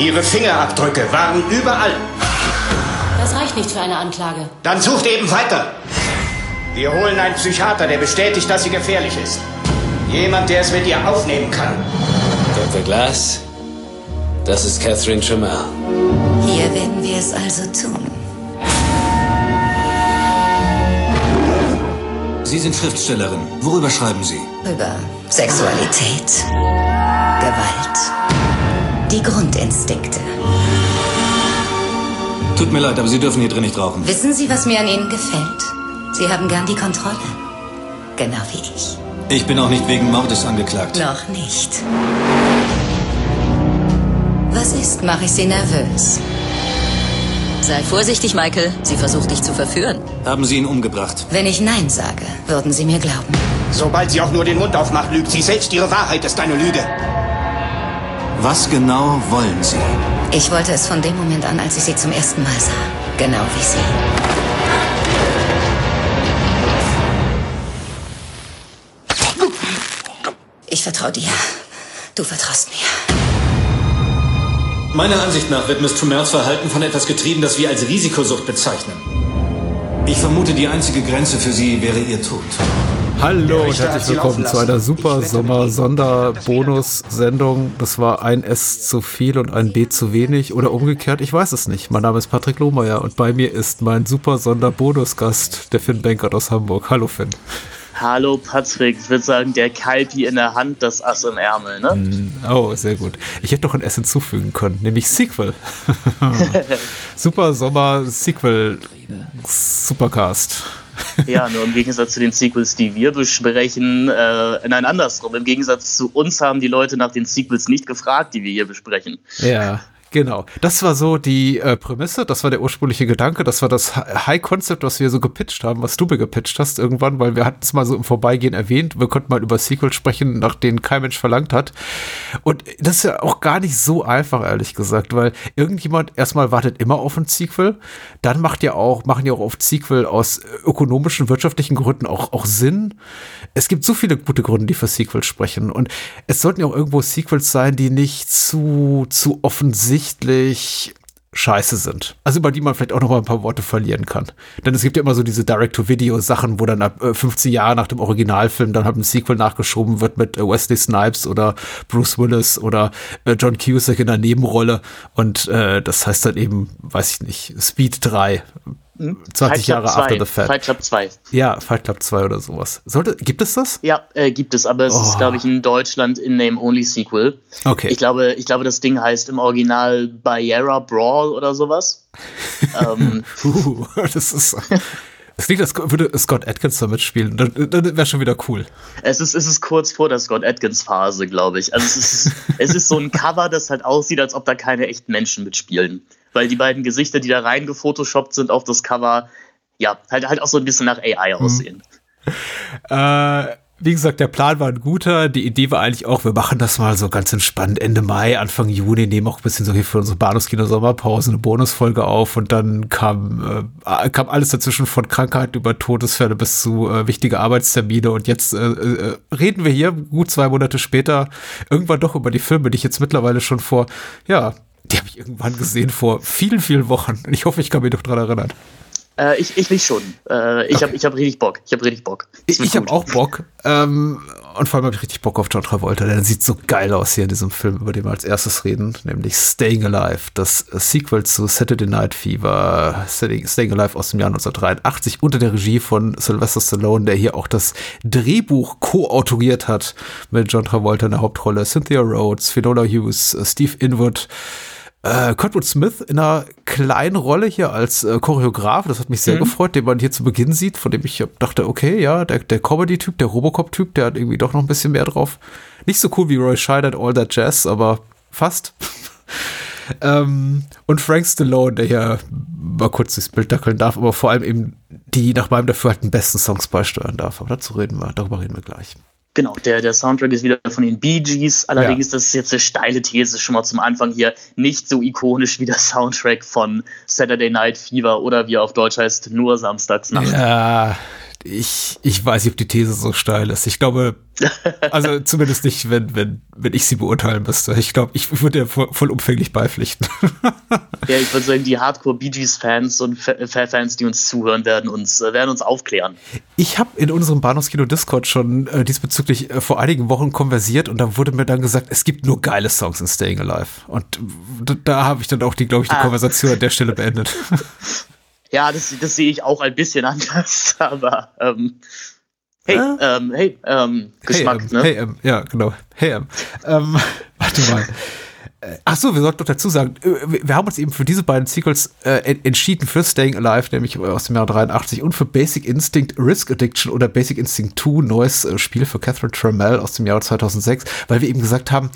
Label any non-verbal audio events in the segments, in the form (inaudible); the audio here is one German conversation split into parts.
Ihre Fingerabdrücke waren überall. Das reicht nicht für eine Anklage. Dann sucht eben weiter. Wir holen einen Psychiater, der bestätigt, dass sie gefährlich ist. Jemand, der es mit ihr aufnehmen kann. Dr. Glass, das ist Catherine Trammell. Hier werden wir es also tun. Sie sind Schriftstellerin. Worüber schreiben Sie? Über Sexualität, Gewalt, die Grundinstinkte. Tut mir leid, aber Sie dürfen hier drin nicht rauchen. Wissen Sie, was mir an Ihnen gefällt? Sie haben gern die Kontrolle. Genau wie ich. Ich bin auch nicht wegen Mordes angeklagt. Noch nicht. Was ist? Mache ich Sie nervös? Sei vorsichtig, Michael. Sie versucht dich zu verführen. Haben Sie ihn umgebracht? Wenn ich Nein sage, würden Sie mir glauben. Sobald sie auch nur den Mund aufmacht, lügt sie selbst. Ihre Wahrheit ist eine Lüge. Was genau wollen Sie? Ich wollte es von dem Moment an, als ich Sie zum ersten Mal sah. Genau wie Sie. Ich vertraue dir. Du vertraust mir. Meiner Ansicht nach wird Miss Trumells Verhalten von etwas getrieben, das wir als Risikosucht bezeichnen. Ich vermute, die einzige Grenze für sie wäre ihr Tod. Hallo und herzlich willkommen zu einer super Sommer-Sonder-Bonus-Sendung. Das war ein S zu viel und ein B zu wenig oder umgekehrt, ich weiß es nicht. Mein Name ist Patrick Lohmeier und bei mir ist mein super Sonder-Bonus-Gast, der Finn Bankert aus Hamburg. Hallo Finn. Hallo Patrick, ich würde sagen, der Kalpi in der Hand, das Ass im Ärmel, ne? Mm, Oh, sehr gut. Ich hätte noch ein S hinzufügen können, nämlich Sequel. (laughs) (laughs) super Sommer-Sequel Supercast. (laughs) Ja, nur im Gegensatz zu den Sequels, die wir besprechen, äh, nein, andersrum. Im Gegensatz zu uns haben die Leute nach den Sequels nicht gefragt, die wir hier besprechen. Ja, genau. Das war so die äh, Prämisse, das war der ursprüngliche Gedanke, das war das Hi- High-Concept, was wir so gepitcht haben, was du mir gepitcht hast irgendwann, weil wir hatten es mal so im Vorbeigehen erwähnt, wir konnten mal über Sequels sprechen, nach denen kein Mensch verlangt hat. Und das ist ja auch gar nicht so einfach, ehrlich gesagt, weil irgendjemand erstmal wartet immer auf ein Sequel, dann macht ja auch, machen ja auch oft Sequel aus ökonomischen, wirtschaftlichen Gründen auch, auch Sinn. Es gibt so viele gute Gründe, die für Sequels sprechen. Und es sollten ja auch irgendwo Sequels sein, die nicht zu, zu offensichtlich scheiße sind. Also über die man vielleicht auch noch mal ein paar Worte verlieren kann. Denn es gibt ja immer so diese Direct-to-Video-Sachen, wo dann ab äh, 15 Jahre nach dem Originalfilm dann halt ein Sequel nachgeschoben wird mit äh, Wesley Snipes oder Bruce Willis oder äh, John Cusack in der Nebenrolle. Und das heißt dann eben, weiß ich nicht, Speed 3. 20 Fight Club Jahre 2, after the fact. Fight Club 2. Ja, Fight Club 2 oder sowas. Sollte, gibt es das? Ja, äh, gibt es, aber es Oh. ist, glaube ich, in Deutschland in Name-Only-Sequel. Okay. Ich glaube, ich glaube, das Ding heißt im Original Barriera Brawl oder sowas. (laughs) ähm, das ist. Es klingt, als würde Scott Atkins da mitspielen. Dann, dann wäre schon wieder cool. Es ist, es ist kurz vor der Scott Atkins-Phase, glaube ich. Also es ist, es ist so ein Cover, das halt aussieht, als ob da keine echten Menschen mitspielen. Weil die beiden Gesichter, die da rein gefotoshoppt sind auf das Cover, ja, halt, halt auch so ein bisschen nach AI aussehen. Äh, wie gesagt, der Plan war ein guter. Die Idee war eigentlich auch, wir machen das mal so ganz entspannt Ende Mai, Anfang Juni, nehmen auch ein bisschen so hier für unsere Bahnhofskino-Sommerpause eine Bonusfolge auf und dann kam, äh, kam alles dazwischen von Krankheiten über Todesfälle bis zu äh, wichtige Arbeitstermine und jetzt äh, äh, reden wir hier gut zwei Monate später irgendwann doch über die Filme, die ich jetzt mittlerweile schon vor, ja, die habe ich irgendwann gesehen vor vielen, vielen Wochen. Und ich hoffe, ich kann mich noch dran erinnern. Äh, ich, ich mich schon. Äh, ich habe ich hab richtig Bock. Ich habe richtig Bock. Ich, ich habe auch Bock. Ähm, und vor allem habe ich richtig Bock auf John Travolta. Der sieht so geil aus hier in diesem Film, über den wir als erstes reden, nämlich Staying Alive, das äh, Sequel zu Saturday Night Fever, Staying, Staying Alive aus dem Jahr 1983 unter der Regie von Sylvester Stallone, der hier auch das Drehbuch co-autoriert hat mit John Travolta in der Hauptrolle, Cynthia Rhodes, Finola Hughes, äh, Steve Inwood. Äh, Kurtwood Smith in einer kleinen Rolle hier als äh, Choreograf, das hat mich sehr gefreut, den man hier zu Beginn sieht, von dem ich dachte, okay, ja, der, der Comedy-Typ, der Robocop-Typ, der hat irgendwie doch noch ein bisschen mehr drauf. Nicht so cool wie Roy Scheider All That Jazz, aber fast. (laughs) ähm, und Frank Stallone, der hier mal kurz durchs Bild dackeln darf, aber vor allem eben die nach meinem Dafürhalten besten Songs beisteuern darf. Aber dazu reden wir, darüber reden wir gleich. Genau, der, der Soundtrack ist wieder von den Bee Gees. Allerdings, das ist jetzt eine steile These schon mal zum Anfang hier, nicht so ikonisch wie der Soundtrack von Saturday Night Fever oder wie er auf Deutsch heißt, nur Samstagsnacht. Ja, ich, ich weiß nicht, ob die These so steil ist. Ich glaube, (laughs) also zumindest nicht, wenn, wenn, wenn ich sie beurteilen müsste. Ich glaube, ich würde ja voll, vollumfänglich beipflichten. (laughs) ja, ich würde sagen, die Hardcore Bee Gees Fans und Fans, die uns zuhören, werden uns, äh, werden uns aufklären. Ich habe in unserem Bahnhofskino Discord schon äh, diesbezüglich äh, vor einigen Wochen konversiert und da wurde mir dann gesagt, es gibt nur geile Songs in Staying Alive. Und da habe ich dann auch die, glaube ich, die ah. Konversation an der Stelle beendet. (laughs) Ja, das, das sehe ich auch ein bisschen (laughs) anders, aber ähm, hey, äh? ähm, hey, ähm, Geschmack, hey, ähm, ne? Hey, ähm, ja, genau. Hey, ähm, ähm (laughs) warte mal. Äh, ach so, wir sollten doch dazu sagen, äh, wir haben uns eben für diese beiden Sequels äh, entschieden, für Staying Alive, nämlich aus dem Jahr 83, und für Basic Instinct Risk Addiction oder Basic Instinct 2, neues äh, Spiel für Catherine Trammell aus dem Jahr 2006, weil wir eben gesagt haben,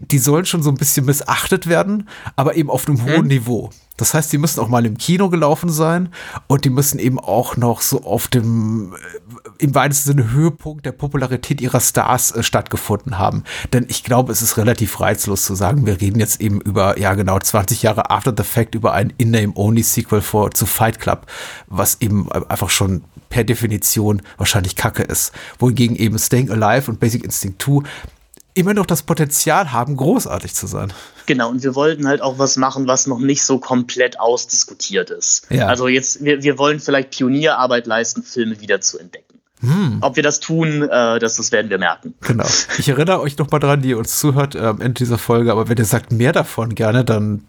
die sollen schon so ein bisschen missachtet werden, aber eben auf einem hohen mhm. Niveau. Das heißt, die müssen auch mal im Kino gelaufen sein und die müssen eben auch noch so auf dem äh, im weitesten Sinne Höhepunkt der Popularität ihrer Stars äh, stattgefunden haben. Denn ich glaube, es ist relativ reizlos zu sagen, wir reden jetzt eben über, ja genau, 20 Jahre After the Fact über ein In-Name-Only-Sequel zu Fight Club, was eben einfach schon per Definition wahrscheinlich Kacke ist. Wohingegen eben Staying Alive und Basic Instinct 2 immer noch das Potenzial haben, großartig zu sein. Genau, und wir wollten halt auch was machen, was noch nicht so komplett ausdiskutiert ist. Ja. Also jetzt, wir, wir wollen vielleicht Pionierarbeit leisten, Filme wieder zu entdecken. Hm. Ob wir das tun, äh, das, das werden wir merken. Genau. Ich erinnere euch nochmal dran, die ihr uns zuhört äh, am Ende dieser Folge, aber wenn ihr sagt mehr davon gerne, dann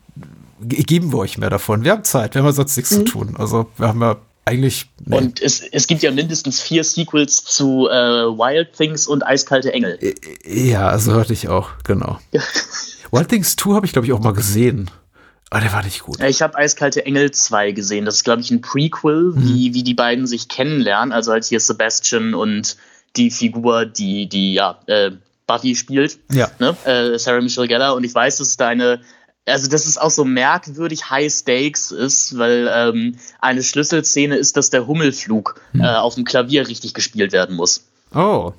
geben wir euch mehr davon. Wir haben Zeit, wir haben sonst nichts mhm. zu tun. Also wir haben ja eigentlich. Nee. Und es, es gibt ja mindestens vier Sequels zu äh, Wild Things und Eiskalte Engel. Ja, so hörte ich auch, genau. (laughs) Wild Things 2 habe ich, glaube ich, auch mal gesehen. Aber der war nicht gut. Ich habe Eiskalte Engel 2 gesehen. Das ist, glaube ich, ein Prequel, mhm. wie, wie die beiden sich kennenlernen. Also als hier Sebastian und die Figur, die, die ja, äh, Buffy spielt. Ja. Ne? Äh, Sarah Michelle Gellar. Und ich weiß, dass es da eine also dass es auch so merkwürdig High Stakes ist, weil ähm, eine Schlüsselszene ist, dass der Hummelflug hm. äh, auf dem Klavier richtig gespielt werden muss. Oh,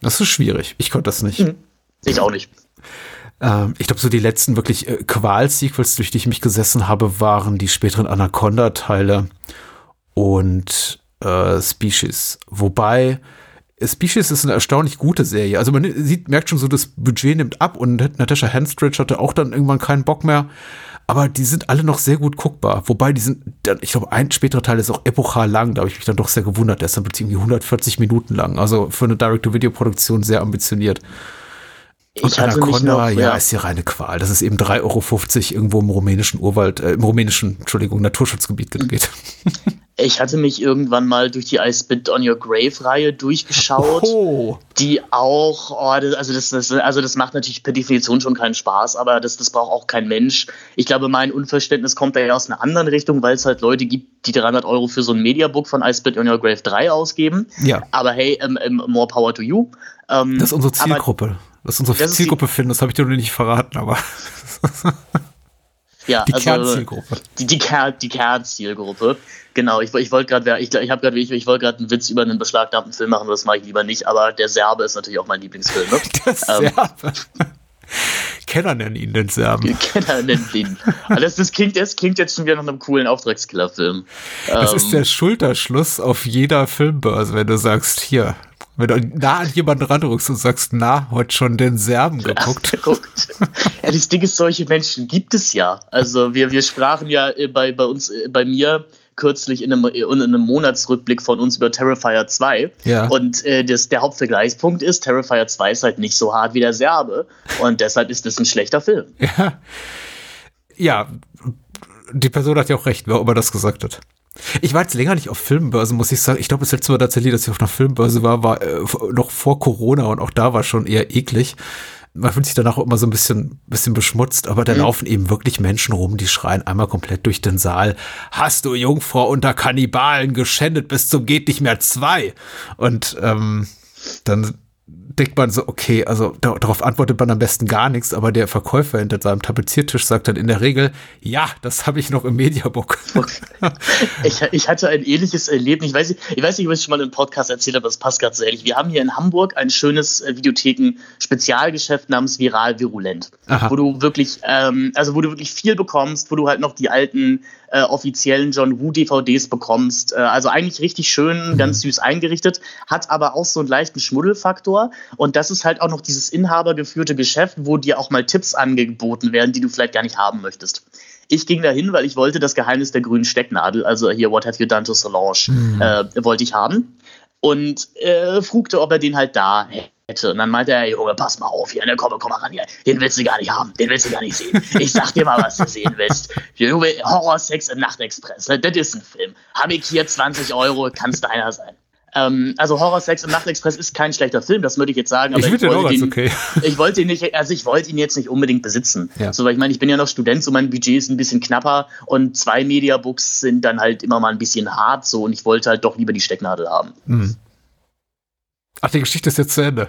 das ist schwierig. Ich konnte das nicht. Hm. Ich auch nicht. Ähm, ich glaube, so die letzten wirklich äh, Qual-Sequels, durch die ich mich gesessen habe, waren die späteren Anaconda-Teile und äh, Species. Wobei Species ist eine erstaunlich gute Serie. Also man sieht, merkt schon so, das Budget nimmt ab und Natasha Henstridge hatte auch dann irgendwann keinen Bock mehr. Aber die sind alle noch sehr gut guckbar. Wobei die sind, ich glaube, ein späterer Teil ist auch epochal lang. Da habe ich mich dann doch sehr gewundert. Der ist dann irgendwie 140 Minuten lang. Also für eine Direct-to-Video-Produktion sehr ambitioniert. Und Anaconda, noch, ja, ist die reine Qual. Das ist eben 3,50 Euro irgendwo im rumänischen Urwald, äh, im rumänischen, Entschuldigung, Naturschutzgebiet gedreht. (laughs) Ich hatte mich irgendwann mal durch die I Spit on Your Grave-Reihe durchgeschaut, oh. die auch, oh, das, also, das, das, also das macht natürlich per Definition schon keinen Spaß, aber das, das braucht auch kein Mensch. Ich glaube, mein Unverständnis kommt da ja aus einer anderen Richtung, weil es halt Leute gibt, die 300 Euro für so ein Mediabook von I Spit on Your Grave 3 ausgeben. Ja. Aber hey, ähm, ähm, more power to you. Ähm, das ist unsere Zielgruppe. Das ist unsere das Zielgruppe ist finden, das habe ich dir noch nicht verraten, aber. (laughs) ja, die also, Kernzielgruppe. Die, die, Kern, die Kernzielgruppe. Genau, ich, ich wollte gerade ich, ich, ich, ich wollt einen Witz über einen beschlagnahmten Film machen, das mache ich lieber nicht, aber der Serbe ist natürlich auch mein Lieblingsfilm. Ne? (laughs) Der ähm, Serbe. Kenner nennen ihn den Serben. (laughs) Kenner nennen ihn. Also das, das, klingt, das klingt jetzt schon wieder nach einem coolen Auftragskiller-Film. Das ähm, ist der Schulterschluss auf jeder Filmbörse, wenn du sagst, hier, wenn du nah an jemanden ranrückst und sagst, na, heute schon den Serben geguckt. (laughs) ja, das Ding ist, solche Menschen gibt es ja. Also wir, wir sprachen ja äh, bei, bei uns, äh, bei mir kürzlich in einem, in einem Monatsrückblick von uns über Terrifier 2. Ja. Und äh, das, der Hauptvergleichspunkt ist, Terrifier 2 ist halt nicht so hart wie der Serbe. Und deshalb ist es ein schlechter Film. Ja. Ja, die Person hat ja auch recht, wer immer das gesagt hat. Ich war jetzt länger nicht auf Filmbörsen, muss ich sagen. Ich glaube, das letzte Mal tatsächlich, dass ich auf einer Filmbörse war, war äh, noch vor Corona und auch da war schon eher eklig. Man fühlt sich danach auch immer so ein bisschen, bisschen beschmutzt, aber da mhm. laufen eben wirklich Menschen rum, die schreien einmal komplett durch den Saal. Hast du Jungfrau unter Kannibalen geschändet bis zum geht nicht mehr zwei? Und ähm, dann denkt man so, okay, also darauf antwortet man am besten gar nichts, aber der Verkäufer hinter seinem Tapeziertisch sagt dann in der Regel, ja, das habe ich noch im Mediabook. Okay. Ich, ich, hatte ein ähnliches Erlebnis, ich weiß nicht, ich weiß nicht, ob ich es schon mal im Podcast erzählt habe, das passt gerade so ähnlich. Wir haben hier in Hamburg ein schönes äh, Videotheken-Spezialgeschäft namens Viral Virulent, Aha. wo du wirklich, ähm, also wo du wirklich viel bekommst, wo du halt noch die alten äh, offiziellen John Woo DVDs bekommst. Äh, also eigentlich richtig schön, Mhm. ganz süß eingerichtet, hat aber auch so einen leichten Schmuddelfaktor. Und das ist halt auch noch dieses inhabergeführte Geschäft, wo dir auch mal Tipps angeboten werden, die du vielleicht gar nicht haben möchtest. Ich ging dahin, weil ich wollte das Geheimnis der grünen Stecknadel, also hier What Have You Done to Solange, äh, wollte ich haben. Und äh, frugte, ob er den halt da hätte. Und dann meinte er, Junge, pass mal auf hier, ne, komm, komm mal ran hier. Den willst du gar nicht haben, den willst du gar nicht sehen. Ich sag dir mal, was du sehen willst. (laughs) Junge, Horror-Sex im Nachtexpress, ne, das ist ein Film. Hab ich hier 20 Euro, kann's deiner sein. Ähm, also Horror-Sex im Nachtexpress ist kein schlechter Film, das würde ich jetzt sagen. Aber Ich ich, wollte den, okay. (laughs) ich wollte ihn nicht, also ich wollte ihn jetzt nicht unbedingt besitzen. Ja. So, weil ich meine, ich bin ja noch Student, so mein Budget ist ein bisschen knapper und zwei Mediabooks sind dann halt immer mal ein bisschen hart so und ich wollte halt doch lieber die Stecknadel haben. Ach, die Geschichte ist jetzt zu Ende.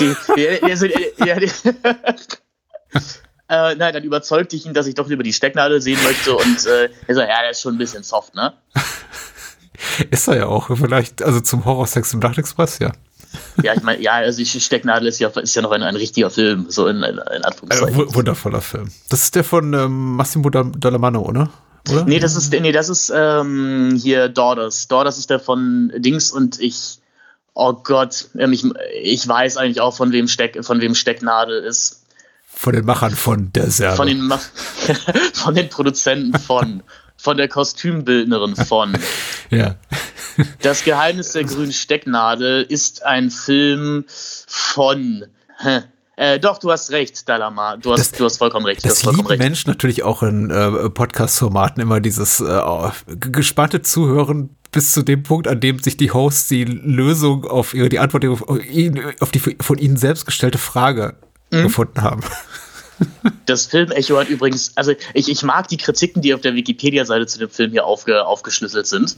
Die, die, die, (laughs) äh, nein, dann überzeugte ich ihn, dass ich doch lieber die Stecknadel sehen möchte und äh, er so, ja, der ist schon ein bisschen soft, ne? (laughs) Ist er ja auch. Vielleicht, also zum Horrorsex im Nachtexpress, ja. Ja, ich meine, ja, also die Stecknadel ist ja, ist ja noch ein, ein richtiger Film, so in, in, in Anführungszeichen. wu- wundervoller Film. Das ist der von ähm, Massimo Da- Dallamano, oder? oder? Nee, das ist, nee, das ist ähm, hier Daughters. Daughters ist der von Dings und ich, oh Gott, ähm, ich, ich weiß eigentlich auch, von wem, Steck, von wem Stecknadel ist. Von den Machern von Der Serbe. Von den, Ma- (laughs) von den Produzenten von, von der Kostümbildnerin von. (laughs) ja. Das Geheimnis der grünen Stecknadel ist ein Film von. Äh, doch, du hast recht, Dalama. Du hast, Das- du hast vollkommen recht. Das vollkommen lieben recht. Menschen natürlich auch in äh, Podcast-Formaten immer dieses äh, g- gespannte Zuhören bis zu dem Punkt, an dem sich die Hosts die Lösung auf ihre, die Antwort auf, ihn- auf die von ihnen selbst gestellte Frage Mhm. gefunden haben. (laughs) Das Filmecho hat übrigens, also ich, ich mag die Kritiken, die auf der Wikipedia-Seite zu dem Film hier aufge, aufgeschlüsselt sind.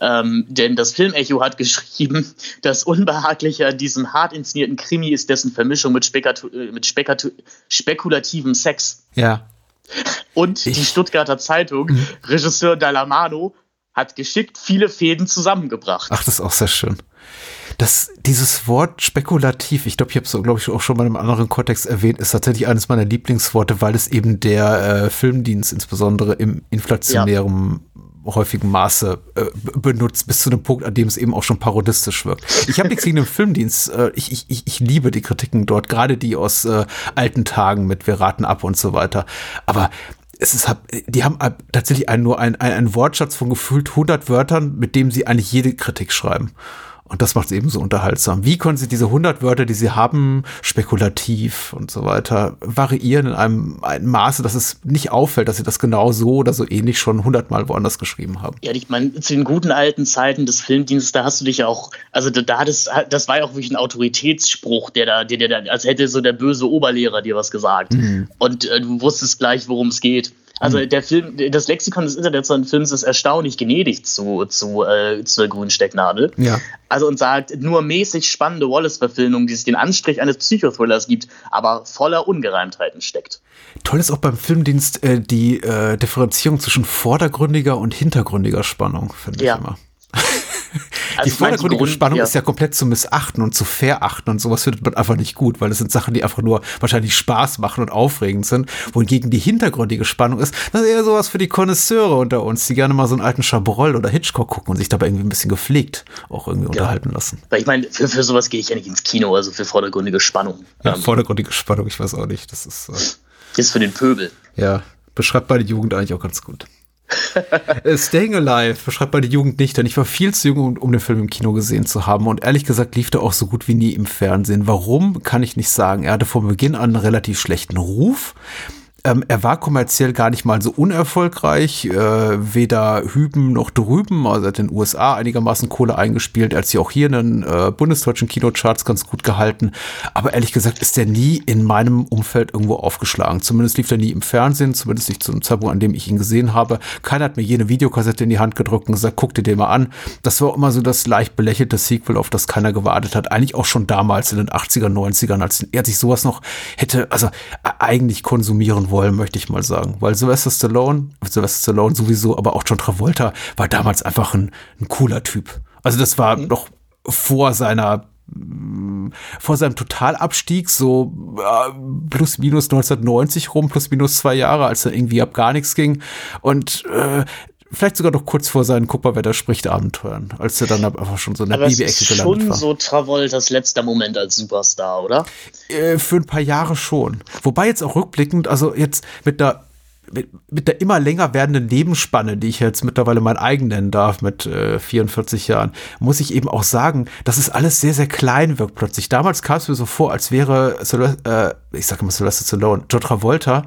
Ähm, denn das Filmecho hat geschrieben, das Unbehagliche an diesem hart inszenierten Krimi ist dessen Vermischung mit, Spekatu äh, mit Spekatu spekulativem Sex. Ja. Und die Stuttgarter Zeitung, Regisseur Dallamano, hat geschickt viele Fäden zusammengebracht. Ach, das ist auch sehr schön. Das, dieses Wort spekulativ, ich glaube, ich habe es, glaube ich, auch schon mal in einem anderen Kontext erwähnt, ist tatsächlich eines meiner Lieblingsworte, weil es eben der äh, Filmdienst insbesondere im inflationären häufigen Maße äh, benutzt, bis zu einem Punkt, an dem es eben auch schon parodistisch wirkt. Ich habe nichts gegen den Filmdienst. Äh, ich, ich, ich, ich liebe die Kritiken dort, gerade die aus äh, alten Tagen mit Wir raten ab und so weiter. Aber es ist, die haben ab- tatsächlich einen, nur einen, einen Wortschatz von gefühlt 100 Wörtern, mit dem sie eigentlich jede Kritik schreiben. Und das macht es eben so unterhaltsam. Wie können sie diese 100 Wörter, die sie haben, spekulativ und so weiter, variieren in einem, einem Maße, dass es nicht auffällt, dass sie das genau so oder so ähnlich schon 100 Mal woanders geschrieben haben. Ja, ich meine, zu den guten alten Zeiten des Filmdienstes, da hast du dich auch, also da, da hattest, das war ja auch wirklich ein Autoritätsspruch, der da, der, der, da- als hätte so der böse Oberlehrer dir was gesagt. Und äh, du wusstest gleich, worum es geht. Also der Film, das Lexikon des internationalen Films ist erstaunlich gnädig zu, zu, äh, zur grünen Stecknadel. Ja. Also und sagt, nur mäßig spannende Wallace-Verfilmung, die sich den Anstrich eines Psychothrillers gibt, aber voller Ungereimtheiten steckt. Toll ist auch beim Filmdienst äh, die äh, Differenzierung zwischen vordergründiger und hintergründiger Spannung, finde Ja. ich immer. (laughs) (laughs) Also die vordergründige Grund- Spannung ja. ist ja komplett zu missachten und zu verachten und sowas findet man einfach nicht gut, weil das sind Sachen, die einfach nur wahrscheinlich Spaß machen und aufregend sind. Wohingegen die hintergründige Spannung ist, das ist eher sowas für die Konnoisseure unter uns, die gerne mal so einen alten Chabrol oder Hitchcock gucken und sich dabei irgendwie ein bisschen gepflegt auch irgendwie unterhalten lassen. Weil ich meine, für, für sowas gehe ich ja nicht ins Kino, also für vordergründige Spannung. Ja, Ähm, vordergründige Spannung, ich weiß auch nicht. Das ist äh, ist für den Pöbel. Ja, beschreibt meine Jugend eigentlich auch ganz gut. Äh, Staying Alive beschreibt meine Jugend nicht, denn ich war viel zu jung, um, den Film im Kino gesehen zu haben und ehrlich gesagt lief der auch so gut wie nie im Fernsehen. Warum, kann ich nicht sagen. Er hatte von Beginn an einen relativ schlechten Ruf. Ähm, er war kommerziell gar nicht mal so unerfolgreich, äh, weder hüben noch drüben. Also er hat in den USA einigermaßen Kohle eingespielt, als sie auch hier in den äh, bundesdeutschen Kinocharts ganz gut gehalten. Aber ehrlich gesagt ist er nie in meinem Umfeld irgendwo aufgeschlagen. Zumindest lief er nie im Fernsehen, zumindest nicht zu einem Zeitpunkt, an dem ich ihn gesehen habe. Keiner hat mir jene Videokassette in die Hand gedrückt und gesagt, guck dir den mal an. Das war immer so das leicht belächelte Sequel, auf das keiner gewartet hat. Eigentlich auch schon damals in den 80er, 90ern, als er sich sowas noch hätte, also e- eigentlich konsumieren wollen, möchte ich mal sagen. Weil Sylvester Stallone, Sylvester Stallone sowieso, aber auch John Travolta war damals einfach ein, ein cooler Typ. Also das war noch vor seiner vor seinem Totalabstieg, so äh, plus minus 1990 rum, plus minus zwei Jahre, als er irgendwie ab gar nichts ging. Und äh, vielleicht sogar noch kurz vor seinen da spricht, Abenteuern, als er dann einfach schon so in der Baby-Ecke gelandet war. schon so Travoltas letzter Moment als Superstar, oder? Äh, für ein paar Jahre schon. Wobei jetzt auch rückblickend, also jetzt mit der mit, mit der immer länger werdenden Nebenspanne, die ich jetzt mittlerweile mein eigen nennen darf mit äh, 44 Jahren, muss ich eben auch sagen, dass es alles sehr, sehr klein wirkt plötzlich. Damals kam es mir so vor, als wäre, äh, ich sage immer Sylvester Stallone, John Travolta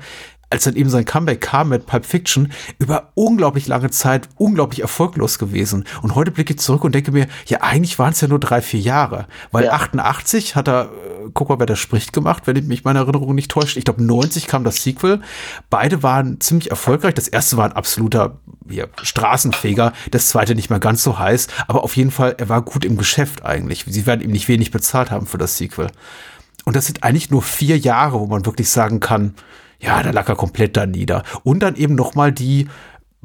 als dann eben sein Comeback kam mit Pulp Fiction, über unglaublich lange Zeit unglaublich erfolglos gewesen. Und heute blicke ich zurück und denke mir, ja, eigentlich waren es ja nur drei, vier Jahre. Weil ja. 88 hat er, äh, guck mal, wer da spricht, gemacht, wenn mich meine Erinnerung nicht täuscht. Ich glaube, 90 kam das Sequel. Beide waren ziemlich erfolgreich. Das erste war ein absoluter hier, Straßenfeger, das zweite nicht mehr ganz so heiß. Aber auf jeden Fall, er war gut im Geschäft eigentlich. Sie werden ihm nicht wenig bezahlt haben für das Sequel. Und das sind eigentlich nur vier Jahre, wo man wirklich sagen kann, ja, da lag er komplett da nieder. Und dann eben noch mal die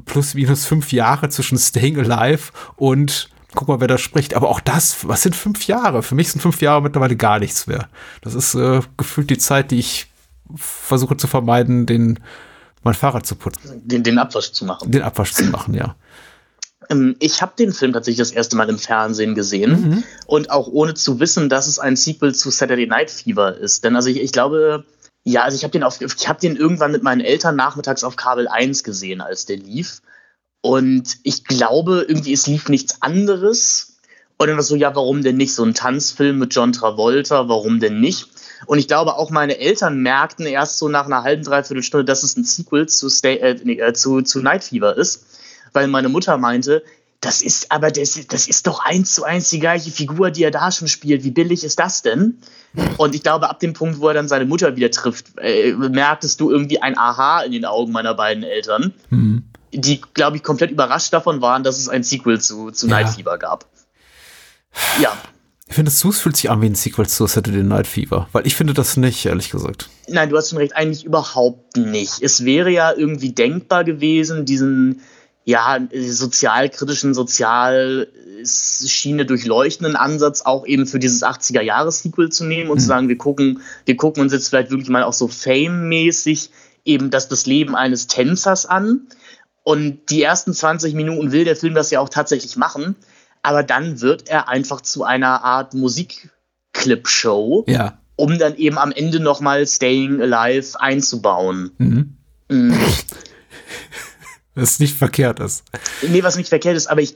plus minus fünf Jahre zwischen Staying Alive und guck mal, wer da spricht. Aber auch das, was sind fünf Jahre? Für mich sind fünf Jahre mittlerweile gar nichts mehr. Das ist äh, gefühlt die Zeit, die ich versuche zu vermeiden, den mein Fahrrad zu putzen. Den, den Abwasch zu machen. Den Abwasch zu machen, ja. Ähm, ich habe den Film tatsächlich das erste Mal im Fernsehen gesehen mhm. und auch ohne zu wissen, dass es ein Sequel zu Saturday Night Fever ist. Denn also ich, ich glaube, ja, also ich habe den, auf, ich hab den irgendwann mit meinen Eltern nachmittags auf Kabel 1 gesehen, als der lief. Und ich glaube, irgendwie, es lief nichts anderes. Und dann war so, ja, warum denn nicht? So ein Tanzfilm mit John Travolta, warum denn nicht? Und ich glaube, auch meine Eltern merkten erst so nach einer halben, dreiviertel Stunde, dass es ein Sequel zu, Stay, äh, äh, zu, zu Night Fever ist. Weil meine Mutter meinte, das ist aber das, das ist doch eins zu eins die gleiche Figur, die er da schon spielt. Wie billig ist das denn? Und ich glaube, ab dem Punkt, wo er dann seine Mutter wieder trifft, äh, merktest du irgendwie ein Aha in den Augen meiner beiden Eltern, mhm. die, glaube ich, komplett überrascht davon waren, dass es ein Sequel zu, zu ja. Night Fever gab. Ja. Ich finde, Sus fühlt sich an wie ein Sequel zu Saturday Night Fever, weil ich finde das nicht, ehrlich gesagt. Nein, du hast schon recht, eigentlich überhaupt nicht. Es wäre ja irgendwie denkbar gewesen, diesen ja, sozialkritischen, Sozialschiene durchleuchtenden Ansatz auch eben für dieses 80er-Jahres-Sequel zu nehmen und mhm. zu sagen, wir gucken, wir gucken uns jetzt vielleicht wirklich mal auch so Fame-mäßig eben das, das Leben eines Tänzers an. Und die ersten 20 Minuten will der Film das ja auch tatsächlich machen. Aber dann wird er einfach zu einer Art Musikclip-Show, ja. um dann eben am Ende nochmal Staying Alive einzubauen. Mhm. Mhm. (laughs) Was nicht verkehrt ist. Nee, was nicht verkehrt ist, aber ich,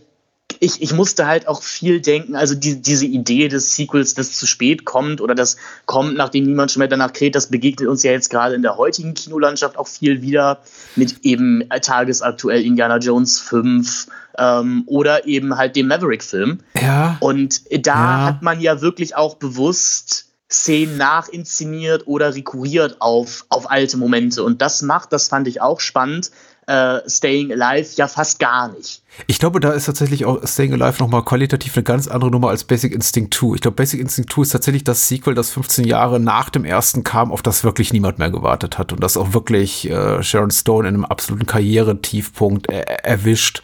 ich, ich musste halt auch viel denken, also die, diese Idee des Sequels, das zu spät kommt oder das kommt, nachdem niemand schon mehr danach kräht, das begegnet uns ja jetzt gerade in der heutigen Kinolandschaft auch viel wieder mit eben tagesaktuell Indiana Jones 5 ähm, oder eben halt dem Maverick-Film. Ja. Und da ja. hat man ja wirklich auch bewusst Szenen nachinszeniert oder rekurriert auf, auf alte Momente. Und das macht, das fand ich auch spannend, äh, Staying Alive ja fast gar nicht. Ich glaube, da ist tatsächlich auch Staying Alive nochmal qualitativ eine ganz andere Nummer als Basic Instinct 2. Ich glaube, Basic Instinct 2 ist tatsächlich das Sequel, das 15 Jahre nach dem ersten kam, auf das wirklich niemand mehr gewartet hat und das auch wirklich äh, Sharon Stone in einem absoluten Karrieretiefpunkt er erwischt.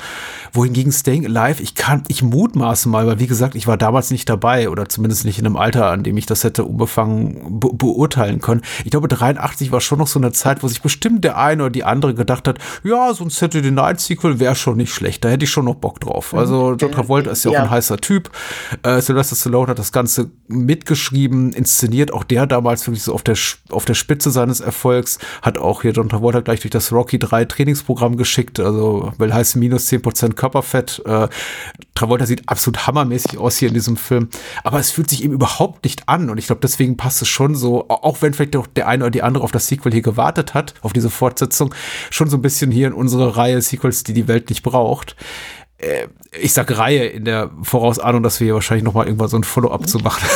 Wohingegen Staying Alive, ich kann, ich mutmaße mal, weil wie gesagt, ich war damals nicht dabei oder zumindest nicht in einem Alter, an dem ich das hätte unbefangen be beurteilen können. Ich glaube, 83 war schon noch so eine Zeit, wo sich bestimmt der eine oder die andere gedacht hat, ja, so ein Saturday Night Sequel wäre schon nicht schlecht. Da hätte ich schon noch Bock drauf. Also John Travolta ist ja, ja. auch ein heißer Typ. Äh, Sylvester Stallone hat das Ganze mitgeschrieben, inszeniert. Auch der damals wirklich so auf der, auf der Spitze seines Erfolgs. Hat auch hier John Travolta gleich durch das Rocky 3 Trainingsprogramm geschickt. Also will heißen minus 10% Körperfett. Äh, Travolta sieht absolut hammermäßig aus hier in diesem Film. Aber es fühlt sich eben überhaupt nicht an. Und ich glaube, deswegen passt es schon so, auch wenn vielleicht auch der eine oder die andere auf das Sequel hier gewartet hat, auf diese Fortsetzung, schon so ein bisschen hier in unsere Reihe Sequels, die die Welt nicht braucht. Äh, ich sag Reihe in der Vorausahnung, dass wir hier wahrscheinlich noch mal irgendwann so ein Follow-up zu machen.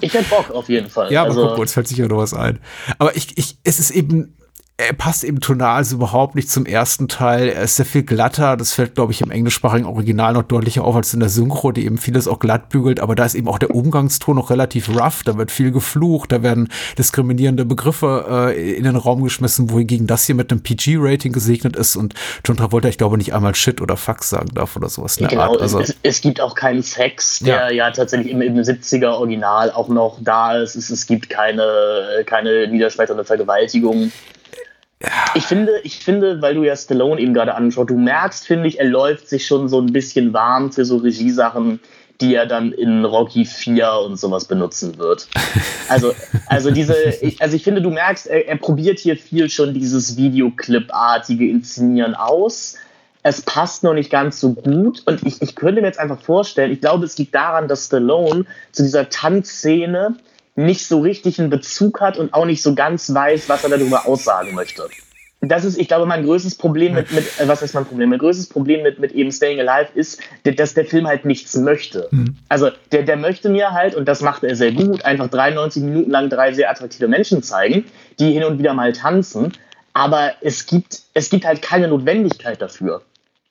Ich hätte Bock auf jeden Fall. Ja, aber also, guck, uns fällt sicher noch was ein. Aber ich, ich, es ist eben, er passt eben tonal so überhaupt nicht zum ersten Teil. Er ist sehr viel glatter. Das fällt, glaube ich, im englischsprachigen Original noch deutlicher auf als in der Synchro, die eben vieles auch glatt bügelt. Aber da ist eben auch der Umgangston noch relativ rough. Da wird viel geflucht. Da werden diskriminierende Begriffe äh, in den Raum geschmissen, wohingegen das hier mit einem PG-Rating gesegnet ist und John Travolta, ich glaube, nicht einmal Shit oder Fax sagen darf oder sowas. Genau, Art. Also, es, es, gibt auch keinen Sex, der ja, ja tatsächlich im, im 70er Original auch noch da ist. Es, es gibt keine, keine niederschmetternde Vergewaltigung. Ich finde, ich finde, weil du ja Stallone eben gerade anschaust, du merkst, finde ich, er läuft sich schon so ein bisschen warm für so Regiesachen, die er dann in Rocky 4 und sowas benutzen wird. (laughs) Also, also diese, also ich finde, du merkst, er, er probiert hier viel schon dieses Videoclip-artige Inszenieren aus. Es passt noch nicht ganz so gut und ich, ich könnte mir jetzt einfach vorstellen, ich glaube, es liegt daran, dass Stallone zu dieser Tanzszene nicht so richtig einen Bezug hat und auch nicht so ganz weiß, was er darüber aussagen möchte. Das ist, ich glaube, mein größtes Problem mit, mit äh, was ist mein Problem? Mein größtes Problem mit, mit eben Staying Alive ist, dass der Film halt nichts möchte. Mhm. Also, der, der möchte mir halt, und das macht er sehr gut, einfach 93 Minuten lang drei sehr attraktive Menschen zeigen, die hin und wieder mal tanzen. Aber es gibt, es gibt halt keine Notwendigkeit dafür.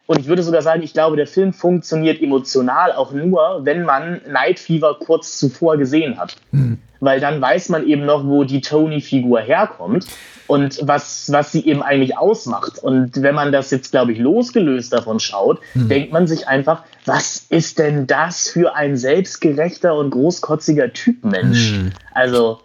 Und ich würde sogar sagen, ich glaube, der Film funktioniert emotional auch nur, wenn man Night Fever kurz zuvor gesehen hat. Mhm. Weil dann weiß man eben noch, wo die Tony-Figur herkommt und was, was sie eben eigentlich ausmacht. Und wenn man das jetzt, glaube ich, losgelöst davon schaut, mhm. denkt man sich einfach, was ist denn das für ein selbstgerechter und großkotziger Typ Mensch? Mhm. Also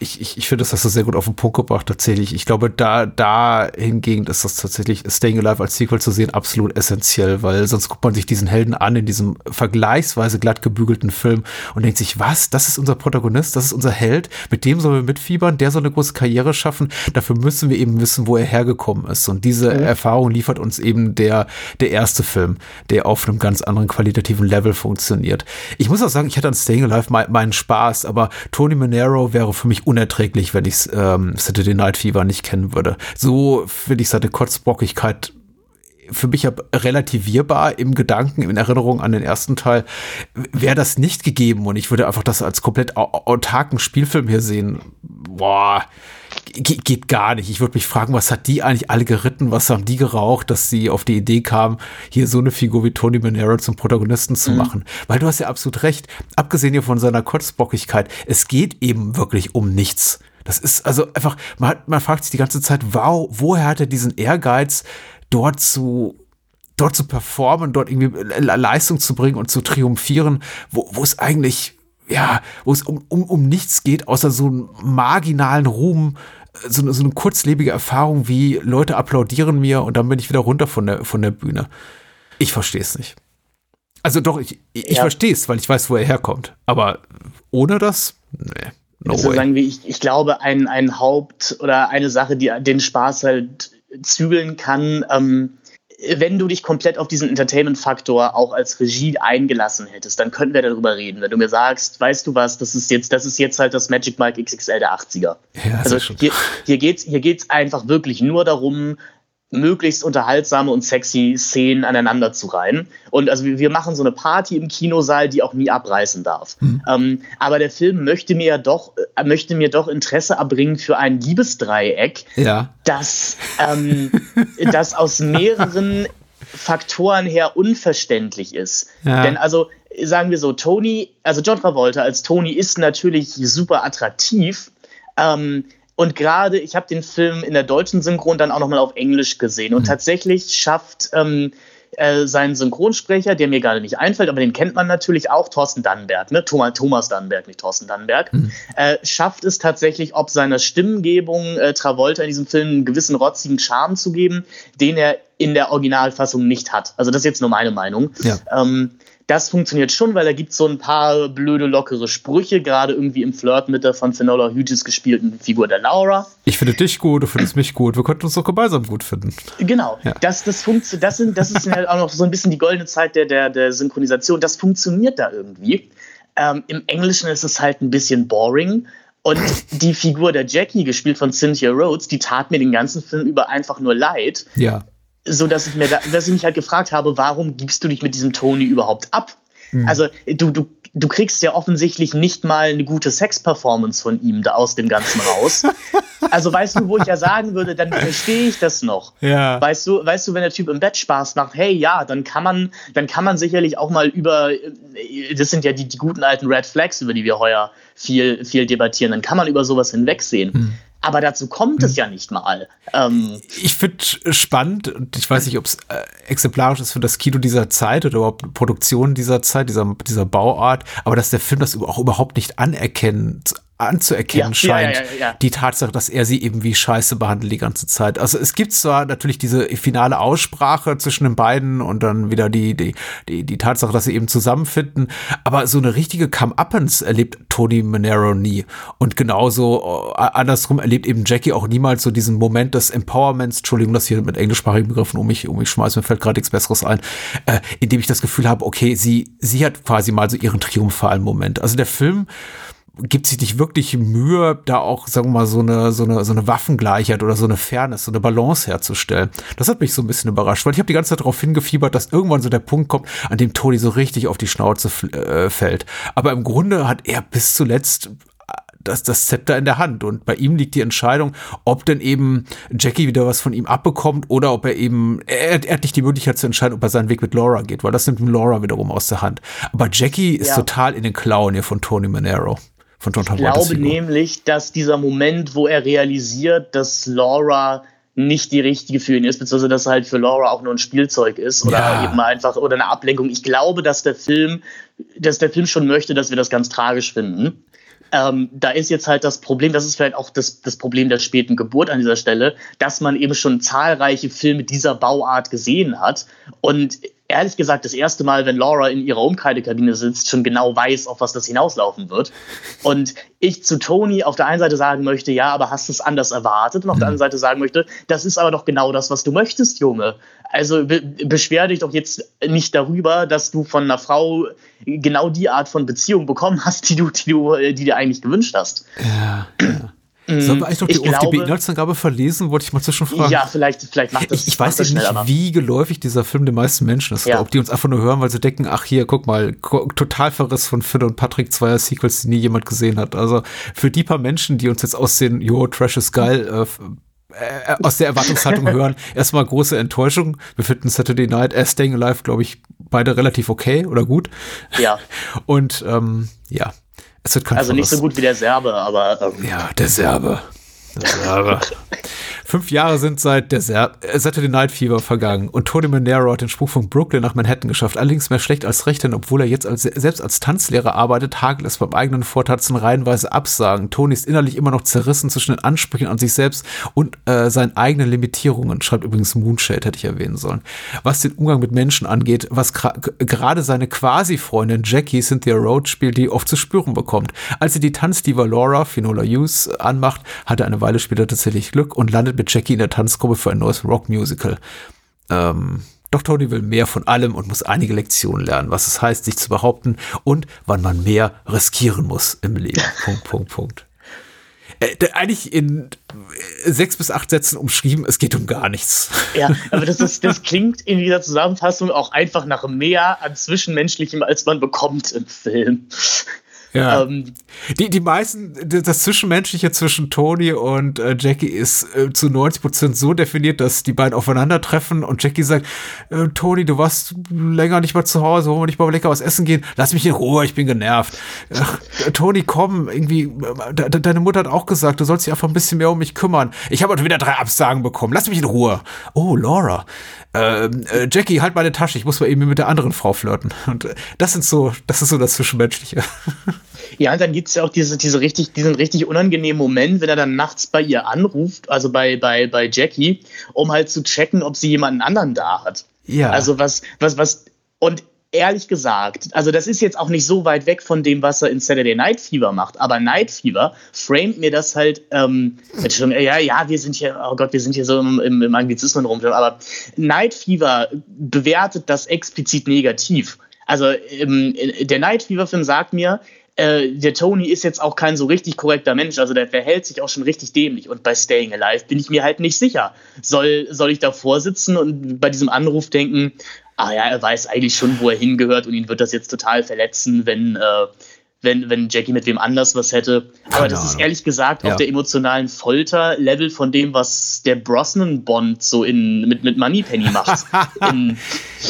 ich, ich, ich finde, das hast du sehr gut auf den Punkt gebracht, tatsächlich. Ich glaube, da, da hingegen ist das tatsächlich Staying Alive als Sequel zu sehen absolut essentiell, weil sonst guckt man sich diesen Helden an in diesem vergleichsweise glatt gebügelten Film und denkt sich, was? Das ist unser Protagonist, das ist unser Held, mit dem sollen wir mitfiebern, der soll eine große Karriere schaffen. Dafür müssen wir eben wissen, wo er hergekommen ist. Und diese mhm. Erfahrung liefert uns eben der, der erste Film, der auf einem ganz anderen qualitativen Level funktioniert. Ich muss auch sagen, ich hatte an Staying Alive meinen Spaß, aber Tony Monero wäre für mich unerträglich, wenn ich ähm, Saturday Night Fever nicht kennen würde. So finde ich seine Kotzbockigkeit für mich relativierbar im Gedanken, in Erinnerung an den ersten Teil, wäre das nicht gegeben und ich würde einfach das als komplett autarken Spielfilm hier sehen. Boah, geht gar nicht. Ich würde mich fragen, was hat die eigentlich alle geritten? Was haben die geraucht, dass sie auf die Idee kamen, hier so eine Figur wie Tony Manero zum Protagonisten zu mhm. machen? Weil du hast ja absolut recht. Abgesehen hier von seiner Kotzbockigkeit, es geht eben wirklich um nichts. Das ist also einfach, man, man fragt sich die ganze Zeit, wow, woher hat er diesen Ehrgeiz, dort zu dort zu performen, dort irgendwie Leistung zu bringen und zu triumphieren, wo, wo es eigentlich ja, wo es um, um, um nichts geht, außer so einen marginalen Ruhm, so, so eine kurzlebige Erfahrung wie Leute applaudieren mir und dann bin ich wieder runter von der, von der Bühne. Ich verstehe es nicht. Also doch, ich, ich ja. verstehe es, weil ich weiß, wo er herkommt. Aber ohne das, nee. No also sagen wir, ich, ich glaube, ein, ein Haupt oder eine Sache, die den Spaß halt zügeln kann, ähm, wenn du dich komplett auf diesen Entertainment-Faktor auch als Regie eingelassen hättest, dann könnten wir darüber reden. Wenn du mir sagst, weißt du was, das ist jetzt, das ist jetzt halt das Magic Mike XXL der 80er. Ja, also hier, hier geht's, hier geht's einfach wirklich nur darum, möglichst unterhaltsame und sexy Szenen aneinander zu reihen. Und also wir machen so eine Party im Kinosaal, die auch nie abreißen darf. Mhm. Ähm, aber der Film möchte mir ja doch, äh, möchte mir doch Interesse erbringen für ein Liebesdreieck, ja. das, ähm, (laughs) das aus mehreren Faktoren her unverständlich ist. Ja. Denn also sagen wir so, Tony, also John Travolta als Tony ist natürlich super attraktiv. Ähm, und gerade, ich habe den Film in der deutschen Synchron dann auch nochmal auf Englisch gesehen. Und mhm. tatsächlich schafft ähm, äh, sein Synchronsprecher, der mir gerade nicht einfällt, aber den kennt man natürlich auch, Thorsten Dannenberg, ne? Thomas, Thomas Dannenberg, nicht Thorsten Dannenberg, mhm. äh, schafft es tatsächlich, ob seiner Stimmgebung äh, Travolta in diesem Film einen gewissen rotzigen Charme zu geben, den er in der Originalfassung nicht hat. Also das ist jetzt nur meine Meinung. Ja. Ähm, das funktioniert schon, weil da gibt es so ein paar blöde, lockere Sprüche, gerade irgendwie im Flirt mit der von Finola Hughes gespielten Figur der Laura. Ich finde dich gut, du findest mich gut, wir könnten uns doch gemeinsam gut finden. Genau, ja. das, das, das, sind, das ist halt auch noch so ein bisschen die goldene Zeit der, der, der Synchronisation. Das funktioniert da irgendwie. Ähm, Im Englischen ist es halt ein bisschen boring. Und die Figur der Jackie, gespielt von Cynthia Rhodes, die tat mir den ganzen Film über einfach nur leid. Ja so dass ich mir da, dass ich mich halt gefragt habe, warum gibst du dich mit diesem Tony überhaupt ab? Mhm. Also du, du, du kriegst ja offensichtlich nicht mal eine gute Sex-Performance von ihm da aus dem Ganzen raus. (laughs) Also weißt du, wo ich ja sagen würde, dann verstehe ich das noch. Ja. Weißt du, weißt du, wenn der Typ im Bett Spaß macht, hey ja, dann kann man, dann kann man sicherlich auch mal über, das sind ja die, die guten alten Red Flags, über die wir heuer viel, viel debattieren, dann kann man über sowas hinwegsehen. Hm. Aber dazu kommt es ja nicht mal. Ähm, ich finde spannend, und ich weiß nicht, ob es äh, exemplarisch ist für das Kino dieser Zeit oder überhaupt Produktion dieser Zeit, dieser, dieser Bauart, aber dass der Film das auch überhaupt nicht anerkennt, anzuerkennen ja, scheint, ja, ja, die Tatsache, dass er sie eben wie Scheiße behandelt die ganze Zeit. Also es gibt zwar natürlich diese finale Aussprache zwischen den beiden und dann wieder die, die, die, die Tatsache, dass sie eben zusammenfinden, aber so eine richtige Come-Uppens erlebt Tony Monero nie. Und genauso äh, andersrum erlebt eben Jackie auch niemals so diesen Moment des Empowerments, Entschuldigung, dass hier mit englischsprachigen Begriffen um mich, um mich schmeißen, mir fällt gerade nichts Besseres ein, äh, in dem ich das Gefühl habe, okay, sie, sie hat quasi mal so ihren triumphalen Moment. Also der Film gibt sich nicht wirklich Mühe, da auch, sagen wir mal, so eine, so eine, so eine Waffengleichheit oder so eine Fairness, so eine Balance herzustellen. Das hat mich so ein bisschen überrascht, weil ich habe die ganze Zeit darauf hingefiebert, dass irgendwann so der Punkt kommt, an dem Tony so richtig auf die Schnauze äh, fällt. Aber im Grunde hat er bis zuletzt äh, das, das Zepter in der Hand. Und bei ihm liegt die Entscheidung, ob denn eben Jackie wieder was von ihm abbekommt oder ob er eben, er, er hat nicht die Möglichkeit zu entscheiden, ob er seinen Weg mit Laura geht, weil das nimmt ihm Laura wiederum aus der Hand. Aber Jackie ist ja. total in den Klauen hier von Tony Monero von John Travolta. Ich glaube nämlich, dass dieser Moment, wo er realisiert, dass Laura nicht die richtige für ihn ist, beziehungsweise dass er halt für Laura auch nur ein Spielzeug ist oder ja. eben einfach oder eine Ablenkung. Ich glaube, dass der Film, dass der Film schon möchte, dass wir das ganz tragisch finden. Ähm, da ist jetzt halt das Problem, das ist vielleicht auch das, das Problem der späten Geburt an dieser Stelle, dass man eben schon zahlreiche Filme dieser Bauart gesehen hat und ehrlich gesagt das erste Mal, wenn Laura in ihrer Umkleidekabine sitzt, schon genau weiß, auf was das hinauslaufen wird. Und ich zu Tony auf der einen Seite sagen möchte, ja, aber hast du es anders erwartet? Und auf der anderen Seite sagen möchte, das ist aber doch genau das, was du möchtest, Junge. Also be beschwer dich doch jetzt nicht darüber, dass du von einer Frau genau die Art von Beziehung bekommen hast, die du, die du, die dir eigentlich gewünscht hast. Ja, ja. Sollen wir eigentlich noch die OFDB-Inhaltsangabe verlesen? Wollte ich mal zwischenfragen. Ja, vielleicht, vielleicht macht das Ich, ich weiß nicht, schnell, wie geläufig dieser Film den meisten Menschen ist. Ja. Ob die uns einfach nur hören, weil sie denken, ach hier, guck mal, Totalverriss von Phil und Patrick, zweier Sequels, die nie jemand gesehen hat. Also für die paar Menschen, die uns jetzt aussehen, jo, Trash ist geil, äh, äh, aus der Erwartungshaltung (laughs) hören, erstmal große Enttäuschung. Wir finden Saturday Night, äh, Staying Alive, glaube ich, beide relativ okay oder gut. Ja. Und ähm, ja, es wird Also nicht so gut wie der Serbe, aber. Ähm. Ja, der Serbe. Der Serbe. (laughs) Fünf Jahre sind seit der Ser äh, Saturday Night Fever vergangen und Tony Manero hat den Spruch von Brooklyn nach Manhattan geschafft. Allerdings mehr schlecht als recht, denn obwohl er jetzt als, selbst als Tanzlehrer arbeitet, hagelt es beim eigenen Vortatzen reihenweise Absagen. Tony ist innerlich immer noch zerrissen zwischen den Ansprüchen an sich selbst und äh, seinen eigenen Limitierungen, schreibt übrigens Moonshade, hätte ich erwähnen sollen. Was den Umgang mit Menschen angeht, was gerade seine Quasi-Freundin Jackie Cynthia Rhodes spielt, die oft zu spüren bekommt. Als sie die Tanzdiva Laura, Finola Hughes, anmacht, hat er eine Weile später tatsächlich Glück und landet mit mit Jackie in der Tanzgruppe für ein neues Rockmusical. Ähm, doch Tony will mehr von allem und muss einige Lektionen lernen, was es heißt, sich zu behaupten und wann man mehr riskieren muss im Leben. (laughs) Punkt, Punkt, Punkt. Äh, eigentlich in äh, sechs bis acht Sätzen umschrieben, es geht um gar nichts. (laughs) Ja, aber das, ist, das klingt in dieser Zusammenfassung auch einfach nach mehr an Zwischenmenschlichem, als man bekommt im Film. Ja. Ähm, die, die meisten, das Zwischenmenschliche zwischen Tony und äh, Jackie ist äh, zu 90 Prozent so definiert, dass die beiden aufeinandertreffen und Jackie sagt, äh, Tony, du warst länger nicht mal zu Hause, wollen wir nicht mal lecker was essen gehen? Lass mich in Ruhe, ich bin genervt. Ach, Tony, komm, irgendwie, de deine Mutter hat auch gesagt, du sollst dich einfach ein bisschen mehr um mich kümmern. Ich habe heute wieder drei Absagen bekommen, lass mich in Ruhe. Oh, Laura. Ähm, äh, Jackie, halt meine Tasche, ich muss mal eben mit der anderen Frau flirten. Und äh, das sind so, das ist so das Zwischenmenschliche. (laughs) Ja, und dann gibt es ja auch diese, diese richtig, diesen richtig unangenehmen Moment, wenn er dann nachts bei ihr anruft, also bei, bei, bei Jackie, um halt zu checken, ob sie jemanden anderen da hat. Ja. Also was, was, was, und ehrlich gesagt, also das ist jetzt auch nicht so weit weg von dem, was er in Saturday Night Fever macht, aber Night Fever framet mir das halt, ähm, ja, ja, wir sind hier, oh Gott, wir sind hier so im, im, im Anglizismen rum, aber Night Fever bewertet das explizit negativ. Also ähm, der Night Fever Film sagt mir, äh, der Tony ist jetzt auch kein so richtig korrekter Mensch, also der verhält sich auch schon richtig dämlich. Und bei Staying Alive bin ich mir halt nicht sicher. Soll, soll ich davor sitzen und bei diesem Anruf denken, ah ja, er weiß eigentlich schon, wo er hingehört und ihn wird das jetzt total verletzen, wenn, äh, wenn, wenn Jackie mit wem anders was hätte. Aber das ist ehrlich gesagt Ja. auf der emotionalen Folter-Level von dem, was der Brosnan-Bond so in, mit, mit Moneypenny macht. (laughs)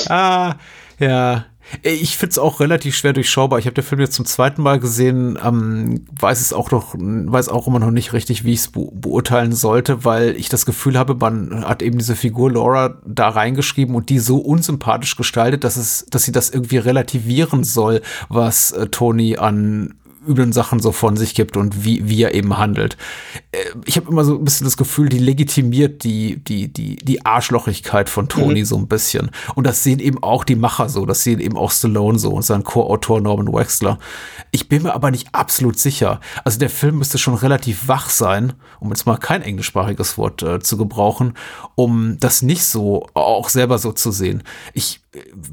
Ah, ja. Ich find's auch relativ schwer durchschaubar. Ich habe den Film jetzt zum zweiten Mal gesehen, ähm, weiß es auch noch, weiß auch immer noch nicht richtig, wie ich es be beurteilen sollte, weil ich das Gefühl habe, man hat eben diese Figur Laura da reingeschrieben und die so unsympathisch gestaltet, dass es, dass sie das irgendwie relativieren soll, was äh, Tony an üblen Sachen so von sich gibt und wie, wie er eben handelt. Äh, Ich habe immer so ein bisschen das Gefühl, die legitimiert die, die, die, die Arschlochigkeit von Tony so ein bisschen. Und das sehen eben auch die Macher so, das sehen eben auch Stallone so und sein Co-Autor Norman Wexler. Ich bin mir aber nicht absolut sicher. Also der Film müsste schon relativ wach sein, um jetzt mal kein englischsprachiges Wort äh, zu gebrauchen, um das nicht so auch selber so zu sehen. Ich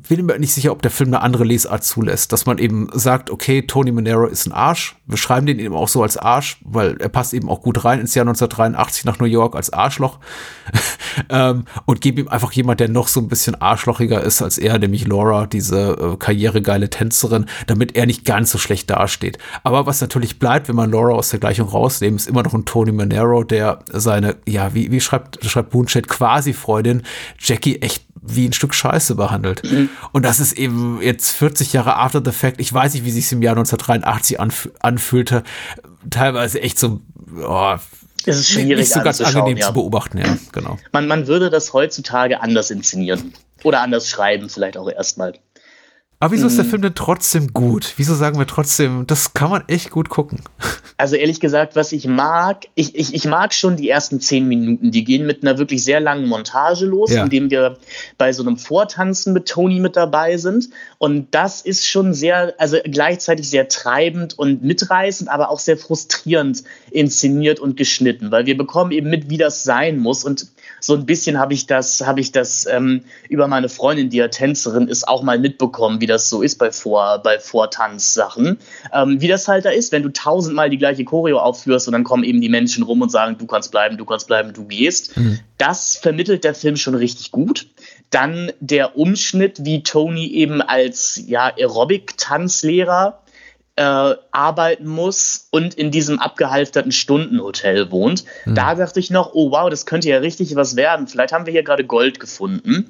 bin mir nicht sicher, ob der Film eine andere Lesart zulässt, dass man eben sagt, okay, Tony Manero ist ein Arsch. Wir schreiben den eben auch so als Arsch, weil er passt eben auch gut rein ins Jahr 1983 nach New York als Arschloch (laughs) ähm, und geben ihm einfach jemand, der noch so ein bisschen arschlochiger ist als er, nämlich Laura, diese äh, karrieregeile Tänzerin, damit er nicht ganz so schlecht dasteht. Aber was natürlich bleibt, wenn man Laura aus der Gleichung rausnimmt, ist immer noch ein Tony Manero, der seine, ja, wie, wie schreibt, schreibt Boonshit, quasi Freundin Jackie echt wie ein Stück Scheiße behandelt. Und das ist eben jetzt 40 Jahre after the fact. Ich weiß nicht, wie sich es im Jahr 1983 anf anfühlte. Teilweise echt so, oh, es ist schwierig nicht so ganz angenehm ja. zu beobachten, ja, genau. man, man würde das heutzutage anders inszenieren. Oder anders schreiben, vielleicht auch erstmal. Aber wieso ist Mhm. der Film denn trotzdem gut? Wieso sagen wir trotzdem, das kann man echt gut gucken? (laughs) Also ehrlich gesagt, was ich mag, ich, ich, ich mag schon die ersten zehn Minuten. Die gehen mit einer wirklich sehr langen Montage los, Ja. indem wir bei so einem Vortanzen mit Tony mit dabei sind. Und das ist schon sehr, also gleichzeitig sehr treibend und mitreißend, aber auch sehr frustrierend inszeniert und geschnitten, weil wir bekommen eben mit, wie das sein muss. Und so ein bisschen habe ich das, habe ich das ähm, über meine Freundin, die ja Tänzerin ist, auch mal mitbekommen, wie das so ist bei Vor, bei Vortanzsachen. Ähm, wie das halt da ist, wenn du tausendmal die gleiche Choreo aufführst und dann kommen eben die Menschen rum und sagen, du kannst bleiben, du kannst bleiben, du gehst. Das vermittelt der Film schon richtig gut. Dann der Umschnitt, wie Tony eben als ja, Aerobic-Tanzlehrer äh, arbeiten muss und in diesem abgehalfterten Stundenhotel wohnt. Da dachte ich noch, oh wow, das könnte ja richtig was werden. Vielleicht haben wir hier gerade Gold gefunden.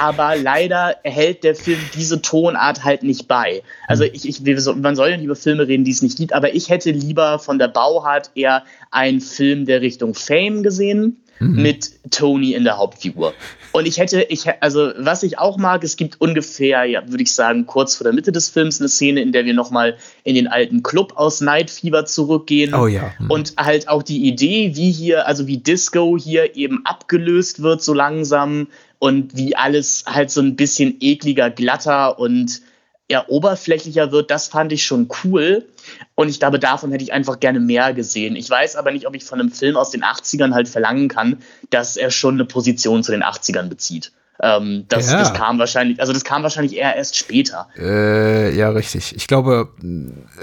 Aber leider hält der Film diese Tonart halt nicht bei. Also ich, ich, wir so- man soll ja nicht über Filme reden, die es nicht gibt, aber ich hätte lieber von der Bauart eher einen Film der Richtung Fame gesehen mit Tony in der Hauptfigur. Und ich hätte, ich, also was ich auch mag, es gibt ungefähr, ja, würde ich sagen, kurz vor der Mitte des Films eine Szene, in der wir nochmal in den alten Club aus Night Fever zurückgehen. Oh ja. Hm. Und halt auch die Idee, wie hier, also wie Disco hier eben abgelöst wird so langsam und wie alles halt so ein bisschen ekliger, glatter und ja, oberflächlicher wird, das fand ich schon cool. Und ich glaube, davon hätte ich einfach gerne mehr gesehen. Ich weiß aber nicht, ob ich von einem Film aus den 80ern halt verlangen kann, dass er schon eine Position zu den 80ern bezieht. Ähm, das, Ja. das kam wahrscheinlich, also das kam wahrscheinlich eher erst später. Äh, ja, richtig. Ich glaube,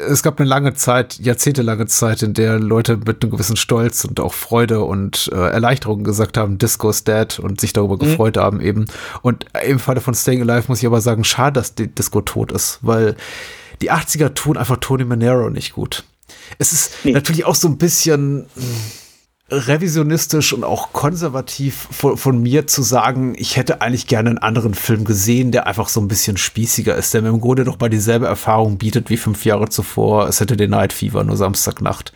es gab eine lange Zeit, jahrzehntelange Zeit, in der Leute mit einem gewissen Stolz und auch Freude und äh, Erleichterung gesagt haben, Disco is dead und sich darüber gefreut haben eben. Und im Falle von Staying Alive muss ich aber sagen, schade, dass die Disco tot ist, weil die 80er tun einfach Tony Manero nicht gut. Es ist Nee. natürlich auch so ein bisschen revisionistisch und auch konservativ von, von mir zu sagen, ich hätte eigentlich gerne einen anderen Film gesehen, der einfach so ein bisschen spießiger ist, der mir im Grunde doch mal dieselbe Erfahrung bietet wie fünf Jahre zuvor. Es hätte den Night Fever, nur Samstagnacht.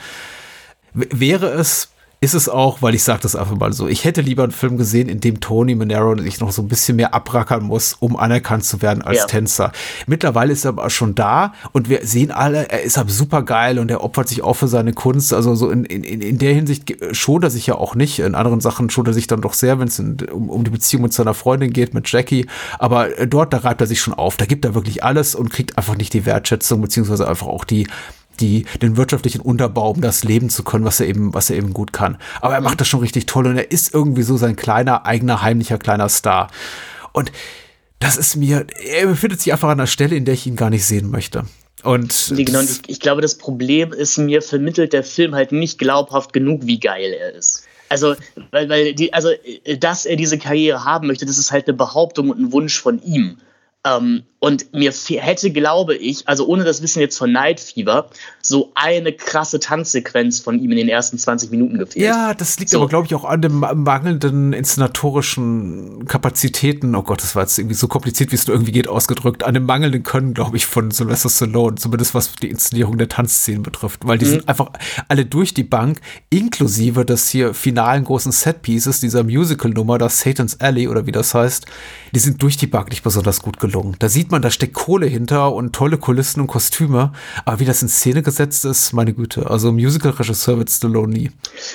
W wäre es, ist es auch, weil ich sage das einfach mal so, ich hätte lieber einen Film gesehen, in dem Tony Manero sich noch so ein bisschen mehr abrackern muss, um anerkannt zu werden als Ja. Tänzer. Mittlerweile ist er aber schon da und wir sehen alle, er ist aber super geil und er opfert sich auch für seine Kunst. Also so in, in, in der Hinsicht ge- schont er sich ja auch nicht. In anderen Sachen schont er sich dann doch sehr, wenn es um, um die Beziehung mit seiner Freundin geht, mit Jackie. Aber äh, dort, da reibt er sich schon auf. Da gibt er wirklich alles und kriegt einfach nicht die Wertschätzung, beziehungsweise einfach auch die, die, den wirtschaftlichen Unterbau, um das leben zu können, was er eben, was er eben gut kann. Aber er macht das schon richtig toll und er ist irgendwie so sein kleiner, eigener, heimlicher, kleiner Star. Und das ist mir, er befindet sich einfach an einer Stelle, in der ich ihn gar nicht sehen möchte. Und Nee, genau, ich, ich glaube, das Problem ist, mir vermittelt der Film halt nicht glaubhaft genug, wie geil er ist. Also, weil, weil die, also, äh, dass er diese Karriere haben möchte, das ist halt eine Behauptung und ein Wunsch von ihm. Ähm, und mir hätte, glaube ich, also ohne das Wissen jetzt von Night Fever, so eine krasse Tanzsequenz von ihm in den ersten 20 Minuten gefehlt. Ja, das liegt so. aber, glaube ich, auch an den mangelnden inszenatorischen Kapazitäten. Oh Gott, das war jetzt irgendwie so kompliziert, wie es nur irgendwie geht, ausgedrückt. An dem mangelnden Können, glaube ich, von Sylvester Stallone, zumindest was die Inszenierung der Tanzszenen betrifft. Weil die mhm. sind einfach alle durch die Bank, inklusive des hier finalen großen Setpieces, dieser Musical-Nummer, das Satan's Alley oder wie das heißt, die sind durch die Bank nicht besonders gut gelungen. Da sieht man, da steckt Kohle hinter und tolle Kulissen und Kostüme, aber wie das in Szene gesetzt ist, meine Güte. Also Musical-Regisseur wird Stallone nie.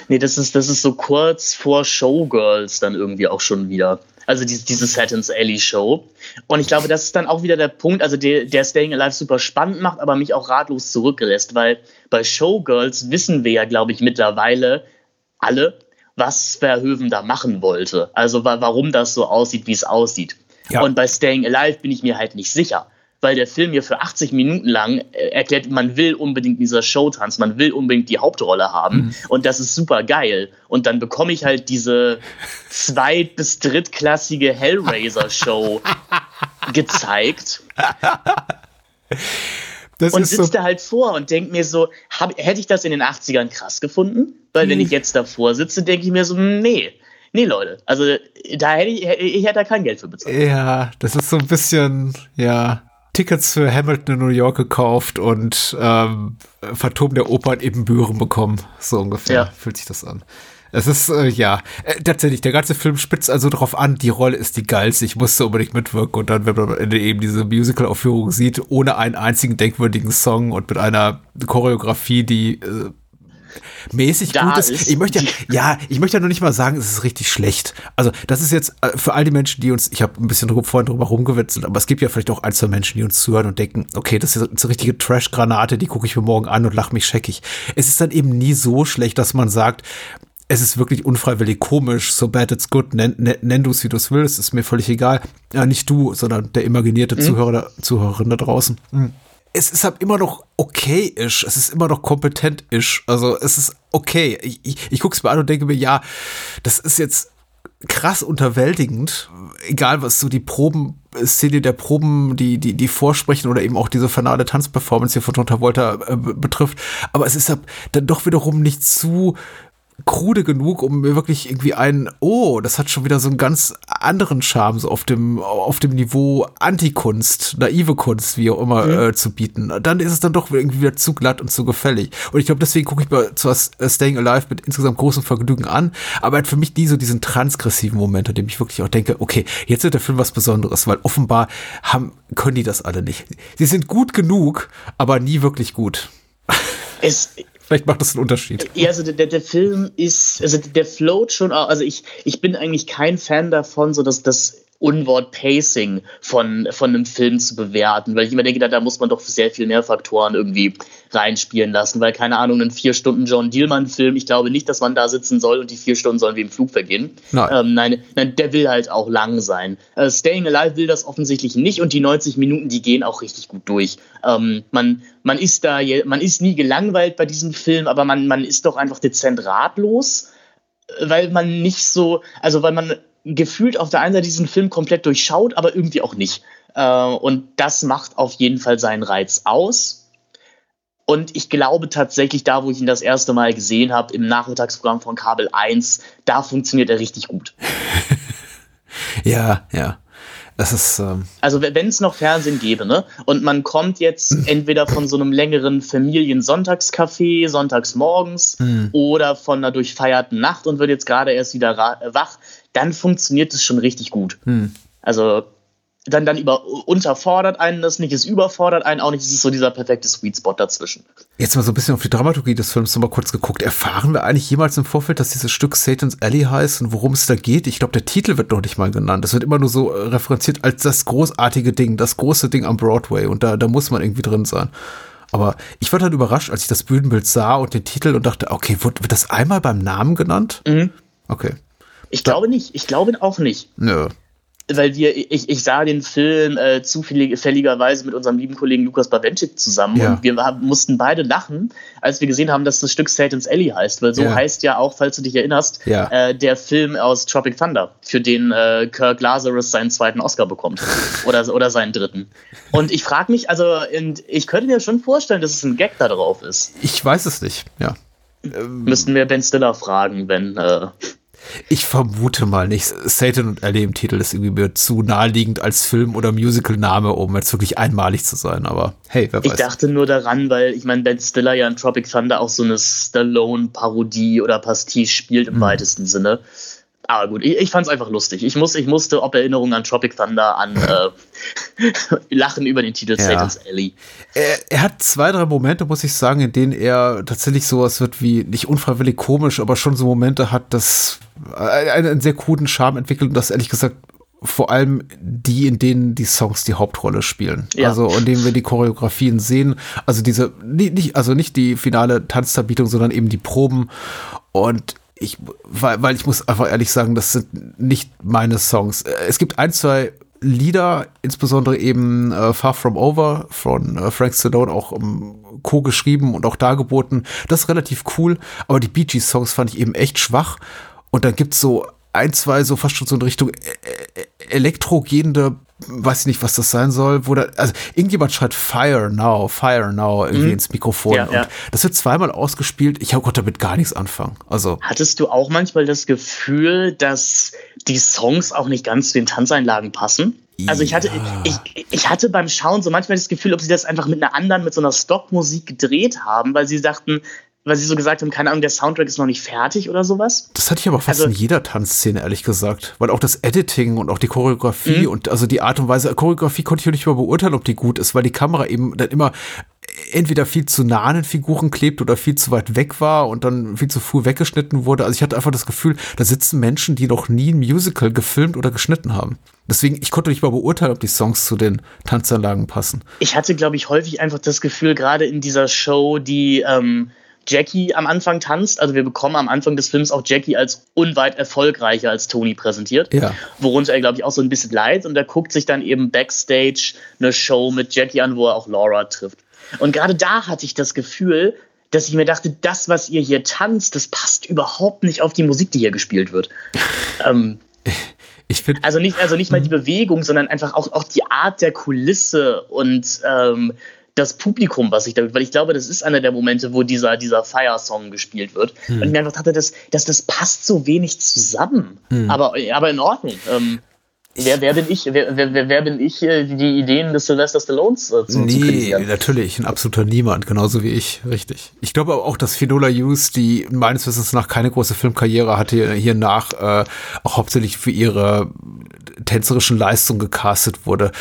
Nee, das ist, das ist so kurz vor Showgirls dann irgendwie auch schon wieder. Also diese, diese Satan's Alley Show. Und ich glaube, das ist dann auch wieder der Punkt, also der, der Staying Alive super spannend macht, aber mich auch ratlos zurücklässt, weil bei Showgirls wissen wir ja, glaube ich, mittlerweile alle, was Verhoeven da machen wollte. Also warum das so aussieht, wie es aussieht. Ja. Und bei Staying Alive bin ich mir halt nicht sicher, weil der Film mir für 80 Minuten lang äh, erklärt, man will unbedingt dieser Show tanzen, man will unbedingt die Hauptrolle haben mhm. und das ist super geil. Und dann bekomme ich halt diese zweit- bis drittklassige Hellraiser-Show (laughs) gezeigt. Das und sitzt so da halt vor und denkt mir so, hab, hätte ich das in den 80ern krass gefunden? Weil hm. wenn ich jetzt davor sitze, denke ich mir so, nee. Nee, Leute, also da hätte ich, ich hätte da kein Geld für bezahlt. Ja, das ist so ein bisschen, ja, Tickets für Hamilton in New York gekauft und ähm, Phantom der Oper in Ebenbüren bekommen. So ungefähr ja. fühlt sich das an. Es ist, äh, ja, äh, tatsächlich, der ganze Film spitzt also darauf an, die Rolle ist die geilste, ich musste unbedingt mitwirken und dann, wenn man am Ende eben diese Musical-Aufführung sieht, ohne einen einzigen denkwürdigen Song und mit einer Choreografie, die äh, mäßig da gut ist. Ich möchte ja, ja, ich möchte ja noch nicht mal sagen, es ist richtig schlecht. Also, das ist jetzt äh, für all die Menschen, die uns, ich habe ein bisschen drüber, vorhin drüber rumgewitzelt, aber es gibt ja vielleicht auch ein, zwei Menschen, die uns zuhören und denken, okay, das ist eine richtige Trash-Granate, die gucke ich mir morgen an und lache mich scheckig. Es ist dann eben nie so schlecht, dass man sagt, es ist wirklich unfreiwillig komisch, so bad it's good, nenn, nenn, nenn du es, wie du es willst, ist mir völlig egal. Ja, nicht du, sondern der imaginierte mhm. Zuhörer, Zuhörerin da draußen. Mhm. Es ist halt immer noch okay-ish, es ist immer noch kompetent-ish, also es ist okay. Ich, ich, ich gucke es mir an und denke mir, ja, das ist jetzt krass unterwältigend, egal was so die Proben, Szene der Proben, die, die, die vorsprechen oder eben auch diese finale Tanzperformance hier von John Travolta äh, betrifft. Aber es ist halt dann doch wiederum nicht zu krude genug, um mir wirklich irgendwie ein, oh, das hat schon wieder so einen ganz anderen Charme, so auf dem, auf dem Niveau Antikunst, naive Kunst, wie auch immer, mhm. äh, zu bieten. Dann ist es dann doch irgendwie wieder zu glatt und zu gefällig. Und ich glaube, deswegen gucke ich mir zwar Staying Alive mit insgesamt großem Vergnügen an, aber hat für mich nie so diesen transgressiven Moment, an dem ich wirklich auch denke, okay, jetzt wird der Film was Besonderes, weil offenbar haben, können die das alle nicht. Sie sind gut genug, aber nie wirklich gut. Es, Vielleicht macht das einen Unterschied. Ja, also der, der Film ist, also der float schon auch, also ich, ich bin eigentlich kein Fan davon, so dass das Unwort Pacing von, von einem Film zu bewerten, weil ich immer denke, da, da muss man doch sehr viel mehr Faktoren irgendwie reinspielen lassen, weil keine Ahnung, ein vier Stunden John Dielmann-Film, ich glaube nicht, dass man da sitzen soll und die vier Stunden sollen wie im Flug vergehen. Nein, ähm, nein, nein, der will halt auch lang sein. Äh, Staying Alive will das offensichtlich nicht und die 90 Minuten, die gehen auch richtig gut durch. Ähm, man, man ist da, man ist nie gelangweilt bei diesem Film, aber man, man ist doch einfach dezent ratlos weil man nicht so, also weil man gefühlt auf der einen Seite diesen Film komplett durchschaut, aber irgendwie auch nicht. Äh, und das macht auf jeden Fall seinen Reiz aus. Und ich glaube tatsächlich, da, wo ich ihn das erste Mal gesehen habe, im Nachmittagsprogramm von Kabel 1, da funktioniert er richtig gut. (laughs) ja, ja. Das ist. Ähm also, wenn es noch Fernsehen gäbe, ne? Und man kommt jetzt (laughs) entweder von so einem längeren Familiensonntagscafé sonntags morgens hm. oder von einer durchfeierten Nacht und wird jetzt gerade erst wieder wach, dann funktioniert es schon richtig gut. Hm. Also dann, dann über, unterfordert einen das nicht, es überfordert einen auch nicht, es ist so dieser perfekte Sweet Spot dazwischen. Jetzt mal so ein bisschen auf die Dramaturgie des Films nochmal kurz geguckt. Erfahren wir eigentlich jemals im Vorfeld, dass dieses Stück Satan's Alley heißt und worum es da geht? Ich glaube, der Titel wird noch nicht mal genannt. Es wird immer nur so äh, referenziert als das großartige Ding, das große Ding am Broadway und da, da muss man irgendwie drin sein. Aber ich war dann überrascht, als ich das Bühnenbild sah und den Titel und dachte, okay, wird, wird das einmal beim Namen genannt? Mhm. Okay. Ich glaube nicht. Ich glaube auch nicht. Nö. weil wir, ich, ich sah den Film äh, zufälligerweise mit unserem lieben Kollegen Lukas Bawenschik zusammen Ja. und wir haben, mussten beide lachen, als wir gesehen haben, dass das Stück Satan's Alley heißt, weil so Ja. heißt ja auch, falls du dich erinnerst, Ja. äh, der Film aus Tropic Thunder, für den äh, Kirk Lazarus seinen zweiten Oscar bekommt (laughs) oder, oder seinen dritten. Und ich frage mich, also ich könnte mir schon vorstellen, dass es ein Gag da drauf ist. Ich weiß es nicht, ja. Müssten wir Ben Stiller fragen, wenn äh, Ich vermute mal nicht. Satan und Ellie im Titel ist irgendwie mir zu naheliegend als Film- oder Musical-Name, um jetzt wirklich einmalig zu sein. Aber hey, wer Ich weiß. dachte nur daran, weil ich meine, Ben Stiller ja in Tropic Thunder auch so eine Stallone-Parodie oder Pastiche spielt im weitesten Sinne. Aber gut, ich, ich fand es einfach lustig. Ich, muss, ich musste, ob Erinnerung an Tropic Thunder, an äh, (laughs) Lachen über den Titel Ja. Satan's Alley. er, er hat zwei, drei Momente, muss ich sagen, in denen er tatsächlich sowas wird wie, nicht unfreiwillig komisch, aber schon so Momente hat, das äh, einen, einen sehr kruden Charme entwickelt und das ehrlich gesagt vor allem die, in denen die Songs die Hauptrolle spielen. Ja. Also, in denen wir die Choreografien sehen. Also diese, nicht, also nicht die finale Tanzdarbietung, sondern eben die Proben. Und ich, weil, weil ich muss einfach ehrlich sagen, das sind nicht meine Songs. Äh, Es gibt ein, zwei Lieder, insbesondere eben äh, Far From Over von äh, Frank Stallone auch ähm, co-geschrieben und auch dargeboten. Das ist relativ cool, aber die Bee Gees Songs fand ich eben echt schwach. Und dann gibt's so ein, zwei so fast schon so in Richtung äh, äh, elektrogehende, weiß ich nicht, was das sein soll, wo da, also irgendjemand schreit Fire Now, Fire Now irgendwie ins Mikrofon. Mhm. Ja, und ja. das wird zweimal ausgespielt. Ich konnte damit gar nichts anfangen. Also, Hattest du auch manchmal das Gefühl, dass die Songs auch nicht ganz zu den Tanzeinlagen passen? Also ich hatte, ich, ich hatte beim Schauen so manchmal das Gefühl, ob sie das einfach mit einer anderen, mit so einer Stockmusik gedreht haben, weil sie dachten, weil sie so gesagt haben, keine Ahnung, der Soundtrack ist noch nicht fertig oder sowas. Das hatte ich aber fast Also- in jeder Tanzszene, ehrlich gesagt. Weil auch das Editing und auch die Choreografie und also die Art und Weise, Choreografie konnte ich auch nicht mal beurteilen, ob die gut ist, weil die Kamera eben dann immer entweder viel zu nah an den Figuren klebt oder viel zu weit weg war und dann viel zu früh weggeschnitten wurde. Also ich hatte einfach das Gefühl, da sitzen Menschen, die noch nie ein Musical gefilmt oder geschnitten haben. Deswegen, ich konnte nicht mal beurteilen, ob die Songs zu den Tanzanlagen passen. Ich hatte, glaube ich, häufig einfach das Gefühl, gerade in dieser Show, die ähm, Jackie am Anfang tanzt, also wir bekommen am Anfang des Films auch Jackie als unweit erfolgreicher als Tony präsentiert, Ja. worunter er, glaube ich, auch so ein bisschen leid und er guckt sich dann eben Backstage eine Show mit Jackie an, wo er auch Laura trifft. Und gerade da hatte ich das Gefühl, dass ich mir dachte, das, was ihr hier tanzt, das passt überhaupt nicht auf die Musik, die hier gespielt wird. (laughs) ähm, also nicht, also nicht mal die Bewegung, sondern einfach auch, auch die Art der Kulisse und ähm, das Publikum, was ich damit, weil ich glaube, das ist einer der Momente, wo dieser, dieser Fire-Song gespielt wird. Und ich mir einfach dachte, das, das, das passt so wenig zusammen. Aber, aber in Ordnung. Ähm, wer, wer bin ich, wer, wer, wer- bin ich, äh, die Ideen des Sylvester Stallones äh, zu, zu Nee, kritisieren? natürlich, ein absoluter Niemand, genauso wie ich, richtig. Ich glaube aber auch, dass Finola Hughes, die meines Wissens nach keine große Filmkarriere hatte, hier nach äh, auch hauptsächlich für ihre tänzerischen Leistungen gecastet wurde.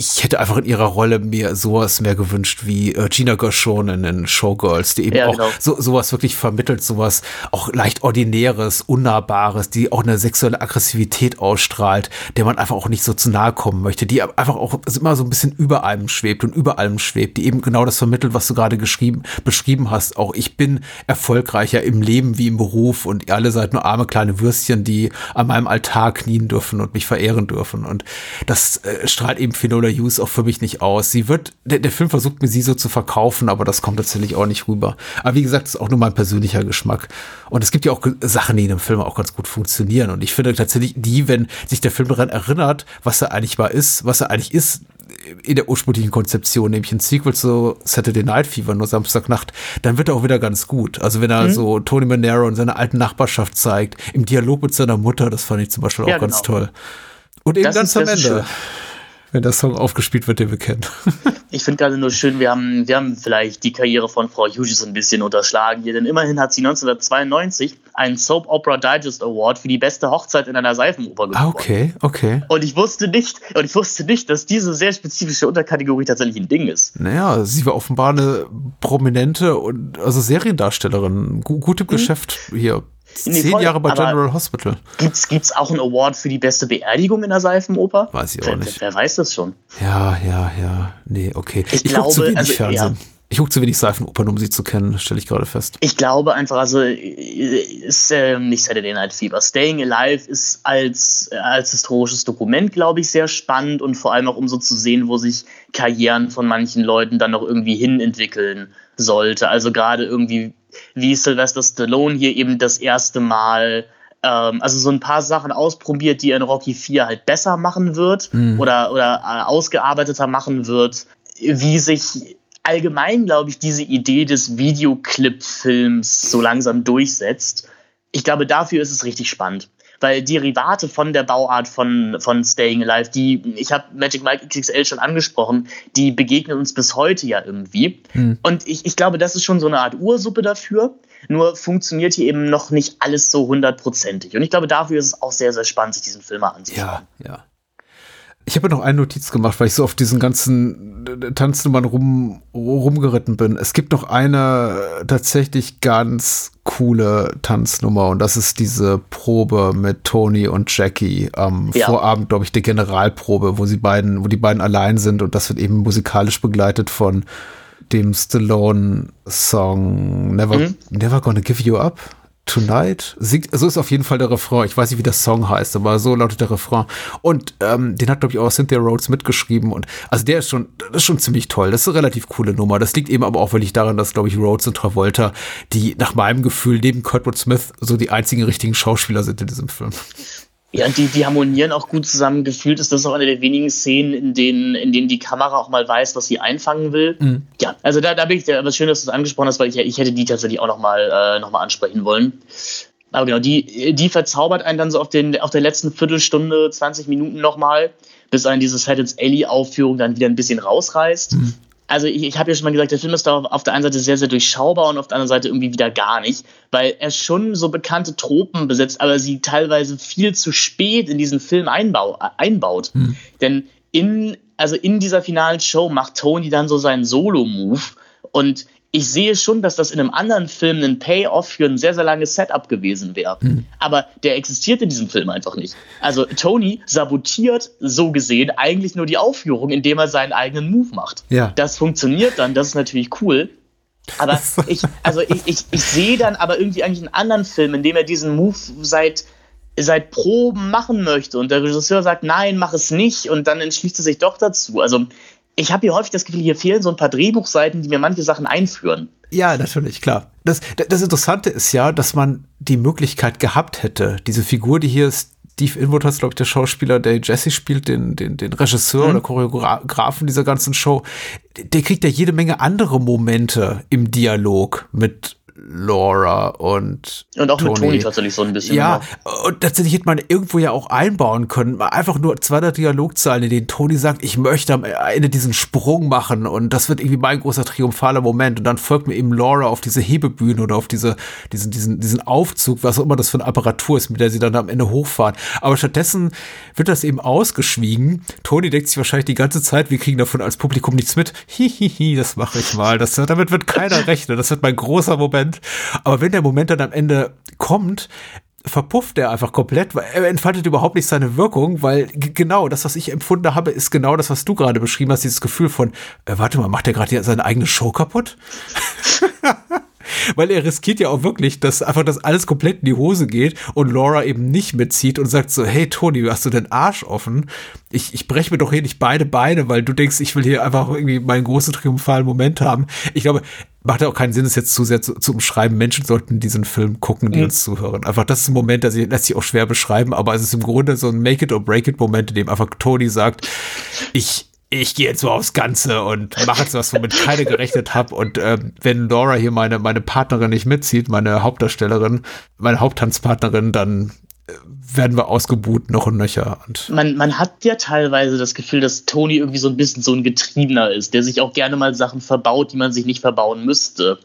Ich hätte einfach in ihrer Rolle mir sowas mehr gewünscht wie äh, Gina Gershon in, in Showgirls, die eben Ja, auch genau. so, sowas wirklich vermittelt, sowas auch leicht Ordinäres, Unnahbares, die auch eine sexuelle Aggressivität ausstrahlt, der man einfach auch nicht so zu nahe kommen möchte, die einfach auch immer so ein bisschen über einem schwebt und über allem schwebt, die eben genau das vermittelt, was du gerade geschrieben, beschrieben hast. Auch ich bin erfolgreicher im Leben wie im Beruf und ihr alle seid nur arme kleine Würstchen, die an meinem Altar knien dürfen und mich verehren dürfen. Und das äh, strahlt eben Finola Hughes auch für mich nicht aus. Sie wird, der, der Film versucht mir sie so zu verkaufen, aber das kommt tatsächlich auch nicht rüber. Aber wie gesagt, das ist auch nur mein persönlicher Geschmack. Und es gibt ja auch Sachen, die in einem Film auch ganz gut funktionieren. Und ich finde tatsächlich die, wenn sich der Film daran erinnert, was er eigentlich mal ist, was er eigentlich ist, in der ursprünglichen Konzeption, nämlich ein Sequel zu Saturday Night Fever, nur Samstagnacht, dann wird er auch wieder ganz gut. Also wenn er Mhm. so Tony Manero in seiner alten Nachbarschaft zeigt, im Dialog mit seiner Mutter, das fand ich zum Beispiel auch Ja, ganz genau. toll. Und eben Das ganz ist- ist Ende, schön. wenn der Song aufgespielt wird, den wir kennen. (laughs) Ich finde gerade nur schön, wir haben, wir haben vielleicht die Karriere von Frau Hughes ein bisschen unterschlagen hier, denn immerhin hat sie 1992 einen Soap Opera Digest Award für die beste Hochzeit in einer Seifenoper gewonnen. ah, okay, okay. Und ich wusste nicht, und ich wusste nicht, dass diese sehr spezifische Unterkategorie tatsächlich ein Ding ist. Naja, sie war offenbar eine prominente und also Seriendarstellerin. Gu gut im Geschäft hier. Nee, Zehn Jahre bei General Hospital. Gibt's, gibt's auch einen Award für die beste Beerdigung in der Seifenoper? Weiß ich auch wer, nicht. Wer weiß das schon? Ja, ja, ja. Nee, okay. Ich, guck glaube, zu wenig also, ja, Fernsehen. Ich gucke zu wenig Seifenopern, um sie zu kennen, stelle ich gerade fest. Ich glaube einfach, also ist äh, nicht Saturday Night Fever. Staying Alive ist als, als historisches Dokument, glaube ich, sehr spannend und vor allem auch um so zu sehen, wo sich Karrieren von manchen Leuten dann noch irgendwie hin entwickeln sollte. Also gerade irgendwie, wie Sylvester Stallone hier eben das erste Mal ähm, also so ein paar Sachen ausprobiert, die er in Rocky 4 halt besser machen wird mhm. oder, oder äh, ausgearbeiteter machen wird, wie sich allgemein, glaube ich, diese Idee des Videoclip-Films so langsam durchsetzt. Ich glaube, dafür ist es richtig spannend. Weil Derivate von der Bauart von, von Staying Alive, die, ich habe Magic Mike XXL schon angesprochen, die begegnen uns bis heute ja irgendwie. Hm. Und ich, ich glaube, das ist schon so eine Art Ursuppe dafür. Nur funktioniert hier eben noch nicht alles so hundertprozentig. Und ich glaube, dafür ist es auch sehr, sehr spannend, sich diesen Film mal anzuschauen. Ja, ja. Ich habe noch eine Notiz gemacht, weil ich so auf diesen ganzen Tanznummern rum, rumgeritten bin. Es gibt noch eine tatsächlich ganz coole Tanznummer und das ist diese Probe mit Tony und Jackie am ja. Vorabend, glaube ich, der Generalprobe, wo sie beiden, wo die beiden allein sind und das wird eben musikalisch begleitet von dem Stallone-Song Never, mhm. Never Gonna Give You Up. Tonight singt, so ist auf jeden Fall der Refrain. Ich weiß nicht, wie der Song heißt, aber so lautet der Refrain. Und ähm, den hat, glaube ich, auch Cynthia Rhodes mitgeschrieben. Und also der ist schon, das ist schon ziemlich toll. Das ist eine relativ coole Nummer. Das liegt eben aber auch wirklich daran, dass, glaube ich, Rhodes und Travolta, die nach meinem Gefühl neben Kurtwood Smith so die einzigen richtigen Schauspieler sind in diesem Film. Ja, die, die harmonieren auch gut zusammen. Gefühlt ist das auch eine der wenigen Szenen, in denen, in denen die Kamera auch mal weiß, was sie einfangen will. Mhm. Ja, also da, da bin ich, aber schön, dass du es angesprochen hast, weil ich, ich hätte die tatsächlich auch nochmal äh, noch ansprechen wollen. Aber genau, die, die verzaubert einen dann so auf, den, auf der letzten Viertelstunde, 20 Minuten nochmal, bis einen diese Settles Ellie-Aufführung dann wieder ein bisschen rausreißt. Mhm also ich, ich habe ja schon mal gesagt, der Film ist da auf der einen Seite sehr, sehr durchschaubar und auf der anderen Seite irgendwie wieder gar nicht, weil er schon so bekannte Tropen besetzt, aber sie teilweise viel zu spät in diesen Film einbau, einbaut. Hm. Denn in, also in dieser finalen Show macht Tony dann so seinen Solo-Move und ich sehe schon, dass das in einem anderen Film ein Payoff für ein sehr, sehr langes Setup gewesen wäre. Hm. Aber der existiert in diesem Film einfach nicht. Also Tony sabotiert so gesehen eigentlich nur die Aufführung, indem er seinen eigenen Move macht. Ja. Das funktioniert dann, das ist natürlich cool. Aber ich, also ich, ich, ich sehe dann aber irgendwie eigentlich einen anderen Film, in dem er diesen Move seit seit Proben machen möchte und der Regisseur sagt, nein, mach es nicht und dann entschließt er sich doch dazu. Also ich habe hier häufig das Gefühl, hier fehlen so ein paar Drehbuchseiten, die mir manche Sachen einführen. Ja, natürlich, klar. Das, das Interessante ist ja, dass man die Möglichkeit gehabt hätte, diese Figur, die hier Steve Inwood heißt, glaube ich, der Schauspieler, der Jesse spielt, den, den, den Regisseur mhm. oder Choreografen dieser ganzen Show, der kriegt ja jede Menge andere Momente im Dialog mit Laura und und auch Tony. mit Tony tatsächlich so ein bisschen. Ja, genau. und tatsächlich hätte man irgendwo ja auch einbauen können, einfach nur 200 Dialogzeilen, in denen Tony sagt, ich möchte am Ende diesen Sprung machen und das wird irgendwie mein großer triumphaler Moment und dann folgt mir eben Laura auf diese Hebebühne oder auf diese diesen diesen diesen Aufzug, was auch immer das für eine Apparatur ist, mit der sie dann am Ende hochfahren. Aber stattdessen wird das eben ausgeschwiegen. Tony denkt sich wahrscheinlich die ganze Zeit, wir kriegen davon als Publikum nichts mit. Hihihi, das mache ich mal. Das damit wird keiner (laughs) rechnen. Das wird mein großer Moment Moment. Aber wenn der Moment dann am Ende kommt, verpufft er einfach komplett, weil er entfaltet überhaupt nicht seine Wirkung, weil genau das, was ich empfunden habe, ist genau das, was du gerade beschrieben hast, dieses Gefühl von, äh, warte mal, macht er gerade seine eigene Show kaputt? (laughs) Weil er riskiert ja auch wirklich, dass einfach das alles komplett in die Hose geht und Laura eben nicht mitzieht und sagt so, hey Tony, hast du den Arsch offen? Ich, ich breche mir doch hier nicht beide Beine, weil du denkst, ich will hier einfach irgendwie meinen großen triumphalen Moment haben. Ich glaube, macht ja auch keinen Sinn, es jetzt zu sehr zu, zu umschreiben. Menschen sollten diesen Film gucken, die mhm. uns zuhören. Einfach, das ist ein Moment, der lässt sich auch schwer beschreiben, aber es ist im Grunde so ein Make it or break it Moment, in dem einfach Tony sagt, ich, ich gehe jetzt so aufs Ganze und mache jetzt was, womit keine gerechnet habe. Und ähm, wenn Laura hier meine, meine Partnerin nicht mitzieht, meine Hauptdarstellerin, meine Haupttanzpartnerin, dann äh, werden wir ausgebuht noch und nöcher. Und man, man hat ja teilweise das Gefühl, dass Tony irgendwie so ein bisschen so ein Getriebener ist, der sich auch gerne mal Sachen verbaut, die man sich nicht verbauen müsste.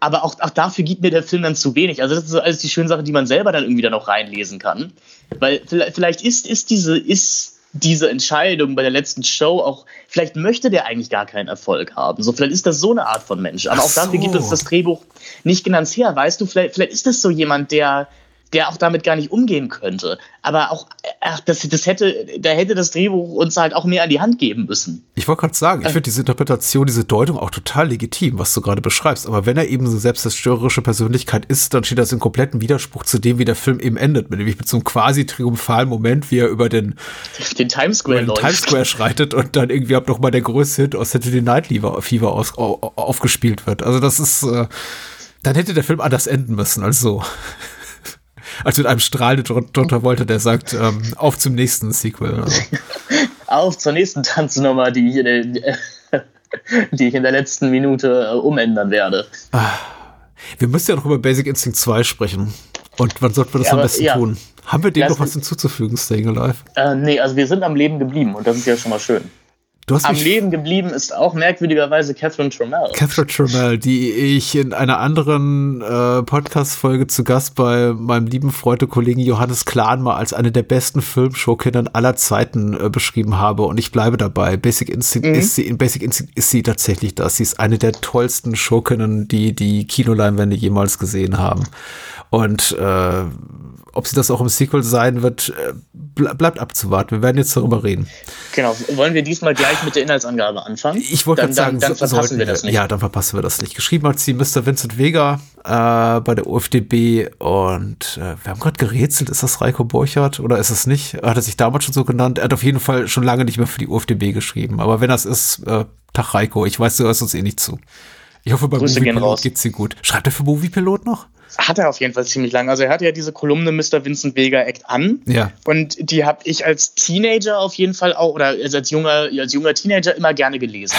Aber auch, auch dafür gibt mir der Film dann zu wenig. Also das ist so alles die schönen Sachen, die man selber dann irgendwie dann auch reinlesen kann. Weil vielleicht ist, ist diese, ist diese Entscheidung bei der letzten Show auch, vielleicht möchte der eigentlich gar keinen Erfolg haben. So, vielleicht ist das so eine Art von Mensch. Aber auch so. dafür gibt es das Drehbuch nicht genannt her. Weißt du, vielleicht, vielleicht ist das so jemand, der, der auch damit gar nicht umgehen könnte. Aber auch, ach, das, das hätte, da hätte das Drehbuch uns halt auch mehr an die Hand geben müssen. Ich wollte gerade sagen, ich finde diese Interpretation, diese Deutung auch total legitim, was du gerade beschreibst. Aber wenn er eben so selbstzerstörerische Persönlichkeit ist, dann steht das in kompletten Widerspruch zu dem, wie der Film eben endet. Nämlich mit so einem quasi triumphalen Moment, wie er über den, den Times Square, den Times Square schreitet und dann irgendwie ab noch mal der größte Hit aus Saturday Night Fever aus, aufgespielt wird. Also das ist, äh, dann hätte der Film anders enden müssen als so als mit einem strahlenden John wollte, der sagt, ähm, auf zum nächsten Sequel. (laughs) Auf zur nächsten Tanznummer, die ich in der, (laughs) die ich in der letzten Minute äh, umändern werde. Ah, wir müssen ja noch über Basic Instinct 2 sprechen. Und wann sollten wir das ja, am besten ja. tun? Haben wir dem noch was hinzuzufügen, Staying Alive? Äh, nee, also wir sind am Leben geblieben und das ist ja schon mal schön. Am Leben geblieben ist auch merkwürdigerweise Catherine Trammell. Catherine Trammell, die ich in einer anderen äh, Podcast-Folge zu Gast bei meinem lieben Freund und Kollegen Johannes Klahn mal als eine der besten Filmshowkindern aller Zeiten äh, beschrieben habe. Und ich bleibe dabei. Basic Instinct mhm. ist sie, in Basic Instinct ist sie tatsächlich das. Sie ist eine der tollsten Showkindern, die die Kinoleinwände jemals gesehen haben. Und äh, ob sie das auch im Sequel sein wird, äh, bleibt abzuwarten. Wir werden jetzt darüber reden. Genau. Wollen wir diesmal gleich mit der Inhaltsangabe anfangen? Ich wollte gerade sagen, dann, dann verpassen wir das nicht. Ja, dann verpassen wir das nicht. Geschrieben hat sie Mr. Vincent Vega äh, bei der UFDB und äh, wir haben gerade gerätselt, ist das Reiko Borchardt oder ist es nicht? Hat er sich damals schon so genannt? Er hat auf jeden Fall schon lange nicht mehr für die UFDB geschrieben. Aber wenn das ist, äh, Tag Reiko, ich weiß, du hörst uns eh nicht zu. Ich hoffe, bei Movie Pilot geht's dir gut. Schreibt er für Movie Pilot noch? Hat er auf jeden Fall ziemlich lange. Also er hatte ja diese Kolumne Mr. Vincent Vega Act an. Ja. Und die habe ich als Teenager auf jeden Fall auch, oder als junger, als junger Teenager immer gerne gelesen.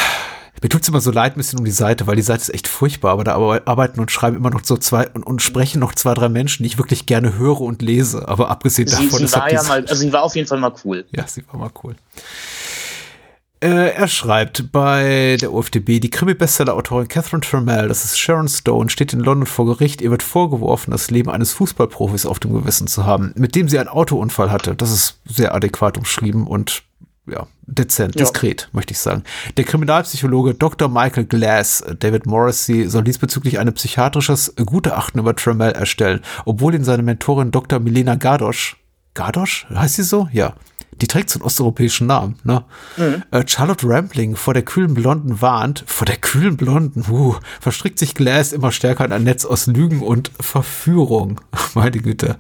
Mir tut es immer so leid ein bisschen um die Seite, weil die Seite ist echt furchtbar, aber da arbeiten und schreiben immer noch so zwei und, und sprechen noch zwei, drei Menschen, die ich wirklich gerne höre und lese. Aber abgesehen sie, davon sie ist war ja mal, also sie war auf jeden Fall mal cool. Ja, sie war mal cool. Äh, er schreibt bei der UFDB, die Krimi-Bestseller-Autorin Catherine Trammell, das ist Sharon Stone, steht in London vor Gericht. Ihr wird vorgeworfen, das Leben eines Fußballprofis auf dem Gewissen zu haben, mit dem sie einen Autounfall hatte. Das ist sehr adäquat umschrieben und ja, dezent, ja. diskret, möchte ich sagen. Der Kriminalpsychologe Dr. Michael Glass, David Morrissey, soll diesbezüglich ein psychiatrisches Gutachten über Trammell erstellen, obwohl ihn seine Mentorin Dr. Milena Gardosch, Gardosch, heißt sie so? Ja, die trägt so einen osteuropäischen Namen, ne? Mhm. Äh, Charlotte Rampling vor der kühlen Blonden warnt, vor der kühlen Blonden, uh, verstrickt sich Glass immer stärker in ein Netz aus Lügen und Verführung. (laughs) Meine Güte.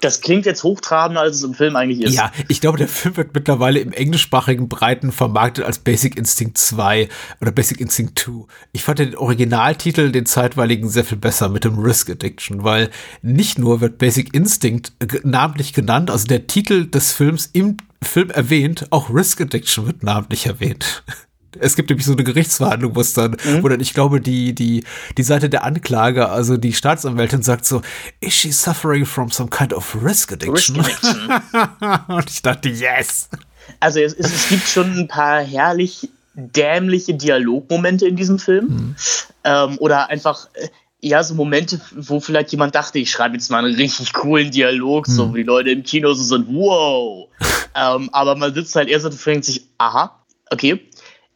Das klingt jetzt hochtrabender, als es im Film eigentlich ist. Ja, ich glaube, der Film wird mittlerweile im englischsprachigen Breiten vermarktet als Basic Instinct 2 oder Basic Instinct 2. Ich fand den Originaltitel, den zeitweiligen, sehr viel besser mit dem Risk Addiction, weil nicht nur wird Basic Instinct namentlich genannt, also der Titel des Films im Film erwähnt, auch Risk Addiction wird namentlich erwähnt. (laughs) Es gibt nämlich so eine Gerichtsverhandlung, wo es dann, mhm. wo dann, ich glaube, die, die, die Seite der Anklage, also die Staatsanwältin sagt so, is she suffering from some kind of risk addiction? Risk addiction. (laughs) Und ich dachte, yes. Also es, es, gibt schon ein paar herrlich dämliche Dialogmomente in diesem Film. Mhm. Ähm, oder einfach, äh, ja, so Momente, wo vielleicht jemand dachte, ich schreibe jetzt mal einen richtig coolen Dialog, mhm. so wie die Leute im Kino so sind, wow. (laughs) ähm, aber man sitzt halt erst und denkt sich, aha, okay,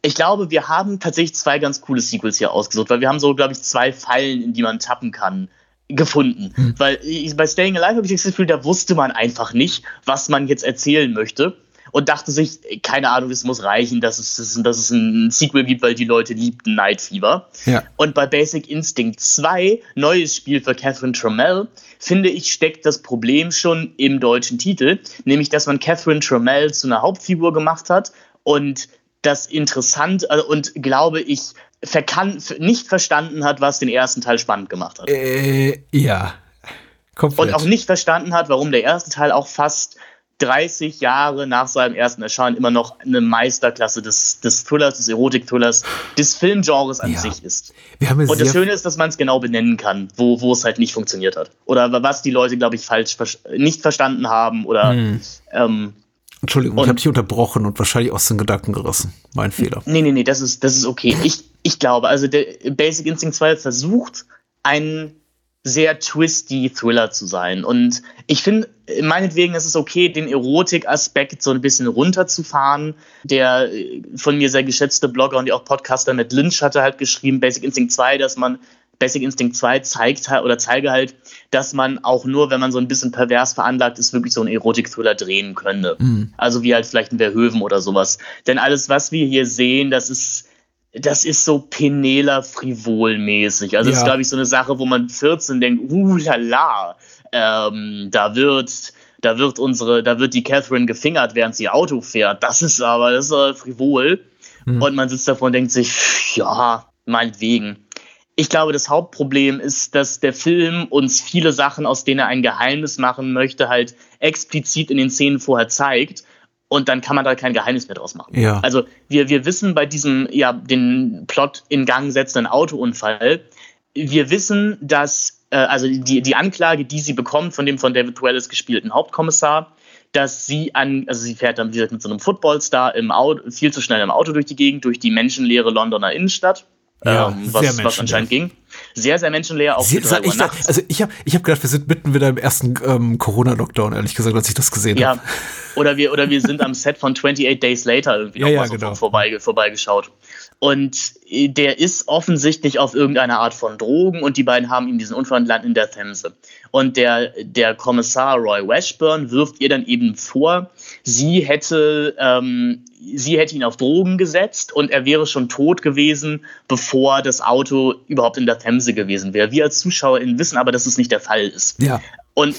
ich glaube, wir haben tatsächlich zwei ganz coole Sequels hier ausgesucht, weil wir haben so, glaube ich, zwei Fallen, in die man tappen kann, gefunden. Hm. Weil bei Staying Alive habe ich das Gefühl, da wusste man einfach nicht, was man jetzt erzählen möchte. Und dachte sich, keine Ahnung, es muss reichen, dass es, dass es ein Sequel gibt, weil die Leute liebten Night Fever. Ja. Und bei Basic Instinct 2, neues Spiel für Catherine Trammell, finde ich, steckt das Problem schon im deutschen Titel, nämlich dass man Catherine Trammell zu einer Hauptfigur gemacht hat und das interessant also, und glaube ich verkan nicht verstanden hat, was den ersten Teil spannend gemacht hat. Äh, ja. Komplett. Und auch nicht verstanden hat, warum der erste Teil auch fast 30 Jahre nach seinem ersten Erscheinen immer noch eine Meisterklasse des, des Thrillers, des Erotik-Thrillers, des Filmgenres an ja. sich ist. und das Schöne ist, dass man es genau benennen kann, wo, wo es halt nicht funktioniert hat. Oder was die Leute, glaube ich, falsch nicht verstanden haben oder hm. ähm, Entschuldigung, und, ich habe dich unterbrochen und wahrscheinlich aus den Gedanken gerissen. Mein Fehler. Nee, nee, nee, das ist, das ist okay. Ich, ich glaube, also der Basic Instinct 2 versucht, ein sehr twisty Thriller zu sein. Und ich finde, meinetwegen ist es okay, den Erotik-Aspekt so ein bisschen runterzufahren. Der äh, von mir sehr geschätzte Blogger und auch Podcaster mit Lynch hatte halt geschrieben, Basic Instinct 2, dass man Basic Instinct 2 zeigt halt oder zeige halt, dass man auch nur, wenn man so ein bisschen pervers veranlagt ist, wirklich so einen Erotik-Thriller drehen könnte. Mhm. Also wie halt vielleicht ein Verhöven oder sowas. Denn alles, was wir hier sehen, das ist, das ist so Penela frivol-mäßig. Also ja. das ist, glaube ich, so eine Sache, wo man 14 denkt, uh la ähm, da wird da wird unsere, da wird die Catherine gefingert, während sie Auto fährt. Das ist aber, das ist äh, frivol. Mhm. Und man sitzt davor und denkt sich, ja, meinetwegen. Ich glaube, das Hauptproblem ist, dass der Film uns viele Sachen, aus denen er ein Geheimnis machen möchte, halt explizit in den Szenen vorher zeigt. Und dann kann man da kein Geheimnis mehr draus machen. Ja. Also wir, wir wissen bei diesem, ja, den Plot in Gang setzenden Autounfall, wir wissen, dass äh, also die, die Anklage, die sie bekommt von dem von David Wallace gespielten Hauptkommissar, dass sie an, also sie fährt dann, wie gesagt, mit so einem Footballstar im Auto, viel zu schnell im Auto durch die Gegend, durch die menschenleere Londoner Innenstadt. Ja, ähm, was, was anscheinend ging. Sehr, sehr menschenleer, auch sehr, ich, Also ich habe ich hab gedacht, wir sind mitten wieder im ersten ähm, Corona-Lockdown, ehrlich gesagt, als ich das gesehen habe. Ja, oder wir, oder wir sind am Set von 28 Days Later irgendwie ja, ja, mal so genau. vorbei, vorbeigeschaut. Und äh, der ist offensichtlich auf irgendeine Art von Drogen und die beiden haben ihm diesen Unfall und landen in der Themse. Und der, der Kommissar Roy Washburn wirft ihr dann eben vor, sie hätte, ähm, sie hätte ihn auf Drogen gesetzt und er wäre schon tot gewesen, bevor das Auto überhaupt in der Themse gewesen wäre. Wir als ZuschauerInnen wissen aber, dass es nicht der Fall ist. Ja. Und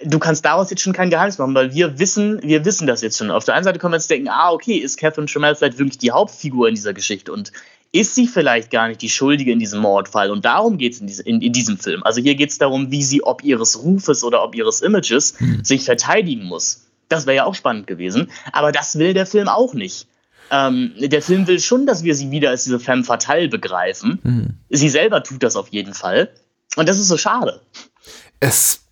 du kannst daraus jetzt schon kein Geheimnis machen, weil wir wissen, wir wissen das jetzt schon. Auf der einen Seite können wir jetzt denken, ah, okay, ist Catherine Trammell vielleicht wirklich die Hauptfigur in dieser Geschichte und ist sie vielleicht gar nicht die Schuldige in diesem Mordfall? Und darum geht es in, diese, in, in, diesem Film. Also hier geht es darum, wie sie ob ihres Rufes oder ob ihres Images hm. sich verteidigen muss. Das wäre ja auch spannend gewesen. Aber das will der Film auch nicht. Ähm, der Film will schon, dass wir sie wieder als diese femme fatale begreifen. Hm. Sie selber tut das auf jeden Fall. Und das ist so schade. Es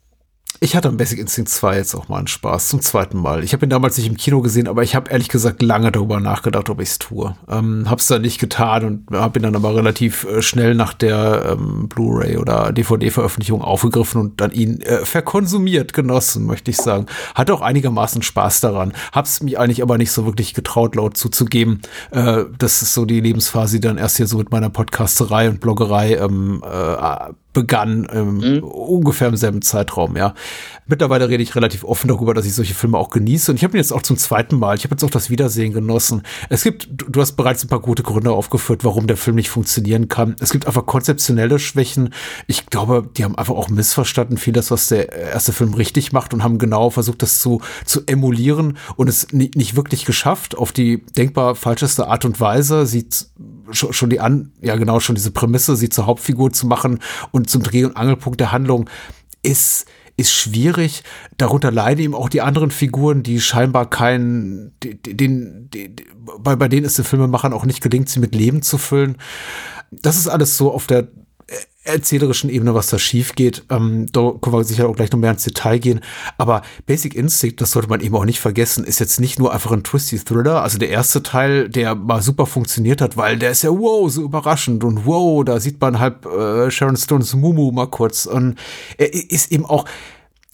ich hatte am Basic Instinct 2 jetzt auch mal einen Spaß, zum zweiten Mal. Ich habe ihn damals nicht im Kino gesehen, aber ich habe ehrlich gesagt lange darüber nachgedacht, ob ich es tue. Ähm, hab's dann nicht getan und habe ihn dann aber relativ äh, schnell nach der ähm, Blu-ray oder DVD-Veröffentlichung aufgegriffen und dann ihn äh, verkonsumiert, genossen, möchte ich sagen. Hatte auch einigermaßen Spaß daran. Hab's mich eigentlich aber nicht so wirklich getraut, laut zuzugeben. Äh, das ist so die Lebensphase, die dann erst hier so mit meiner Podcasterei und Bloggerei ähm, äh, begann, ähm, mhm. ungefähr im selben Zeitraum, ja. Mittlerweile rede ich relativ offen darüber, dass ich solche Filme auch genieße. Und ich habe ihn jetzt auch zum zweiten Mal, ich habe jetzt auch das Wiedersehen genossen. Es gibt, du hast bereits ein paar gute Gründe aufgeführt, warum der Film nicht funktionieren kann. Es gibt einfach konzeptionelle Schwächen. Ich glaube, die haben einfach auch missverstanden, vieles, was der erste Film richtig macht und haben genau versucht, das zu, zu emulieren und es nicht, nicht wirklich geschafft, auf die denkbar falscheste Art und Weise. Sieht schon, schon die an, ja genau, schon diese Prämisse, sie zur Hauptfigur zu machen und zum Dreh- und Angelpunkt der Handlung ist ist schwierig. Darunter leiden eben auch die anderen Figuren, die scheinbar keinen, den, den, bei, bei denen es den Filmemachern auch nicht gelingt, sie mit Leben zu füllen. Das ist alles so auf der erzählerischen Ebene, was da schief geht. Ähm, da können wir sicher auch gleich noch mehr ins Detail gehen. Aber Basic Instinct, das sollte man eben auch nicht vergessen, ist jetzt nicht nur einfach ein twisty Thriller. Also der erste Teil, der mal super funktioniert hat, weil der ist ja wow, so überraschend und wow, da sieht man halt äh, Sharon Stones Mumu mal kurz. Und er ist eben auch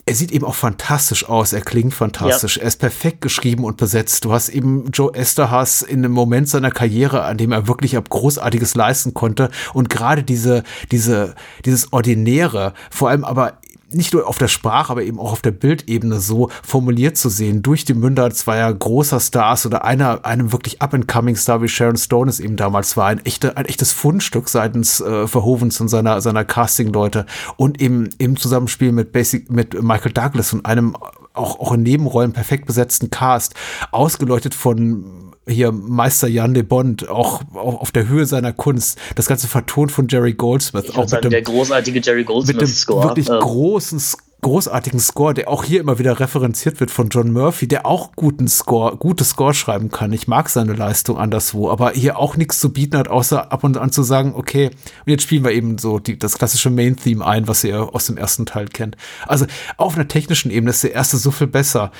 er sieht eben auch fantastisch aus, er klingt fantastisch, ja. er ist perfekt geschrieben und besetzt. Du hast eben Joe Esterhaas in einem Moment seiner Karriere, an dem er wirklich Großartiges leisten konnte und gerade diese, diese, dieses Ordinäre, vor allem aber nicht nur auf der Sprache, aber eben auch auf der Bildebene so formuliert zu sehen, durch die Münder zweier großer Stars oder einer, einem wirklich up-and-coming Star wie Sharon Stone es eben damals war, ein, echte, ein echtes Fundstück seitens äh, Verhovens und seiner, seiner Casting-Leute und eben im Zusammenspiel mit Basic, mit Michael Douglas und einem auch, auch in Nebenrollen perfekt besetzten Cast, ausgeleuchtet von hier Meister Jan de Bond, auch, auch auf der Höhe seiner Kunst. Das Ganze vertont von Jerry Goldsmith. Ich auch mit dem, der großartige Jerry Goldsmith-Score. Mit dem wirklich ähm. großen großartigen Score, der auch hier immer wieder referenziert wird von John Murphy, der auch guten Score, gute Score schreiben kann. Ich mag seine Leistung anderswo, aber hier auch nichts zu bieten hat, außer ab und an zu sagen, okay, und jetzt spielen wir eben so die, das klassische Main-Theme ein, was ihr aus dem ersten Teil kennt. Also auf einer technischen Ebene ist der erste so viel besser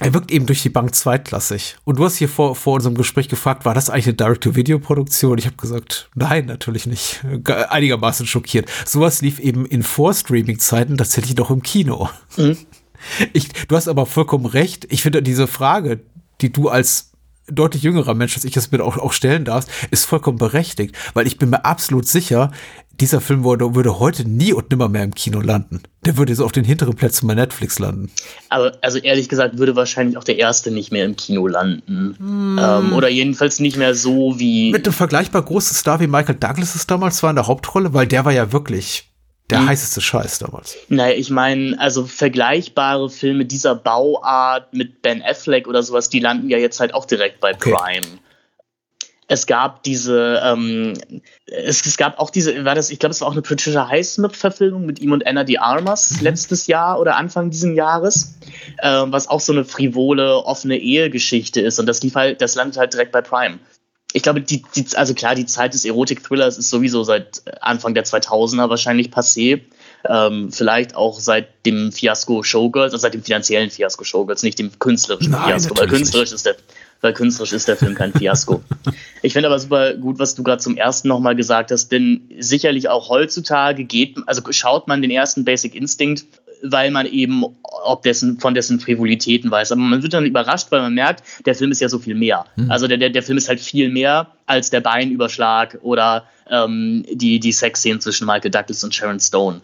er wirkt eben durch die Bank zweitklassig. Und du hast hier vor, vor unserem Gespräch gefragt, war das eigentlich eine Direct-to-Video-Produktion? Ich habe gesagt, nein, natürlich nicht. Einigermaßen schockiert. Sowas lief eben in Vor-Streaming-Zeiten tatsächlich noch im Kino. Mhm. Ich, du hast aber vollkommen recht. Ich finde diese Frage, die du als deutlich jüngerer Mensch, als ich das mir auch, auch stellen darf, ist vollkommen berechtigt, weil ich bin mir absolut sicher, dieser Film würde, würde heute nie und nimmer mehr im Kino landen. Der würde so auf den hinteren Plätzen bei Netflix landen. Aber also ehrlich gesagt würde wahrscheinlich auch der erste nicht mehr im Kino landen. Hm. Ähm, oder jedenfalls nicht mehr so wie. Mit einem vergleichbar großen Star wie Michael Douglas es damals war in der Hauptrolle, weil der war ja wirklich der hm. heißeste Scheiß damals. Naja, ich meine, also vergleichbare Filme dieser Bauart mit Ben Affleck oder sowas, die landen ja jetzt halt auch direkt bei okay. Prime es gab diese, ähm, es, es, gab auch diese, war das, ich glaube, es war auch eine Patricia Highsmith-Verfilmung mit ihm und Anna de Armas mhm. letztes Jahr oder Anfang diesen Jahres, äh, was auch so eine frivole, offene Ehegeschichte ist. Und das lief halt, das landet halt direkt bei Prime. Ich glaube, die, die also klar, die Zeit des Erotik-Thrillers ist sowieso seit Anfang der 2000er wahrscheinlich passé. Ähm, vielleicht auch seit dem Fiasko Showgirls, also seit dem finanziellen Fiasko Showgirls, nicht dem künstlerischen Nein, Fiasko, weil künstlerisch nicht. ist der weil künstlerisch ist der Film kein Fiasko. ich finde aber super gut, was du gerade zum ersten nochmal gesagt hast, denn sicherlich auch heutzutage geht, also schaut man den ersten Basic Instinct, weil man eben ob dessen, von dessen Frivolitäten weiß. Aber man wird dann überrascht, weil man merkt, der Film ist ja so viel mehr. Mhm. Also der, der, der Film ist halt viel mehr als der Beinüberschlag oder ähm, die, die Sexszenen zwischen Michael Douglas und Sharon Stone.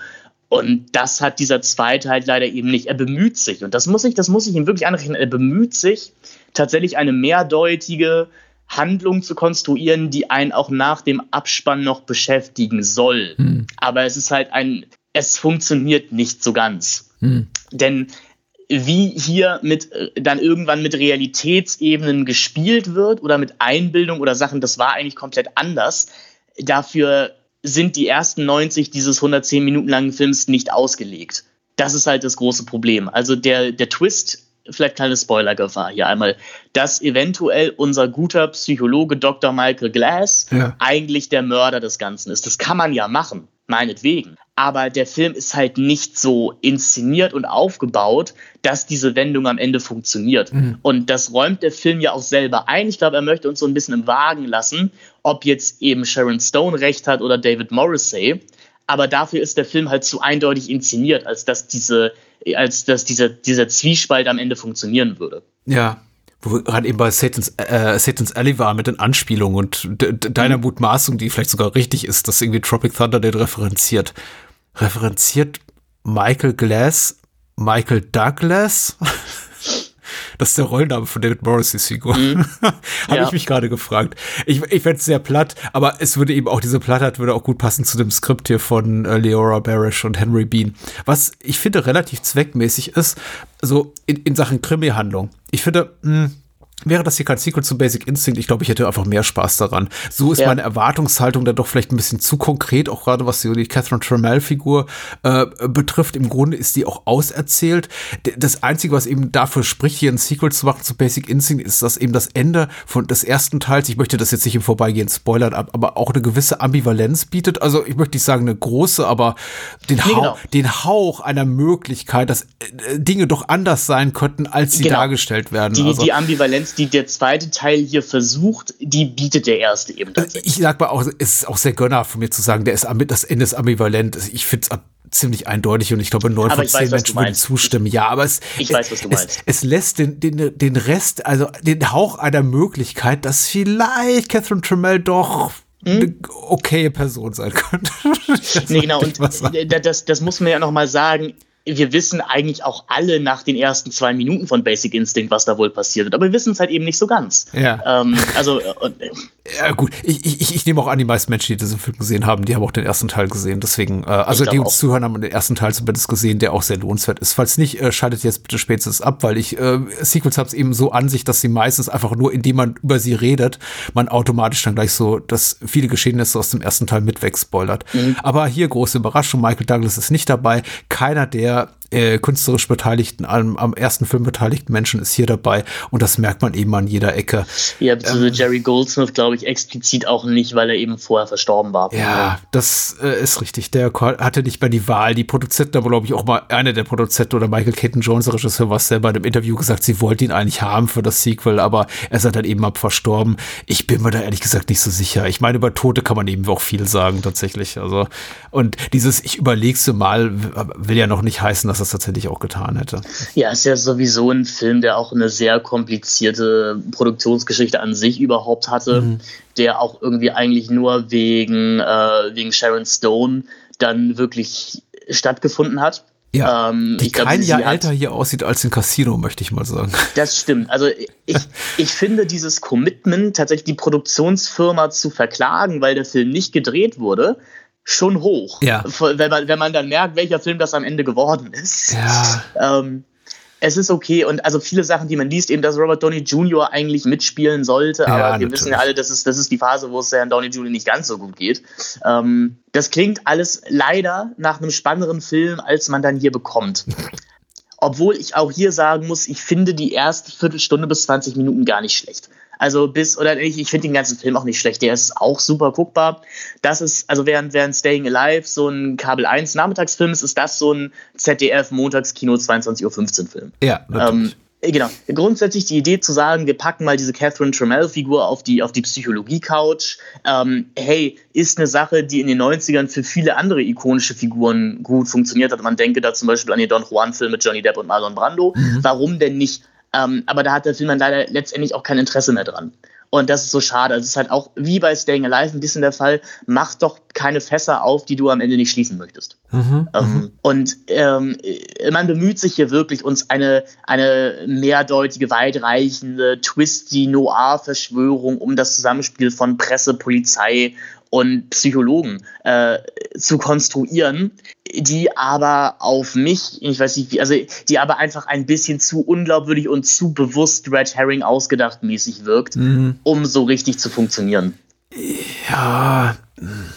Und das hat dieser zweite halt leider eben nicht. Er bemüht sich, und das muss ich, das muss ich ihm wirklich anrechnen, er bemüht sich, tatsächlich eine mehrdeutige Handlung zu konstruieren, die einen auch nach dem Abspann noch beschäftigen soll. Hm. Aber es ist halt ein, es funktioniert nicht so ganz. Hm. Denn wie hier mit äh, dann irgendwann mit Realitätsebenen gespielt wird oder mit Einbildung oder Sachen, das war eigentlich komplett anders. Dafür sind die ersten 90 dieses 110 Minuten langen Films nicht ausgelegt. Das ist halt das große Problem. Also der, der Twist vielleicht keine Spoilergefahr hier einmal, dass eventuell unser guter Psychologe Dr. Michael Glass ja. eigentlich der Mörder des Ganzen ist. Das kann man ja machen, meinetwegen. Aber der Film ist halt nicht so inszeniert und aufgebaut, dass diese Wendung am Ende funktioniert. Mhm. Und das räumt der Film ja auch selber ein. Ich glaube, er möchte uns so ein bisschen im Wagen lassen, ob jetzt eben Sharon Stone recht hat oder David Morrissey. Aber dafür ist der Film halt zu eindeutig inszeniert, als dass diese als dass dieser, dieser Zwiespalt am Ende funktionieren würde. Ja, wo wir gerade eben bei Satan's, äh, Satan's Alley war mit den Anspielungen und deiner mhm. Mutmaßung, die vielleicht sogar richtig ist, dass irgendwie Tropic Thunder den referenziert. Referenziert Michael Glass Michael Douglas? Das ist der Rollenname von David Morris's Figur. Mhm. (laughs) Habe ja. ich mich gerade gefragt. Ich, ich fände es sehr platt, aber es würde eben auch, diese Plattheit würde auch gut passen zu dem Skript hier von äh, Leora Barish und Henry Bean. Was ich finde relativ zweckmäßig ist, so in, in Sachen Krimi-Handlung. Ich finde, mh, hm, Wäre das hier kein Sequel zu Basic Instinct, ich glaube, ich hätte einfach mehr Spaß daran. So ist ja. meine Erwartungshaltung dann doch vielleicht ein bisschen zu konkret, auch gerade was die, Catherine Tremell-Figur äh, betrifft. Im Grunde ist die auch auserzählt. Das Einzige, was eben dafür spricht, hier ein Sequel zu machen zu Basic Instinct, ist, dass eben das Ende von des ersten Teils, ich möchte das jetzt nicht im Vorbeigehen spoilern, aber auch eine gewisse Ambivalenz bietet. Also ich möchte nicht sagen eine große, aber den, nee, Hauch, genau. den Hauch einer Möglichkeit, dass äh, Dinge doch anders sein könnten, als sie genau. dargestellt werden. Die, also, die Ambivalenz die der zweite Teil hier versucht, die bietet der erste eben tatsächlich. Ich sag mal auch, es ist auch sehr gönner von mir zu sagen, der ist das Ende ist ambivalent. Ich finde es ziemlich eindeutig und ich glaube, neun von zehn Menschen würden zustimmen. Ja, aber es, ich weiß, was du meinst. Es, es lässt den, den, den Rest, also den Hauch einer Möglichkeit, dass vielleicht Catherine Tremell doch hm? eine okaye Person sein könnte. (laughs) nee, genau, und das, das muss man ja noch mal sagen wir wissen eigentlich auch alle nach den ersten zwei Minuten von Basic Instinct, was da wohl passiert wird. Aber wir wissen es halt eben nicht so ganz. Ja. Ähm, also, äh, ja, gut. Ich, ich, ich nehme auch an, die meisten Menschen, die diesen Film gesehen haben, die haben auch den ersten Teil gesehen. Deswegen, äh, also die uns auch. zuhören, haben den ersten Teil zumindest gesehen, der auch sehr lohnenswert ist. Falls nicht, äh, schaltet jetzt bitte spätestens ab, weil ich äh, Sequels habe es eben so an sich, dass sie meistens einfach nur, indem man über sie redet, man automatisch dann gleich so, dass viele Geschehnisse aus dem ersten Teil mit wegspoilert. Mhm. Aber hier große Überraschung, Michael Douglas ist nicht dabei. Keiner der up äh, künstlerisch beteiligten, am, am, ersten Film beteiligten Menschen ist hier dabei und das merkt man eben an jeder Ecke. Ja, beziehungsweise ähm, Jerry Goldsmith, glaube ich, explizit auch nicht, weil er eben vorher verstorben war. Ja, das äh, ist richtig. Der hatte nicht mehr die Wahl. Die Produzenten, aber glaube ich auch mal einer der Produzenten oder Michael Caton Jones, der Regisseur, war selber in einem Interview gesagt, sie wollten ihn eigentlich haben für das Sequel, aber er ist dann eben ab verstorben. Ich bin mir da ehrlich gesagt nicht so sicher. Ich meine, über Tote kann man eben auch viel sagen, tatsächlich. Also, und dieses, ich überleg's mal, will ja noch nicht heißen, dass es tatsächlich auch getan hätte. Ja, ist ja sowieso ein Film, der auch eine sehr komplizierte Produktionsgeschichte an sich überhaupt hatte, mhm. der auch irgendwie eigentlich nur wegen, äh, wegen Sharon Stone dann wirklich stattgefunden hat. Ja, ähm, die glaub, kein Jahr älter hier aussieht als in Casino, möchte ich mal sagen. Das stimmt. Also ich, (laughs) ich finde dieses Commitment, tatsächlich die Produktionsfirma zu verklagen, weil der Film nicht gedreht wurde, schon hoch. Ja. Wenn man, wenn man dann merkt, welcher Film das am Ende geworden ist. Ja. Ähm, es ist okay und also viele Sachen, die man liest, eben, dass Robert Downey Jr. eigentlich mitspielen sollte, aber ja, wir natürlich. wissen ja alle, das ist, das ist die Phase, wo es Herrn Downey Jr. nicht ganz so gut geht. Ähm, das klingt alles leider nach einem spannenderen Film, als man dann hier bekommt. (laughs) Obwohl ich auch hier sagen muss, ich finde die erste Viertelstunde bis 20 Minuten gar nicht schlecht. Also bis, oder ich, ich finde den ganzen Film auch nicht schlecht. Der ist auch super guckbar. Das ist, also während, während Staying Alive so ein Kabel 1 Nachmittagsfilm ist, ist das so ein ZDF Montagskino 22.15 Uhr Film. Ja, natürlich. Ähm, genau. Grundsätzlich die Idee zu sagen, wir packen mal diese Catherine Trammell-Figur auf die, auf die Psychologie-Couch. Ähm, hey, ist eine Sache, die in den 90ern für viele andere ikonische Figuren gut funktioniert hat. Man denke da zum Beispiel an den Don Juan-Film mit Johnny Depp und Marlon Brando. Mhm. Warum denn nicht ähm, aber da hat der Film dann leider letztendlich auch kein Interesse mehr dran. Und das ist so schade. Also es ist halt auch wie bei Staying Alive ein bisschen der Fall, mach doch keine Fässer auf, die du am Ende nicht schließen möchtest. Mhm, ähm, mhm. und ähm, man bemüht sich hier wirklich, uns eine, eine mehrdeutige, weitreichende, twisty Noir-Verschwörung um das Zusammenspiel von Presse, Polizei und Psychologen äh, zu konstruieren, die aber auf mich, ich weiß nicht wie, also die aber einfach ein bisschen zu unglaubwürdig und zu bewusst Red Herring ausgedacht mäßig wirkt, mhm. um so richtig zu funktionieren. Ja.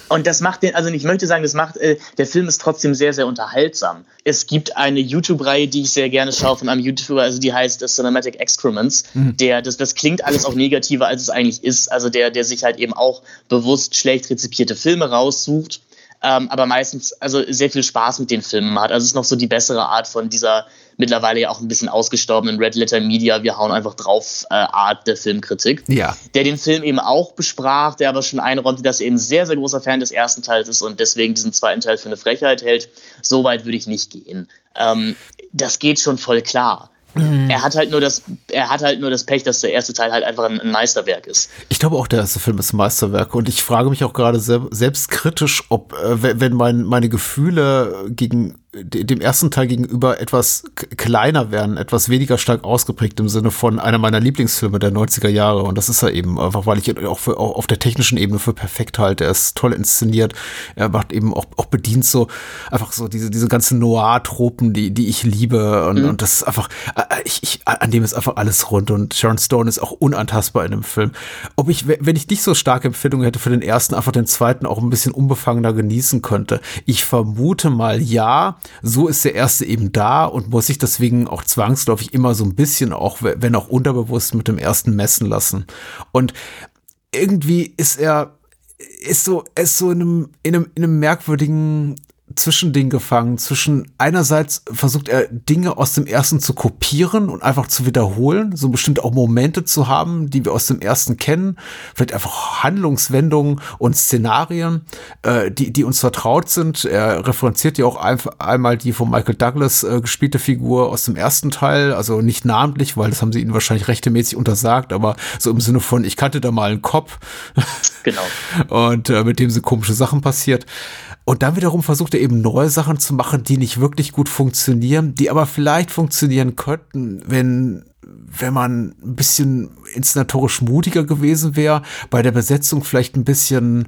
Und das macht den, also ich möchte sagen, das macht, äh, der Film ist trotzdem sehr, sehr unterhaltsam. Es gibt eine YouTube-Reihe, die ich sehr gerne schaue von einem YouTuber, also die heißt Cinematic Excrements. Mhm. Der, das, das klingt alles auch negativer, als es eigentlich ist. Also der, der sich halt eben auch bewusst schlecht rezipierte Filme raussucht ähm, aber meistens also sehr viel Spaß mit den Filmen hat. Also es ist noch so die bessere Art von dieser mittlerweile ja auch ein bisschen ausgestorbenen Red Letter Media, wir hauen einfach drauf äh, Art der Filmkritik. Ja. Der den Film eben auch besprach, der aber schon einräumte, dass er eben sehr, sehr großer Fan des ersten Teils ist und deswegen diesen zweiten Teil für eine Frechheit hält. So weit würde ich nicht gehen. Ähm, das geht schon voll klar. Mhm. Er hat halt nur das, er hat halt nur das Pech, dass der erste Teil halt einfach ein, Meisterwerk ist. Ich glaube auch, der erste Film ist ein Meisterwerk und ich frage mich auch gerade selbstkritisch, ob, äh, wenn mein, meine Gefühle gegen dem ersten Teil gegenüber etwas kleiner werden, etwas weniger stark ausgeprägt im Sinne von einer meiner Lieblingsfilme der 90er Jahre. Und das ist er eben einfach, weil ich ihn auch, für, auch auf der technischen Ebene für perfekt halte. Er ist toll inszeniert. Er macht eben auch, auch bedient so einfach so diese, diese ganzen Noir-Tropen, die, die ich liebe. Und, mhm. und das ist einfach, äh, ich, ich, an dem ist einfach alles rund. Und Sharon Stone ist auch unantastbar in dem Film. Ob ich, wenn ich nicht so starke Empfindungen hätte für den ersten, einfach den zweiten auch ein bisschen unbefangener genießen könnte. Ich vermute mal ja, so ist der erste eben da und muss sich deswegen auch zwangsläufig immer so ein bisschen auch, wenn auch unterbewusst mit dem ersten messen lassen. Und irgendwie ist er, ist so, ist so in einem, in einem, in einem merkwürdigen Zwischending gefangen. Zwischen einerseits versucht er Dinge aus dem ersten zu kopieren und einfach zu wiederholen, so bestimmt auch Momente zu haben, die wir aus dem ersten kennen, vielleicht einfach Handlungswendungen und Szenarien, äh, die, die uns vertraut sind. Er referenziert ja auch ein, einmal die von Michael Douglas äh, gespielte Figur aus dem ersten Teil, also nicht namentlich, weil das haben sie ihnen wahrscheinlich rechtemäßig untersagt, aber so im Sinne von, ich kannte da mal einen Kopf. Genau. (laughs) und äh, mit dem sind komische Sachen passiert. Und dann wiederum versucht er eben neue Sachen zu machen, die nicht wirklich gut funktionieren, die aber vielleicht funktionieren könnten, wenn wenn man ein bisschen inszenatorisch mutiger gewesen wäre, bei der Besetzung vielleicht ein bisschen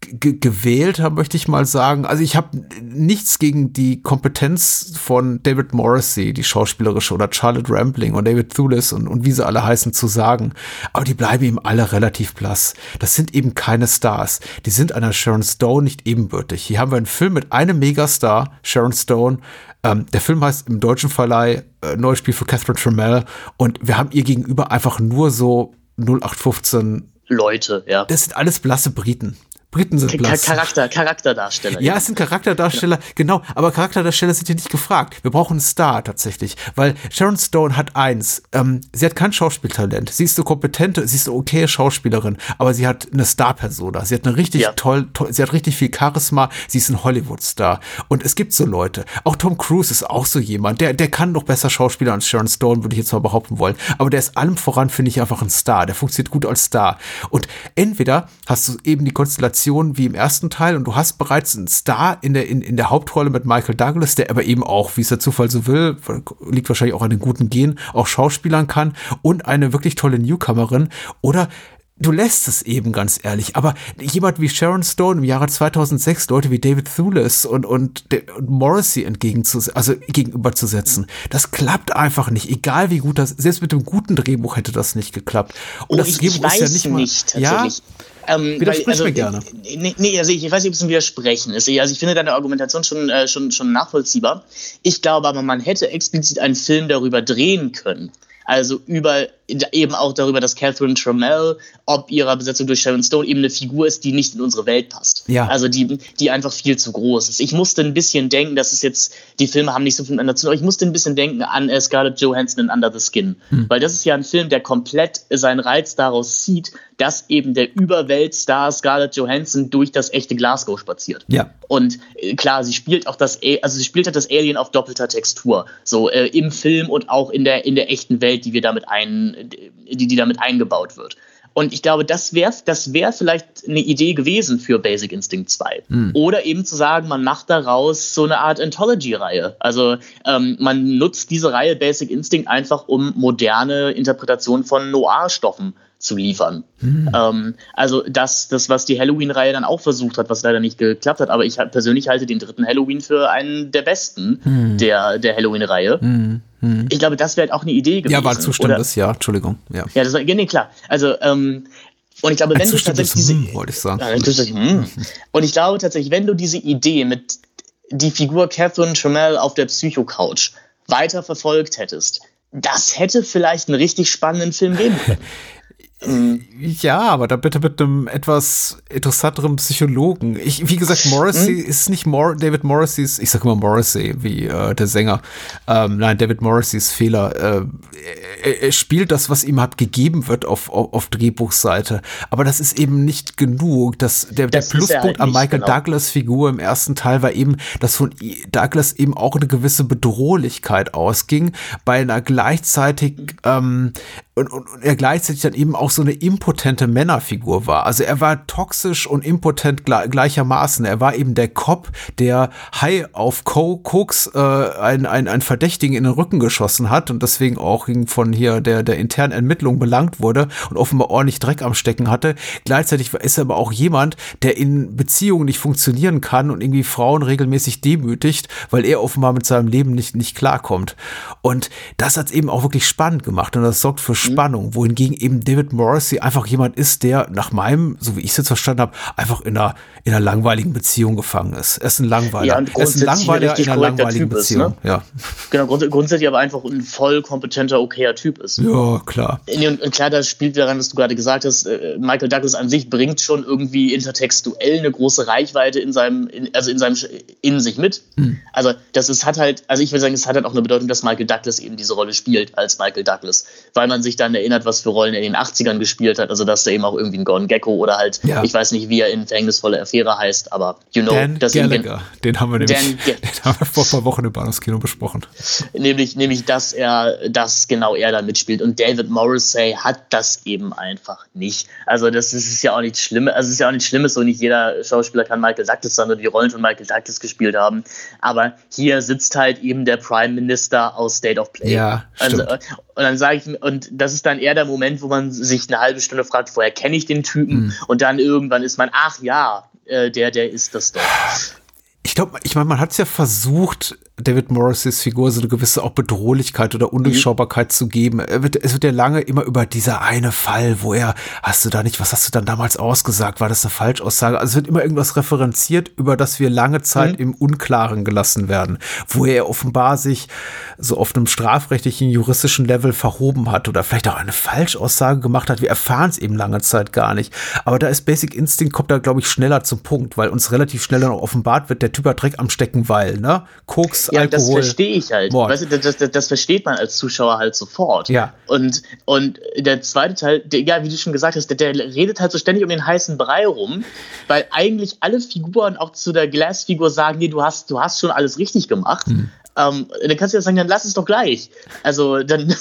gewählt haben, möchte ich mal sagen. Also ich habe nichts gegen die Kompetenz von David Morrissey, die schauspielerische, oder Charlotte Rampling und David Thulis und, und wie sie alle heißen zu sagen. Aber die bleiben ihm alle relativ blass. Das sind eben keine Stars. Die sind einer Sharon Stone nicht ebenbürtig. Hier haben wir einen Film mit einem Megastar, Sharon Stone. Ähm, der Film heißt im deutschen Verleih äh, Neues Spiel für Catherine Trammell und wir haben ihr gegenüber einfach nur so 0815 Leute, ja. Das sind alles blasse Briten Briten sind blass. Charakter, Charakterdarsteller. Ja, es sind Charakterdarsteller, ja. genau, aber Charakterdarsteller sind hier nicht gefragt. Wir brauchen einen Star tatsächlich, weil Sharon Stone hat eins, ähm, sie hat kein Schauspieltalent. Sie ist so kompetente, sie ist eine okay Schauspielerin, aber sie hat eine Star-Persona. Sie hat eine richtig ja. toll, toll, sie hat richtig viel Charisma, sie ist ein Hollywood-Star. Und es gibt so Leute. Auch Tom Cruise ist auch so jemand, der, der kann doch besser Schauspieler als Sharon Stone, würde ich jetzt mal behaupten wollen. Aber der ist allem voran, finde ich, einfach ein Star. Der funktioniert gut als Star. Und entweder hast du eben die Konstellation Situation wie im ersten Teil und du hast bereits einen Star in der, in, in der Hauptrolle mit Michael Douglas, der aber eben auch, wie es der Zufall so will, liegt wahrscheinlich auch an den guten Genen, auch Schauspielern kann und eine wirklich tolle Newcomerin oder du lässt es eben ganz ehrlich. Aber jemand wie Sharon Stone im Jahre 2006, Leute wie David Thewlis und, und, und Morrissey entgegenzusetzen, also gegenüberzusetzen, das klappt einfach nicht. Egal wie gut das, selbst mit dem guten Drehbuch hätte das nicht geklappt. Und oh, das ich, Drehbuch ich ist ja nicht mal, nicht, ja, ähm, Widersprich weil, also, mir gerne. Nee, nee, also ich, ich weiß nicht, ob es ein Widersprechen ist. Also ich finde deine Argumentation schon, äh, schon, schon nachvollziehbar. Ich glaube aber, man hätte explizit einen Film darüber drehen können. Also über eben auch darüber, dass Catherine Trammell, ob ihrer Besetzung durch Sharon Stone, eben eine Figur ist, die nicht in unsere Welt passt. Ja. Also die, die einfach viel zu groß ist. Ich musste ein bisschen denken, dass es jetzt, die Filme haben nicht so viel miteinander zu tun, aber ich musste ein bisschen denken an äh, Scarlett Johansson in Under the Skin. Hm. Weil das ist ja ein Film, der komplett seinen Reiz daraus zieht, dass eben der Überweltstar Scarlett Johansson durch das echte Glasgow spaziert. Ja. Und äh, klar, sie spielt auch das, also sie spielt halt das Alien auf doppelter Textur. So äh, im Film und auch in der, in der echten Welt, die wir damit ein, die, die damit eingebaut wird. Und ich glaube, das wäre das wär vielleicht eine Idee gewesen für Basic Instinct 2. Hm. Oder eben zu sagen, man macht daraus so eine Art Anthology-Reihe. Also ähm, man nutzt diese Reihe Basic Instinct einfach, um moderne Interpretationen von Noir-Stoffen zu liefern. Hm. Ähm, also das, das, was die Halloween-Reihe dann auch versucht hat, was leider nicht geklappt hat, aber ich persönlich halte den dritten Halloween für einen der besten hm. der, der Halloween-Reihe. Hm. hm. Ich glaube, das wäre halt auch eine Idee gewesen. Ja, war zustimmendes, ja, Entschuldigung. Ja, ja das nee, klar. Also, ähm, und ich glaube, wenn du tatsächlich diese, hm, wollte ich sagen. Ja, (laughs) und ich glaube tatsächlich, wenn du diese Idee mit die Figur Catherine Trammell auf der Psycho-Couch weiter verfolgt hättest, das hätte vielleicht einen richtig spannenden Film geben können. (laughs) Mhm. Ja, aber da bitte mit einem etwas interessanteren Psychologen. Ich, wie gesagt, Morrissey hm? ist nicht Mor David Morrisseys, ich sag immer Morrissey, wie äh, der Sänger. Ähm, nein, David Morrisseys Fehler. Äh, er, er, spielt das, was ihm halt gegeben wird auf, auf, auf, Drehbuchseite. Aber das ist eben nicht genug. Das, der, das der Pluspunkt halt an Michael genau. Douglas Figur im ersten Teil war eben, dass von Douglas eben auch eine gewisse Bedrohlichkeit ausging, bei einer gleichzeitig ähm, und, und, und er gleichzeitig dann eben auch so eine impotente Männerfigur war. Also er war toxisch und impotent gleichermaßen. Er war eben der Cop, der High auf Koks äh, ein, ein, ein Verdächtigen in den Rücken geschossen hat und deswegen auch von hier der, der internen Ermittlung belangt wurde und offenbar ordentlich Dreck am Stecken hatte. Gleichzeitig ist er aber auch jemand, der in Beziehungen nicht funktionieren kann und irgendwie Frauen regelmäßig demütigt, weil er offenbar mit seinem Leben nicht, nicht klarkommt. Und das hat es eben auch wirklich spannend gemacht und das sorgt für Mhm. Spannung, wohingegen eben David Morrissey einfach jemand ist, der nach meinem, so wie ich es jetzt verstanden habe, einfach in einer, in einer langweiligen Beziehung gefangen ist. Er ist ein Langweiler. Ja, er ist ein Langweiler in einer langweiligen typ Beziehung. Ist, ne? Ja. Genau, grund grundsätzlich aber einfach ein voll kompetenter, okayer Typ ist. Ja, klar. Und klar, das spielt daran, was du gerade gesagt hast, äh, Michael Douglas an sich bringt schon irgendwie intertextuell eine große Reichweite in seinem, in, also in seinem, in sich mit. Hm. Also das ist, hat halt, also ich würde sagen, es hat halt auch eine Bedeutung, dass Michael Douglas eben diese Rolle spielt als Michael Douglas, weil man sich dann erinnert, was für Rollen er in den 80ern gespielt hat. Also, dass er eben auch irgendwie ein Gordon Gecko oder halt, ja. ich weiß nicht, wie er in Verhängnisvolle Affäre heißt, aber you know, Dan dass Gallagher, den haben wir nämlich den haben wir vor ein paar Wochen im Bahnhofskino besprochen. Nämlich, nämlich, dass er, dass genau er da mitspielt. Und David Morrissey hat das eben einfach nicht. Also, das ist, ist ja auch nichts Schlimmes. Also, es ist ja auch nichts Schlimmes, so nicht jeder Schauspieler kann Michael Douglas sein oder die Rollen von Michael Douglas gespielt haben. Aber hier sitzt halt eben der Prime Minister aus State of Play. Ja, also, stimmt. Also, und dann sage ich, und das ist dann eher der Moment, wo man sich eine halbe Stunde fragt, woher kenne ich den Typen? Mhm. Und dann irgendwann ist man, ach ja, äh, der, der ist das doch. Ich glaube, ich meine, man hat es ja versucht, David Morris's Figur so eine gewisse auch Bedrohlichkeit oder Undurchschaubarkeit mhm. zu geben. Wird, es wird ja lange immer über dieser eine Fall, wo er, hast du da nicht, was hast du dann damals ausgesagt? War das eine Falschaussage? Also es wird immer irgendwas referenziert, über das wir lange Zeit mhm. im Unklaren gelassen werden, wo er offenbar sich so auf einem strafrechtlichen, juristischen Level verhoben hat oder vielleicht auch eine Falschaussage gemacht hat. Wir erfahren es eben lange Zeit gar nicht. Aber da ist Basic Instinct, kommt da, glaube ich, schneller zum Punkt, weil uns relativ schnell dann offenbart wird, der Typ hat Dreck am Stecken, weil, ne? Koks, ja, Alkohol. das verstehe ich halt. Weißt du, das, das, das, versteht man als Zuschauer halt sofort. Ja. Und, und der zweite Teil, der, ja, wie du schon gesagt hast, der, der redet halt so ständig um den heißen Brei rum, weil eigentlich alle Figuren auch zu der Glass-Figur sagen, nee, du hast, du hast schon alles richtig gemacht. Hm. Ähm, dann kannst du ja sagen, dann lass es doch gleich. Also dann.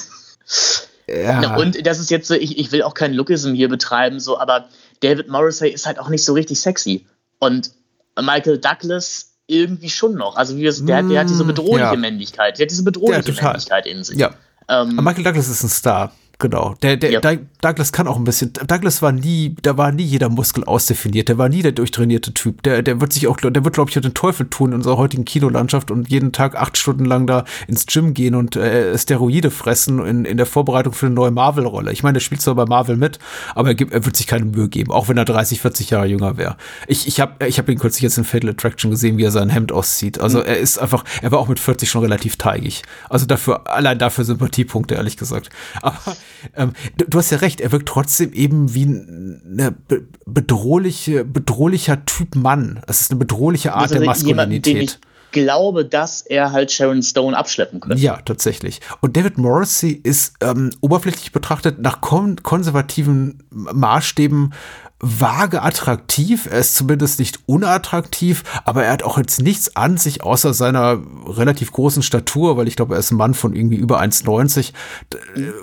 Ja. (laughs) Na, und das ist jetzt so, ich, ich will auch keinen Lookism hier betreiben, so, aber David Morrissey ist halt auch nicht so richtig sexy. Und Michael Douglas irgendwie schon noch. Also wie es, der, der hat diese mm, bedrohliche ja. Männlichkeit. Der hat diese bedrohliche ja, Männlichkeit in sich. Ja. Ähm, Michael Douglas ist ein Star. Genau. Der, der, ja. Douglas kann auch ein bisschen. Douglas war nie, da war nie jeder Muskel ausdefiniert. Der war nie der durchtrainierte Typ. Der, der wird sich auch, der wird, glaube ich, den Teufel tun in unserer heutigen Kinolandschaft und jeden Tag acht Stunden lang da ins Gym gehen und äh, Steroide fressen in, in der Vorbereitung für eine neue Marvel-Rolle. Ich meine, der spielt zwar bei Marvel mit, aber er, gibt, er wird sich keine Mühe geben, auch wenn er 30, 40 Jahre jünger wäre. Ich, ich habe ich hab ihn kürzlich jetzt in Fatal Attraction gesehen, wie er sein Hemd auszieht. Also mhm. er ist einfach, er war auch mit 40 schon relativ teigig. Also dafür, allein dafür Sympathiepunkte, ehrlich gesagt. Aber ähm, du, du, hast ja recht, er wirkt trotzdem eben wie eine bedrohliche, bedrohlicher Typ Mann. Es ist eine bedrohliche Art also der Maskulinität. Jemand, glaube, dass er halt Sharon Stone abschleppen könnte. Ja, tatsächlich. Und David Morrissey ist ähm, oberflächlich betrachtet nach kon konservativen Maßstäben vage attraktiv. Er ist zumindest nicht unattraktiv, aber er hat auch jetzt nichts an sich außer seiner relativ großen Statur, weil ich glaube, er ist ein Mann von irgendwie über 1,90,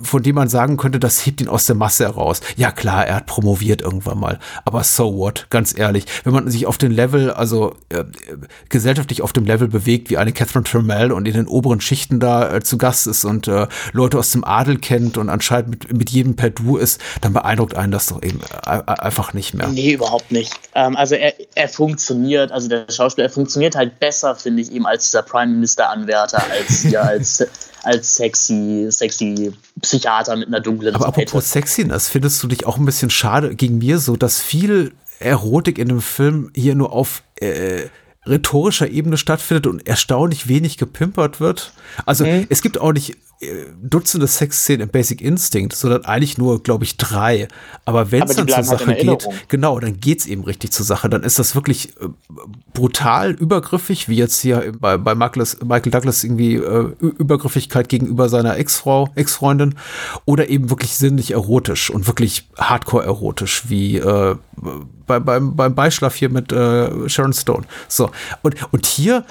von dem man sagen könnte, das hebt ihn aus der Masse heraus. Ja klar, er hat promoviert irgendwann mal, aber so what, ganz ehrlich. Wenn man sich auf den Level, also äh, gesellschaftlich auf dem Level bewegt, wie eine Catherine Trammell und in den oberen Schichten da äh, zu Gast ist und äh, Leute aus dem Adel kennt und anscheinend mit, mit jedem per Du ist, dann beeindruckt einen das doch eben äh, einfach einfach nicht mehr. Nee, überhaupt nicht. Ähm, also er, er funktioniert, also der Schauspieler, er funktioniert halt besser, finde ich, eben als dieser Prime Minister-Anwärter, als hier (laughs) als, als sexy, sexy Psychiater mit einer dunklen Aber apropos Sexiness, findest du dich auch ein bisschen schade gegen mir so, dass viel Erotik in dem Film hier nur auf äh, rhetorischer Ebene stattfindet und erstaunlich wenig gepimpert wird. Also mhm. es gibt auch nicht äh, Dutzende Sexszenen im Basic Instinct, sondern eigentlich nur, glaube ich, drei. Aber wenn es dann zur halt Sache geht, genau, dann geht's eben richtig zur Sache. Dann ist das wirklich äh, brutal übergriffig, wie jetzt hier bei, bei Michael, Michael Douglas irgendwie äh, Übergriffigkeit gegenüber seiner Ex-Frau, Ex-Freundin oder eben wirklich sinnlich erotisch und wirklich hardcore erotisch, wie äh, bei, beim, beim Beischlaf hier mit äh, Sharon Stone. So, und, und hier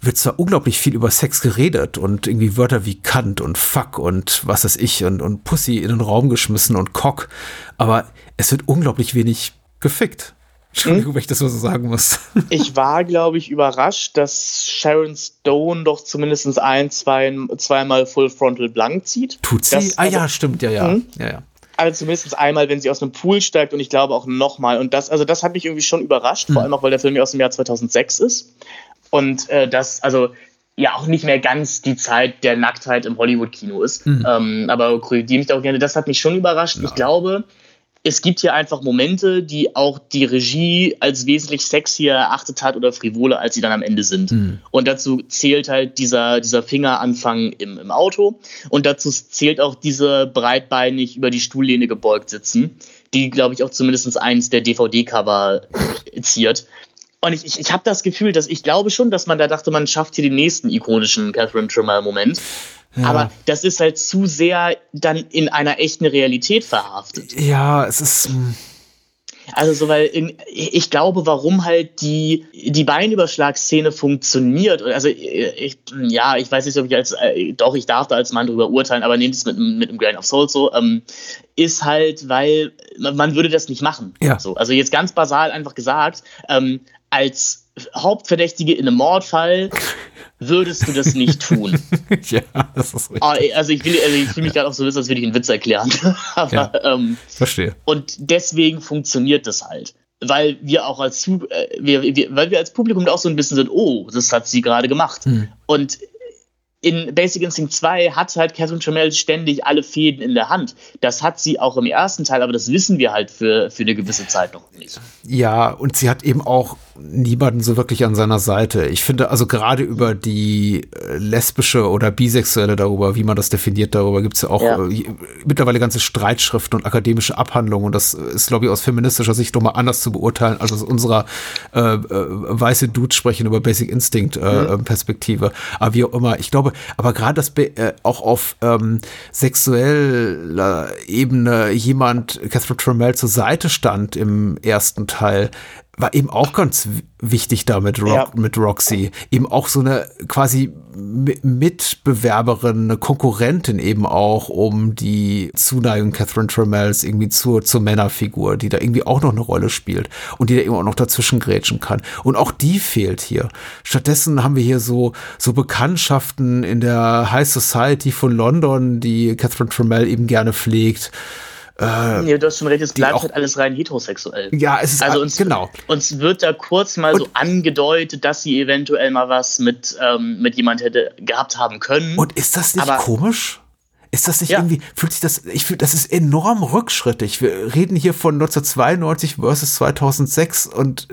wird zwar unglaublich viel über Sex geredet und irgendwie Wörter wie Kant und Fuck und was weiß ich und, und Pussy in den Raum geschmissen und Cock, aber es wird unglaublich wenig gefickt. Entschuldigung, hm? wenn ich das so sagen muss. (laughs) Ich war, glaube ich, überrascht, dass Sharon Stone doch zumindest ein, zwei, zweimal Full Frontal Blank zieht. Tut sie? Das, ah ja, also, stimmt, ja, ja. Hm? ja, ja. Also zumindest einmal, wenn sie aus einem Pool steigt und ich glaube auch nochmal. Und das, also das hat mich irgendwie schon überrascht, hm. vor allem auch, weil der Film ja aus dem Jahr 2006 ist. Und äh, das, also ja auch nicht mehr ganz die Zeit der Nacktheit im Hollywood-Kino ist. Mhm. Ähm, aber korrigiere mich auch gerne, das hat mich schon überrascht. Ja. Ich glaube, es gibt hier einfach Momente, die auch die Regie als wesentlich sexier erachtet hat oder frivoler, als sie dann am Ende sind. Mhm. Und dazu zählt halt dieser, dieser Fingeranfang im, im Auto. Und dazu zählt auch diese breitbeinig über die Stuhllehne gebeugt sitzen, die, glaube ich, auch zumindest eins der DVD-Cover ziert. Und ich, ich, ich habe das Gefühl, dass ich glaube schon, dass man da dachte, man schafft hier den nächsten ikonischen Catherine Trimmer-Moment. Ja. Aber das ist halt zu sehr dann in einer echten Realität verhaftet. Ja, es ist. Hm. Also so, weil in, ich glaube, warum halt die, die Beinüberschlagsszene funktioniert, also ich, ja, ich weiß nicht, ob ich als, äh, doch, ich darf da als Mann drüber urteilen, aber nehmt es mit, mit einem Grain of Soul so, ähm, ist halt, weil man, man, würde das nicht machen. Ja. So, also jetzt ganz basal einfach gesagt, ähm, als Hauptverdächtige in einem Mordfall würdest du das nicht tun. (laughs) ja, das ist richtig. Ah, also ich, will, also ich fühle mich gerade auch so, als würde ich einen Witz erklären. (laughs) Aber, ja, ähm, verstehe. Und deswegen funktioniert das halt. weil wir auch als äh, wir, wir, weil wir als Publikum auch so ein bisschen sind, oh, das hat sie gerade gemacht. Mhm. Und in Basic Instinct 2 hat halt Catherine Trammell ständig alle Fäden in der Hand. Das hat sie auch im ersten Teil, aber das wissen wir halt für, für eine gewisse Zeit noch nicht. Ja, und sie hat eben auch niemanden so wirklich an seiner Seite. Ich finde, also gerade über die äh, lesbische oder bisexuelle darüber, wie man das definiert, darüber gibt es ja auch ja. Äh, mittlerweile ganze Streitschriften und akademische Abhandlungen. Und das ist, glaube ich, aus feministischer Sicht nochmal anders zu beurteilen, als aus unserer äh, äh, weiße Dudes sprechen über Basic Instinct äh, mhm. Perspektive. Aber wie auch immer, ich glaube, aber gerade das äh, auch auf ähm, sexueller Ebene jemand Catherine Trammell zur Seite stand im ersten Teil, war eben auch ganz wichtig da mit, Rock, ja. mit Roxy. Eben auch so eine quasi Mitbewerberin, eine Konkurrentin eben auch um die Zuneigung Catherine Tramells irgendwie zur, zur Männerfigur, die da irgendwie auch noch eine Rolle spielt und die da eben auch noch dazwischen grätschen kann. Und auch die fehlt hier. Stattdessen haben wir hier so, so Bekanntschaften in der High Society von London, die Catherine Tramell eben gerne pflegt. Äh, nee, du hast schon recht, es bleibt halt alles rein heterosexuell. Ja, es ist also uns, genau. Uns wird da kurz mal und, so angedeutet, dass sie eventuell mal was mit, ähm, mit jemand hätte gehabt haben können. Und ist das nicht aber, komisch? Ist das nicht ja. irgendwie, fühlt sich das, ich fühle, das ist enorm rückschrittig. Wir reden hier von 1992 versus 2006 und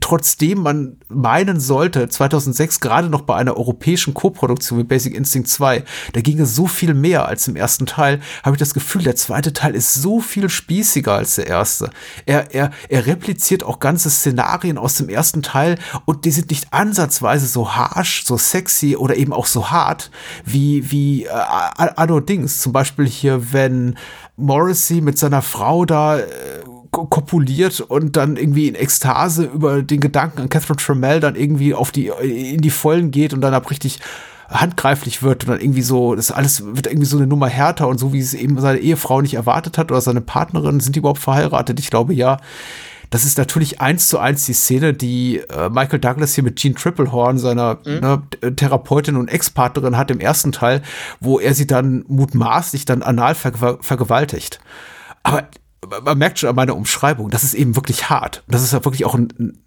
trotzdem man meinen sollte, 2006 gerade noch bei einer europäischen Koproduktion wie Basic Instinct 2, da ging es so viel mehr als im ersten Teil, habe ich das Gefühl, der zweite Teil ist so viel spießiger als der erste. Er, er, er repliziert auch ganze Szenarien aus dem ersten Teil und die sind nicht ansatzweise so harsh, so sexy oder eben auch so hart wie, wie äh, Anno Dings. Zum Beispiel hier, wenn Morrissey mit seiner Frau da äh, kopuliert und dann irgendwie in Ekstase über den Gedanken an Catherine Trammell dann irgendwie auf die, in die Vollen geht und dann ab richtig handgreiflich wird und dann irgendwie so, das alles wird irgendwie so eine Nummer härter und so, wie es eben seine Ehefrau nicht erwartet hat oder seine Partnerin, sind die überhaupt verheiratet? Ich glaube ja. Das ist natürlich eins zu eins die Szene, die äh, Michael Douglas hier mit Jean Triplehorn, seiner mhm. ne, Therapeutin und Ex-Partnerin hat im ersten Teil, wo er sie dann mutmaßlich dann anal ver vergewaltigt. Aber man merkt schon an meiner Umschreibung, das ist eben wirklich hart. Das ist ja wirklich auch ein,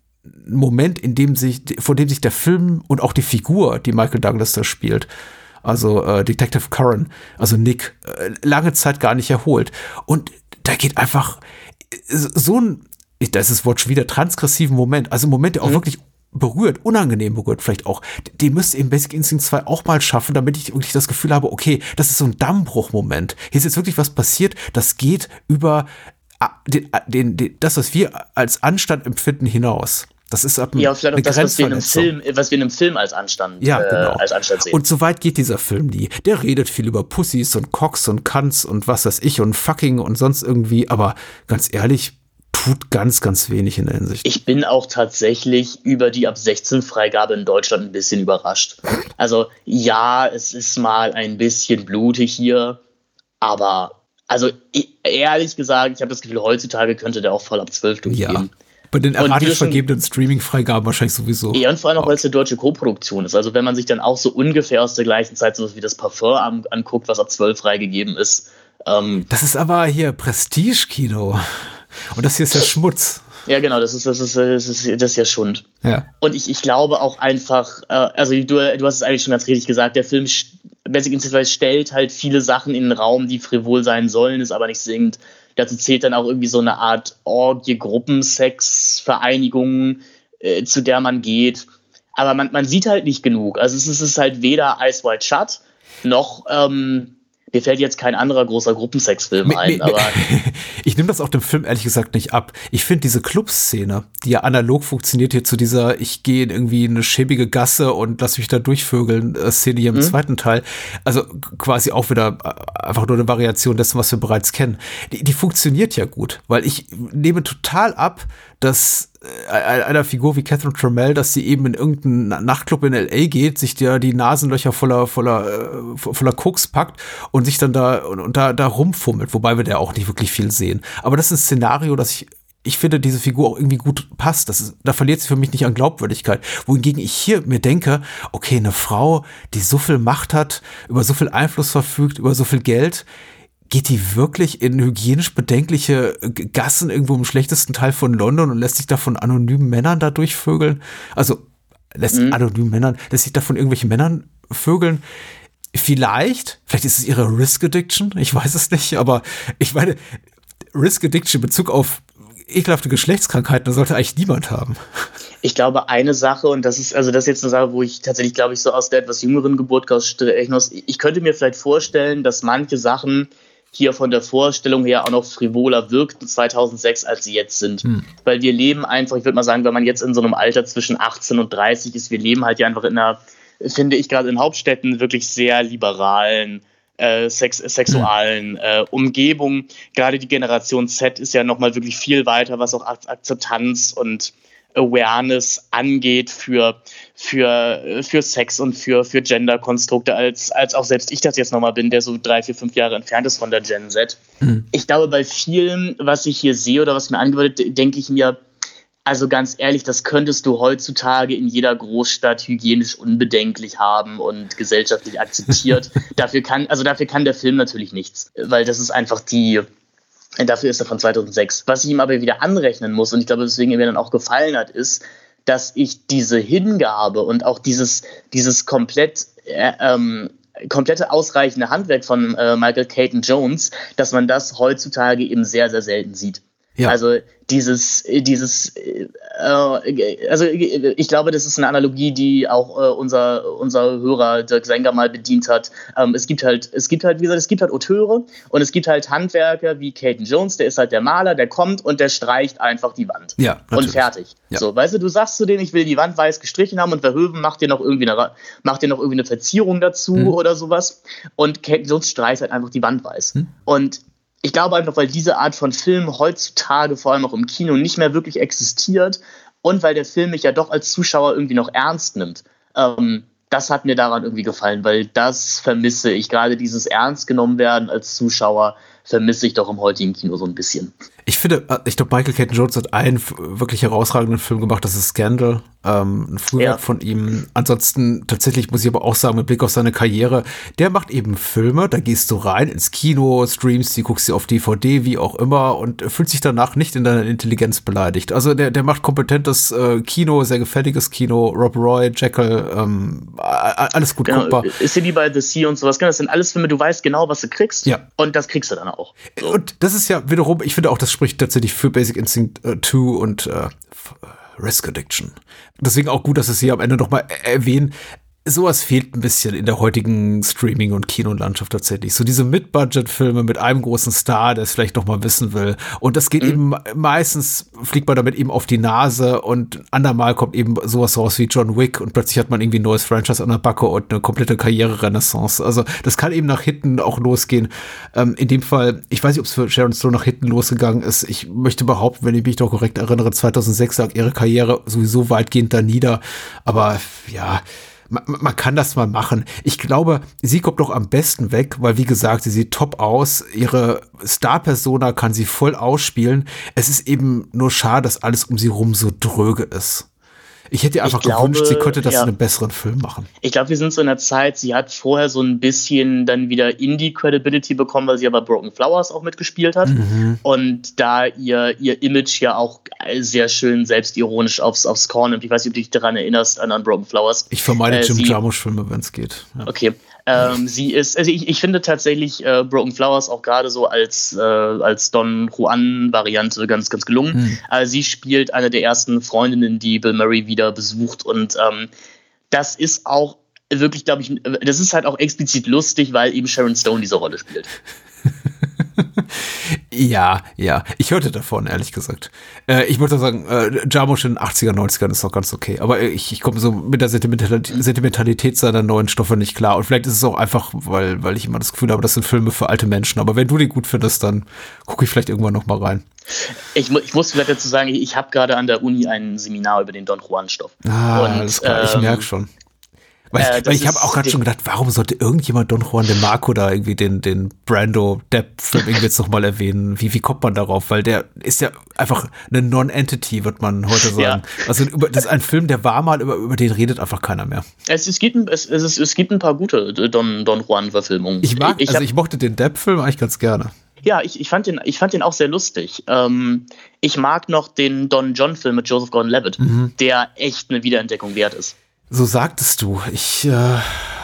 Moment, in dem sich, vor dem sich der Film und auch die Figur, die Michael Douglas da spielt, also äh, Detective Curran, also Nick, äh, lange Zeit gar nicht erholt. Und da geht einfach so ein, das ist das Wort schon wieder, transgressiven Moment, also ein Moment, der auch mhm. wirklich berührt, unangenehm berührt vielleicht auch, den müsste eben Basic Instinct 2 auch mal schaffen, damit ich wirklich das Gefühl habe, okay, das ist so ein Dammbruchmoment. Hier ist jetzt wirklich was passiert, das geht über den, ah, den, den, das, was wir als Anstand empfinden, hinaus. Das ist ab ja, vielleicht auch das, was wir, in einem Film, was wir in einem Film als Anstand, ja, genau. äh, als Anstand sehen. Und so weit geht dieser Film nie. Der redet viel über Pussys und Cocks und Kants und was weiß ich und fucking und sonst irgendwie, aber ganz ehrlich, tut ganz, ganz wenig in der Hinsicht. Ich bin auch tatsächlich über die ab 16 Freigabe in Deutschland ein bisschen überrascht. Also ja, es ist mal ein bisschen blutig hier, aber also ehrlich gesagt, ich habe das Gefühl, heutzutage könnte der auch voll ab 12 durchgehen. Ja. Bei den erratisch vergebenen Streaming-Freigaben wahrscheinlich sowieso. Ja, und vor allem auch, weil es eine deutsche Co-Produktion ist. Also wenn man sich dann auch so ungefähr aus der gleichen Zeit so wie das Parfum anguckt, was ab 12 freigegeben ist. Ähm, das ist aber hier Prestige-Kino. Und das hier ist ja Schmutz. Ja, genau, das ist, das ist, das ist, das ist ja Schund. Ja. Und ich, ich glaube auch einfach, äh, also du, du hast es eigentlich schon ganz richtig gesagt, der Film Basic Instinct stellt halt viele Sachen in den Raum, die frivol sein sollen, es aber nicht singt. Dazu zählt dann auch irgendwie so eine Art Orgie, Gruppensex, Vereinigung, äh, zu der man geht. Aber man, man sieht halt nicht genug. Also es ist, es ist halt weder Ice White Shut noch ähm, mir fällt jetzt kein anderer großer Gruppensexfilm ein, aber. (laughs) ich nehme das auch dem Film ehrlich gesagt nicht ab. Ich finde diese Clubszene, die ja analog funktioniert hier zu dieser, ich gehe in irgendwie eine schäbige Gasse und lass mich da durchvögeln, äh, Szene hier im mhm. zweiten Teil. Also quasi auch wieder äh, einfach nur eine Variation dessen, was wir bereits kennen. Die, die funktioniert ja gut, weil ich nehme total ab, dass einer Figur wie Catherine Trammell, dass sie eben in irgendeinen Nachtclub in LA geht, sich da die Nasenlöcher voller, voller, äh, voller Koks packt und sich dann da, und, und da, da rumfummelt, wobei wir da auch nicht wirklich viel sehen. Aber das ist ein Szenario, das ich ich finde, diese Figur auch irgendwie gut passt. Das ist, da verliert sie für mich nicht an Glaubwürdigkeit. Wohingegen ich hier mir denke, okay, eine Frau, die so viel Macht hat, über so viel Einfluss verfügt, über so viel Geld, geht die wirklich in hygienisch bedenkliche Gassen irgendwo im schlechtesten Teil von London und lässt sich da von anonymen Männern da durchvögeln? Also lässt mhm. anonymen Männern, lässt sich da von irgendwelchen Männern vögeln? Vielleicht, vielleicht ist es ihre Risk Addiction, ich weiß es nicht, aber ich meine, Risk Addiction in Bezug auf ekelhafte Geschlechtskrankheiten, das sollte eigentlich niemand haben. Ich glaube, eine Sache, und das ist, also das ist jetzt eine Sache, wo ich tatsächlich, glaube ich, so aus der etwas jüngeren Geburt aus ich könnte mir vielleicht vorstellen, dass manche Sachen hier von der Vorstellung her auch noch frivoler wirkten 2006, als sie jetzt sind. Hm. Weil wir leben einfach, ich würde mal sagen, wenn man jetzt in so einem Alter zwischen 18 und 30 ist, wir leben halt ja einfach in einer, finde ich gerade in Hauptstädten, wirklich sehr liberalen, äh, sex sexualen äh, Umgebung. Gerade die Generation Z ist ja nochmal wirklich viel weiter, was auch Akzeptanz und Awareness angeht für, für, für Sex und für, für Gender-Konstrukte, als, als auch selbst ich das jetzt nochmal bin, der so drei, vier, fünf Jahre entfernt ist von der Gen Z. Mhm. Ich glaube, bei vielem, was ich hier sehe oder was mir angewöhnt, denke ich mir, also ganz ehrlich, das könntest du heutzutage in jeder Großstadt hygienisch unbedenklich haben und gesellschaftlich akzeptiert. (laughs) dafür kann, also dafür kann der Film natürlich nichts, weil das ist einfach die, dafür ist er von 2006. Was ich ihm aber wieder anrechnen muss und ich glaube, weswegen er mir dann auch gefallen hat, ist, dass ich diese Hingabe und auch dieses, dieses komplett, äh, ähm, komplette ausreichende Handwerk von äh, Michael Caton Jones, dass man das heutzutage eben sehr, sehr selten sieht. Ja. Also dieses, dieses, äh, also ich glaube, das ist eine Analogie, die auch äh, unser, unser Hörer Dirk Sänger mal bedient hat. Ähm, es gibt halt, es gibt halt, wie gesagt, es gibt halt Auteure und es gibt halt Handwerker wie Caden Jones, der ist halt der Maler, der kommt und der streicht einfach die Wand. Ja. Natürlich. Und fertig. Ja. So, weißt du, du sagst zu denen, ich will die Wand weiß gestrichen haben und Verhöven macht dir noch irgendwie eine, macht dir noch irgendwie eine Verzierung dazu hm. oder sowas. Und Caden Jones streicht halt einfach die Wand weiß. Hm. Und ich glaube einfach, weil diese Art von Film heutzutage vor allem auch im Kino nicht mehr wirklich existiert und weil der Film mich ja doch als Zuschauer irgendwie noch ernst nimmt. Ähm, das hat mir daran irgendwie gefallen, weil das vermisse ich. Gerade dieses Ernst genommen werden als Zuschauer vermisse ich doch im heutigen Kino so ein bisschen. Ich finde, äh, ich glaube, Michael Caton Jones hat einen wirklich herausragenden Film gemacht, das ist Scandal, ähm, ein Frühwerk ja. von ihm. Ansonsten tatsächlich muss ich aber auch sagen, mit Blick auf seine Karriere, der macht eben Filme, da gehst du rein ins Kino, streamst die, guckst sie auf DVD, wie auch immer und fühlt sich danach nicht in deiner Intelligenz beleidigt. Also der, der macht kompetentes äh, Kino, sehr gefälliges Kino, Rob Roy, Jekyll, ähm, alles gut genau. guckbar. Ist wie bei The Sea und sowas, genau, das sind alles Filme, du weißt genau, was du kriegst ja. und das kriegst du dann auch. So. Und das ist ja wiederum, ich finde auch, das spricht tatsächlich für Basic Instinct äh, 2 und äh, Risk Addiction. Deswegen auch gut, dass es hier am Ende nochmal erwähnen sowas fehlt ein bisschen in der heutigen Streaming- und Kinolandschaft tatsächlich. So diese Mid-Budget-Filme mit einem großen Star, der es vielleicht noch mal wissen will. Und das geht mhm. eben meistens, fliegt man damit eben auf die Nase und andermal kommt eben sowas raus wie John Wick und plötzlich hat man irgendwie ein neues Franchise an der Backe und eine komplette Karriere-Renaissance. Also das kann eben nach hinten auch losgehen. Ähm, in dem Fall, ich weiß nicht, ob es für Sharon Stone nach hinten losgegangen ist. Ich möchte behaupten, wenn ich mich doch korrekt erinnere, 2006 lag ihre Karriere sowieso weitgehend da nieder. Aber ja, man, man kann das mal machen. Ich glaube, sie kommt doch am besten weg, weil wie gesagt, sie sieht top aus. Ihre Star-Persona kann sie voll ausspielen. Es ist eben nur schade, dass alles um sie rum so dröge ist. Ich hätte ihr einfach glaube, gewünscht, sie könnte das ja. in einem besseren Film machen. Ich glaube, wir sind so in der Zeit, sie hat vorher so ein bisschen dann wieder Indie-Credibility bekommen, weil sie aber Broken Flowers auch mitgespielt hat. Mhm. Und da ihr, ihr Image ja auch sehr schön selbstironisch aufs, aufs Korn nimmt. Ich weiß nicht, ob du dich daran erinnerst, an Broken Flowers. Ich vermeide äh, Jim Jarmusch-Filme, wenn es geht. Ja. Okay. Ähm, sie ist, also ich, ich finde tatsächlich äh, Broken Flowers auch gerade so als, äh, als Don Juan-Variante ganz, ganz gelungen. Hm. Also sie spielt eine der ersten Freundinnen, die Bill Murray wieder besucht und ähm, das ist auch wirklich, glaube ich, das ist halt auch explizit lustig, weil eben Sharon Stone diese Rolle spielt. (laughs) (laughs) ja, ja. Ich hörte davon, ehrlich gesagt. Äh, ich würde sagen, äh, Jarmusch in den 80er, 90ern ist noch ganz okay. Aber ich, ich komme so mit der Sentimentalität, seiner neuen Stoffe nicht klar. Und vielleicht ist es auch einfach, weil, weil ich immer das Gefühl habe, das sind Filme für alte Menschen. Aber wenn du die gut findest, dann gucke ich vielleicht irgendwann noch mal rein. Ich, ich muss vielleicht dazu sagen, ich habe gerade an der Uni ein Seminar über den Don Juan-Stoff. Ah, Und, alles klar. ich ähm, merke schon. Weil ich, Äh, ich habe auch gerade schon gedacht, warum sollte irgendjemand Don Juan de Marco da irgendwie den, den Brando Depp-Film irgendwie jetzt nochmal erwähnen? Wie, wie kommt man darauf? Weil der ist ja einfach eine Non-Entity, wird man heute sagen. Ja. Also über, das ist ein Film, der war mal, über, über den redet einfach keiner mehr. Es, es, gibt, ein- es, es, es gibt ein paar gute Don, Don Juan-Verfilmungen. Ich mag, ich also hab- ich mochte den Depp-Film eigentlich ganz gerne. Ja, ich, ich, fand den, ich fand den auch sehr lustig. Ähm, ich mag noch den Don John-Film mit Joseph Gordon-Levitt, Mhm. der echt eine Wiederentdeckung wert ist. So sagtest du. Ich, äh,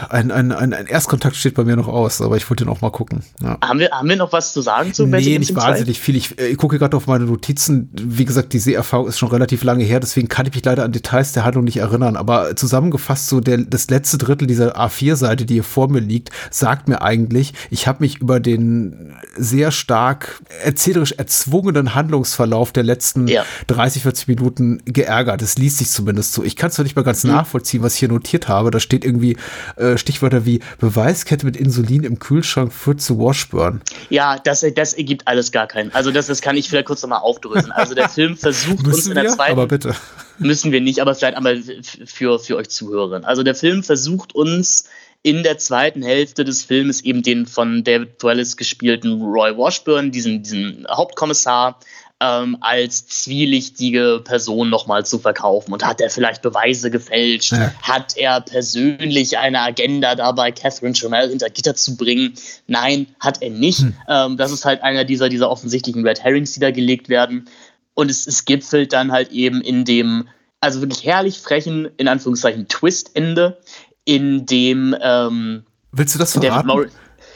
ein, ein, ein, ein Erstkontakt steht bei mir noch aus, aber ich wollte auch mal gucken. Ja. Haben wir, haben wir noch was zu sagen zu Nee, nicht Instinct 2? wahnsinnig viel. Ich, äh, ich gucke gerade auf meine Notizen. Wie gesagt, die Seherfahrung ist schon relativ lange her, deswegen kann ich mich leider an Details der Handlung nicht erinnern. Aber zusammengefasst, so der, das letzte Drittel dieser A4-Seite, die hier vor mir liegt, sagt mir eigentlich, ich habe mich über den sehr stark erzählerisch erzwungenen Handlungsverlauf der letzten Ja. 30, 40 Minuten geärgert. Das liest sich zumindest so. Ich kann es zwar nicht mal Mhm. ganz nachvollziehen, was ich hier notiert habe. Da steht irgendwie äh, Stichwörter wie Beweiskette mit Insulin im Kühlschrank führt zu Washburn. Ja, das, das ergibt alles gar keinen. Also das, das kann ich vielleicht kurz nochmal aufdröseln. Also der Film versucht uns in der wir? zweiten Aber bitte. müssen wir nicht, aber vielleicht einmal für, für euch Zuhörerinnen. Also der Film versucht uns in der zweiten Hälfte des Films eben den von David Thewlis gespielten Roy Washburn, diesen, diesen Hauptkommissar, ähm, als zwielichtige Person nochmal zu verkaufen. Und hat er vielleicht Beweise gefälscht? Ja. Hat er persönlich eine Agenda dabei, Catherine Trammell hinter Gitter zu bringen? Nein, hat er nicht. Ähm, das ist halt einer dieser, dieser offensichtlichen Red Herrings, die da gelegt werden. Und es, es gipfelt dann halt eben in dem, also wirklich herrlich frechen, in Anführungszeichen, Twist-Ende, in dem ähm, Willst du das verraten?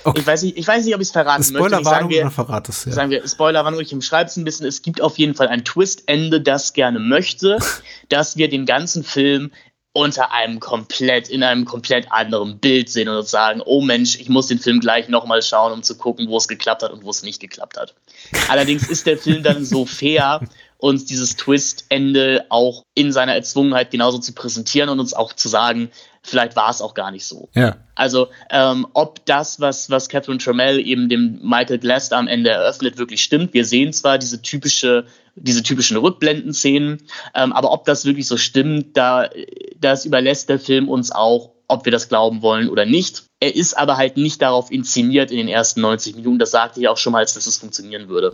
Okay. Ich weiß nicht, ich weiß nicht, ob ich es verraten möchte. Ich sagen Spoilerwarnung oder verrat es? Ja. sagen wir Spoilerwarnung, ich umschreibe es ein bisschen. Es gibt auf jeden Fall ein Twist-Ende, das gerne möchte, (laughs) dass wir den ganzen Film unter einem komplett, in einem komplett anderen Bild sehen und uns sagen, oh Mensch, ich muss den Film gleich nochmal schauen, um zu gucken, wo es geklappt hat und wo es nicht geklappt hat. Allerdings ist der Film dann so fair, (laughs) uns dieses Twist-Ende auch in seiner Erzwungenheit genauso zu präsentieren und uns auch zu sagen, vielleicht war es auch gar nicht so. ja. Also, ähm, ob das, was, was Catherine Trammell eben dem Michael Glass am Ende eröffnet, wirklich stimmt. Wir sehen zwar diese typische, diese typischen Rückblenden-Szenen, ähm, aber ob das wirklich so stimmt, da, das überlässt der Film uns auch, ob wir das glauben wollen oder nicht. Er ist aber halt nicht darauf inszeniert in den ersten 90 Minuten. Das sagte ich auch schon mal, als dass es funktionieren würde.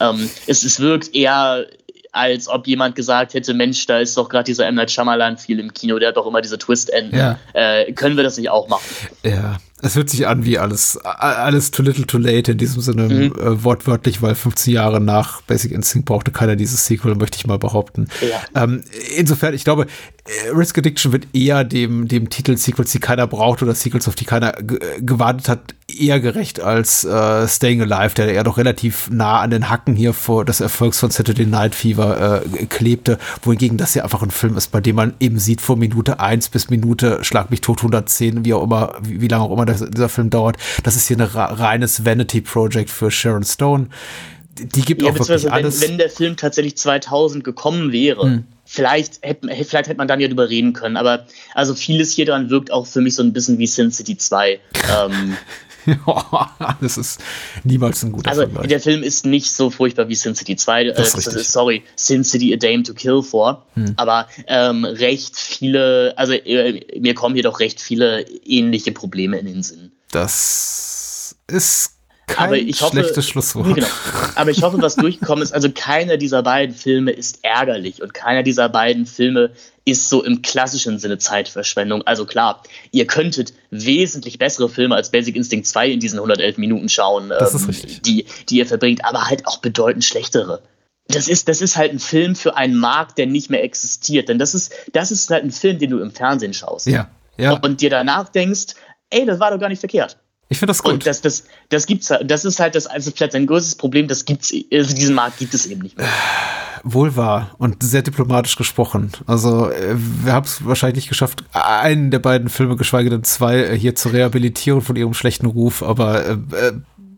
ähm, es, es wirkt eher als ob jemand gesagt hätte, Mensch, da ist doch gerade dieser M. Night Shyamalan-Viel im Kino, der hat doch immer diese Twist-Enden. Ja. Äh, können wir das nicht auch machen? Ja, es hört sich an wie alles, alles too little too late in diesem Sinne Mhm. äh, wortwörtlich, weil 15 Jahre nach Basic Instinct brauchte keiner dieses Sequel, möchte ich mal behaupten. Ja. Ähm, insofern, ich glaube, äh, Risk Addiction wird eher dem, dem Titel Sequels, die keiner braucht oder Sequels, auf die keiner ge- gewartet hat, eher gerecht als äh, Staying Alive, der ja doch relativ nah an den Hacken hier vor des Erfolgs von Saturday Night Fever äh, klebte, wohingegen das ja einfach ein Film ist, bei dem man eben sieht von Minute 1 bis Minute Schlag mich tot 110, wie auch immer, wie, wie lange auch immer das, dieser Film dauert. Das ist hier ein reines Vanity Project für Sharon Stone. Die, gibt Ja, auch wirklich wenn, alles. wenn der Film tatsächlich 2000 gekommen wäre, vielleicht, hätte, vielleicht hätte man dann ja drüber reden können. Aber also vieles hier dran wirkt auch für mich so ein bisschen wie Sin City 2. ähm, (laughs) (laughs) das ist niemals ein guter also Vergleich. der Film ist nicht so furchtbar wie Sin City 2. Äh, sorry, Sin City A Dame to Kill for. Aber ähm, recht viele, also äh, mir kommen hier doch recht viele ähnliche Probleme in den Sinn. Das ist kein Aber ich hoffe, schlechtes Schlusswort. Genau. Aber ich hoffe, was durchgekommen ist, also keiner dieser beiden Filme ist ärgerlich und keiner dieser beiden Filme ist so im klassischen Sinne Zeitverschwendung. Also klar, ihr könntet wesentlich bessere Filme als Basic Instinct 2 in diesen 111 Minuten schauen, ähm. Die, die ihr verbringt, aber halt auch bedeutend schlechtere. Das ist, das ist halt ein Film für einen Markt, der nicht mehr existiert. Denn das ist, das ist halt ein Film, den du im Fernsehen schaust. Ja, ja. Und dir danach denkst, ey, das war doch gar nicht verkehrt. Ich finde das gut. Und das, das, das gibt's das ist halt das, also vielleicht sein größtes Problem, das gibt's, also diesen Markt gibt es eben nicht mehr. Wohl wahr und sehr diplomatisch gesprochen. Also äh, wir haben es wahrscheinlich nicht geschafft, einen der beiden Filme, geschweige denn zwei, äh, hier zu rehabilitieren von ihrem schlechten Ruf, aber äh,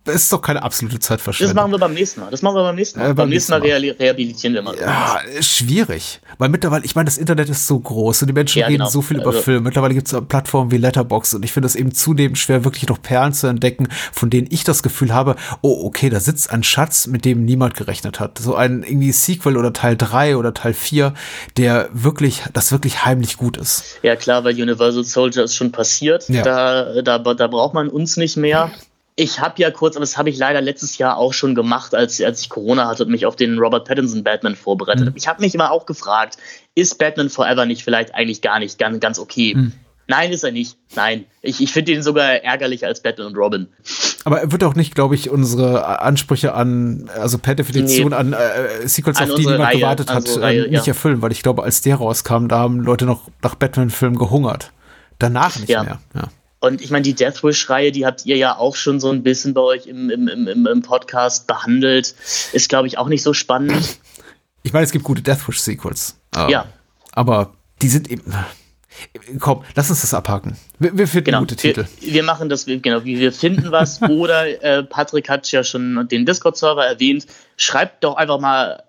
äh, ist doch keine absolute Das Zeitverschwendung. machen wir beim nächsten Mal. Das machen wir beim nächsten Mal. Äh, beim, beim nächsten Mal reha- rehabilitieren wir mal. Ja, schwierig. Weil mittlerweile, ich meine, das Internet ist so groß und die Menschen Ja, reden genau. so viel über Also- Filme. Mittlerweile gibt es Plattformen wie Letterbox und ich finde es eben zunehmend schwer, wirklich noch Perlen zu entdecken, von denen ich das Gefühl habe, oh, okay, da sitzt ein Schatz, mit dem niemand gerechnet hat. So ein irgendwie Sequel oder Teil 3 oder Teil 4, der wirklich, das wirklich heimlich gut ist. Ja klar, weil Universal Soldier ist schon passiert. Ja. Da, da, da braucht man uns nicht mehr. Ich habe ja kurz, aber das habe ich leider letztes Jahr auch schon gemacht, als, als ich Corona hatte und mich auf den Robert Pattinson Batman vorbereitet Mhm. habe. Ich habe mich immer auch gefragt, ist Batman Forever nicht vielleicht eigentlich gar nicht ganz, ganz okay? Mhm. Nein, ist er nicht. Nein. Ich, ich finde ihn sogar ärgerlicher als Batman und Robin. Aber er wird auch nicht, glaube ich, unsere Ansprüche an, also per Definition Nee. an äh, Sequels, An auf die niemand Reihe, gewartet hat, unsere äh, Reihe, nicht ja. erfüllen, weil ich glaube, als der rauskam, da haben Leute noch nach Batman-Filmen gehungert. Danach nicht Ja. mehr. Ja. Und ich meine, die Death Wish-Reihe, die habt ihr ja auch schon so ein bisschen bei euch im, im, im, im- Podcast behandelt. Ist, glaube ich, auch nicht so spannend. Ich meine, es gibt gute Deathwish-Sequels. Ähm, Ja. Aber die sind eben. Komm, lass uns das abhaken. Wir, wir finden Genau. gute Titel. Wir, wir machen das, genau, wir wir finden was. (laughs) Oder äh, Patrick hat ja schon den Discord-Server erwähnt. Schreibt doch einfach mal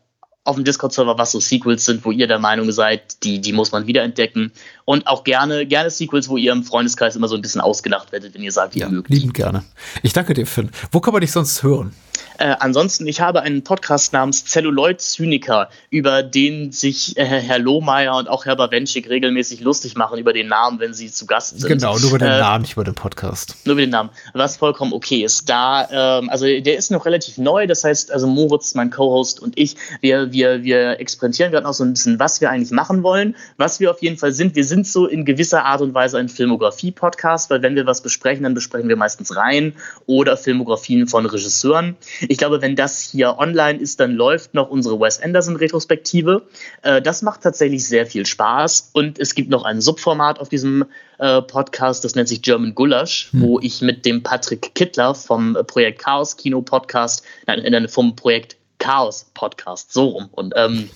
auf dem Discord-Server, was so Sequels sind, wo ihr der Meinung seid, die, die muss man wiederentdecken. Und auch gerne, gerne Sequels, wo ihr im Freundeskreis immer so ein bisschen ausgelacht werdet, wenn ihr sagt, ihr Ja, mögt. liebend gerne. Ich danke dir, Finn. Wo kann man dich sonst hören? Äh, ansonsten, ich habe einen Podcast namens Celluloid Zyniker, über den sich äh, Herr Lohmeier und auch Herr Bawenschik regelmäßig lustig machen über den Namen, wenn sie zu Gast sind. Genau, nur über den Äh, Namen, nicht über den Podcast. Nur über den Namen, was vollkommen okay ist. Da, ähm, also der ist noch relativ neu, das heißt, also Moritz, mein Co-Host und ich, wir, wir, wir experimentieren gerade noch so ein bisschen, was wir eigentlich machen wollen. Was wir auf jeden Fall sind, wir sind so in gewisser Art und Weise ein Filmografie-Podcast, weil wenn wir was besprechen, dann besprechen wir meistens Reihen oder Filmografien von Regisseuren. Ich glaube, wenn das hier online ist, dann läuft noch unsere Wes Anderson-Retrospektive. Äh, das macht tatsächlich sehr viel Spaß und es gibt noch ein Subformat auf diesem äh, Podcast, das nennt sich German Gulasch, wo ich mit dem Patrick Kittler vom Projekt Chaos Kino Podcast, nein, äh, vom Projekt Chaos Podcast, so rum, und ähm,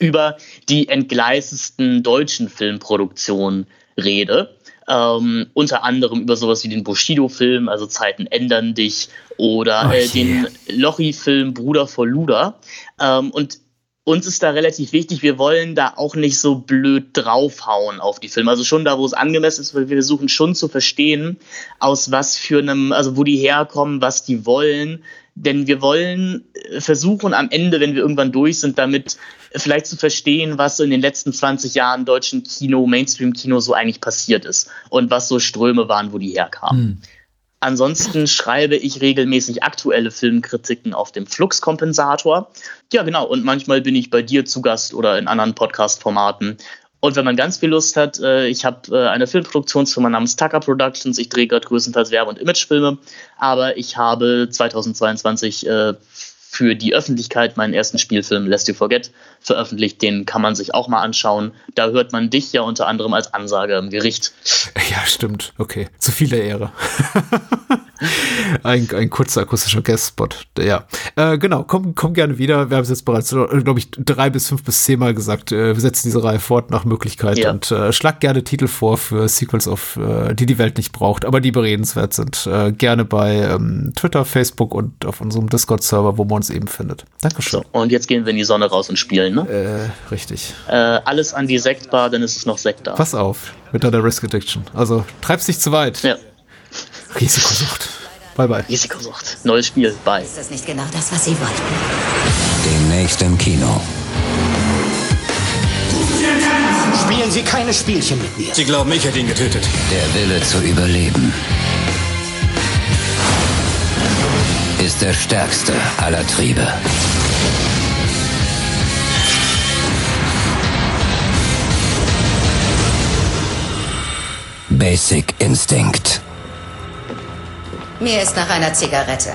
über die entgleistesten deutschen Filmproduktionen rede. Ähm, unter anderem über sowas wie den Bushido-Film, also Zeiten ändern dich, oder äh, den Lochi-Film Bruder vor Luder. Ähm, und uns ist da relativ wichtig, wir wollen da auch nicht so blöd draufhauen auf die Filme. Also schon da, wo es angemessen ist, weil wir versuchen schon zu verstehen, aus was für einem, also wo die herkommen, was die wollen. Denn wir wollen äh, versuchen am Ende, wenn wir irgendwann durch sind, damit vielleicht zu verstehen, was so in den letzten 20 Jahren deutschen Kino, Mainstream-Kino so eigentlich passiert ist und was so Ströme waren, wo die herkamen. Ansonsten schreibe ich regelmäßig aktuelle Filmkritiken auf dem Fluxkompensator. Ja, genau. Und manchmal bin ich bei dir zu Gast oder in anderen Podcast-Formaten. Und wenn man ganz viel Lust hat, äh, ich habe äh, eine Filmproduktionsfirma namens Tucker Productions. Ich drehe gerade größtenteils Werbe- und Imagefilme. Aber ich habe 2022 äh, für die Öffentlichkeit meinen ersten Spielfilm Lest You Forget veröffentlicht. Den kann man sich auch mal anschauen. Da hört man dich ja unter anderem als Ansage im Gericht. Ja, stimmt. Okay. Zu viel der Ehre. (laughs) ein, ein kurzer akustischer Guestspot. Ja. Äh, genau, komm, komm gerne wieder. Wir haben es jetzt bereits, glaube ich, drei bis fünf bis zehnmal gesagt. Äh, wir setzen diese Reihe fort nach Möglichkeit Ja. und äh, schlag gerne Titel vor für Sequels auf, äh, die die Welt nicht braucht, aber die beredenswert sind. Äh, gerne bei ähm, Twitter, Facebook und auf unserem Discord-Server, wo man uns eben findet. Dankeschön. So, und jetzt gehen wir in die Sonne raus und spielen. Ne? Äh, richtig. Äh, alles an die Sektbar, dann ist es noch Sekt da. Pass auf mit deiner Risk Addiction. Also treib's nicht zu weit. Ja, Risikosucht. Bye bye. Risikosucht. Neues Spiel. Bye. Ist das nicht genau das, was Sie wollten? Demnächst im Kino. Spielen Sie keine Spielchen mit mir. Sie glauben, ich hätte ihn getötet. Der Wille zu überleben ist der stärkste aller Triebe. Basic Instinct. Mir ist nach einer Zigarette.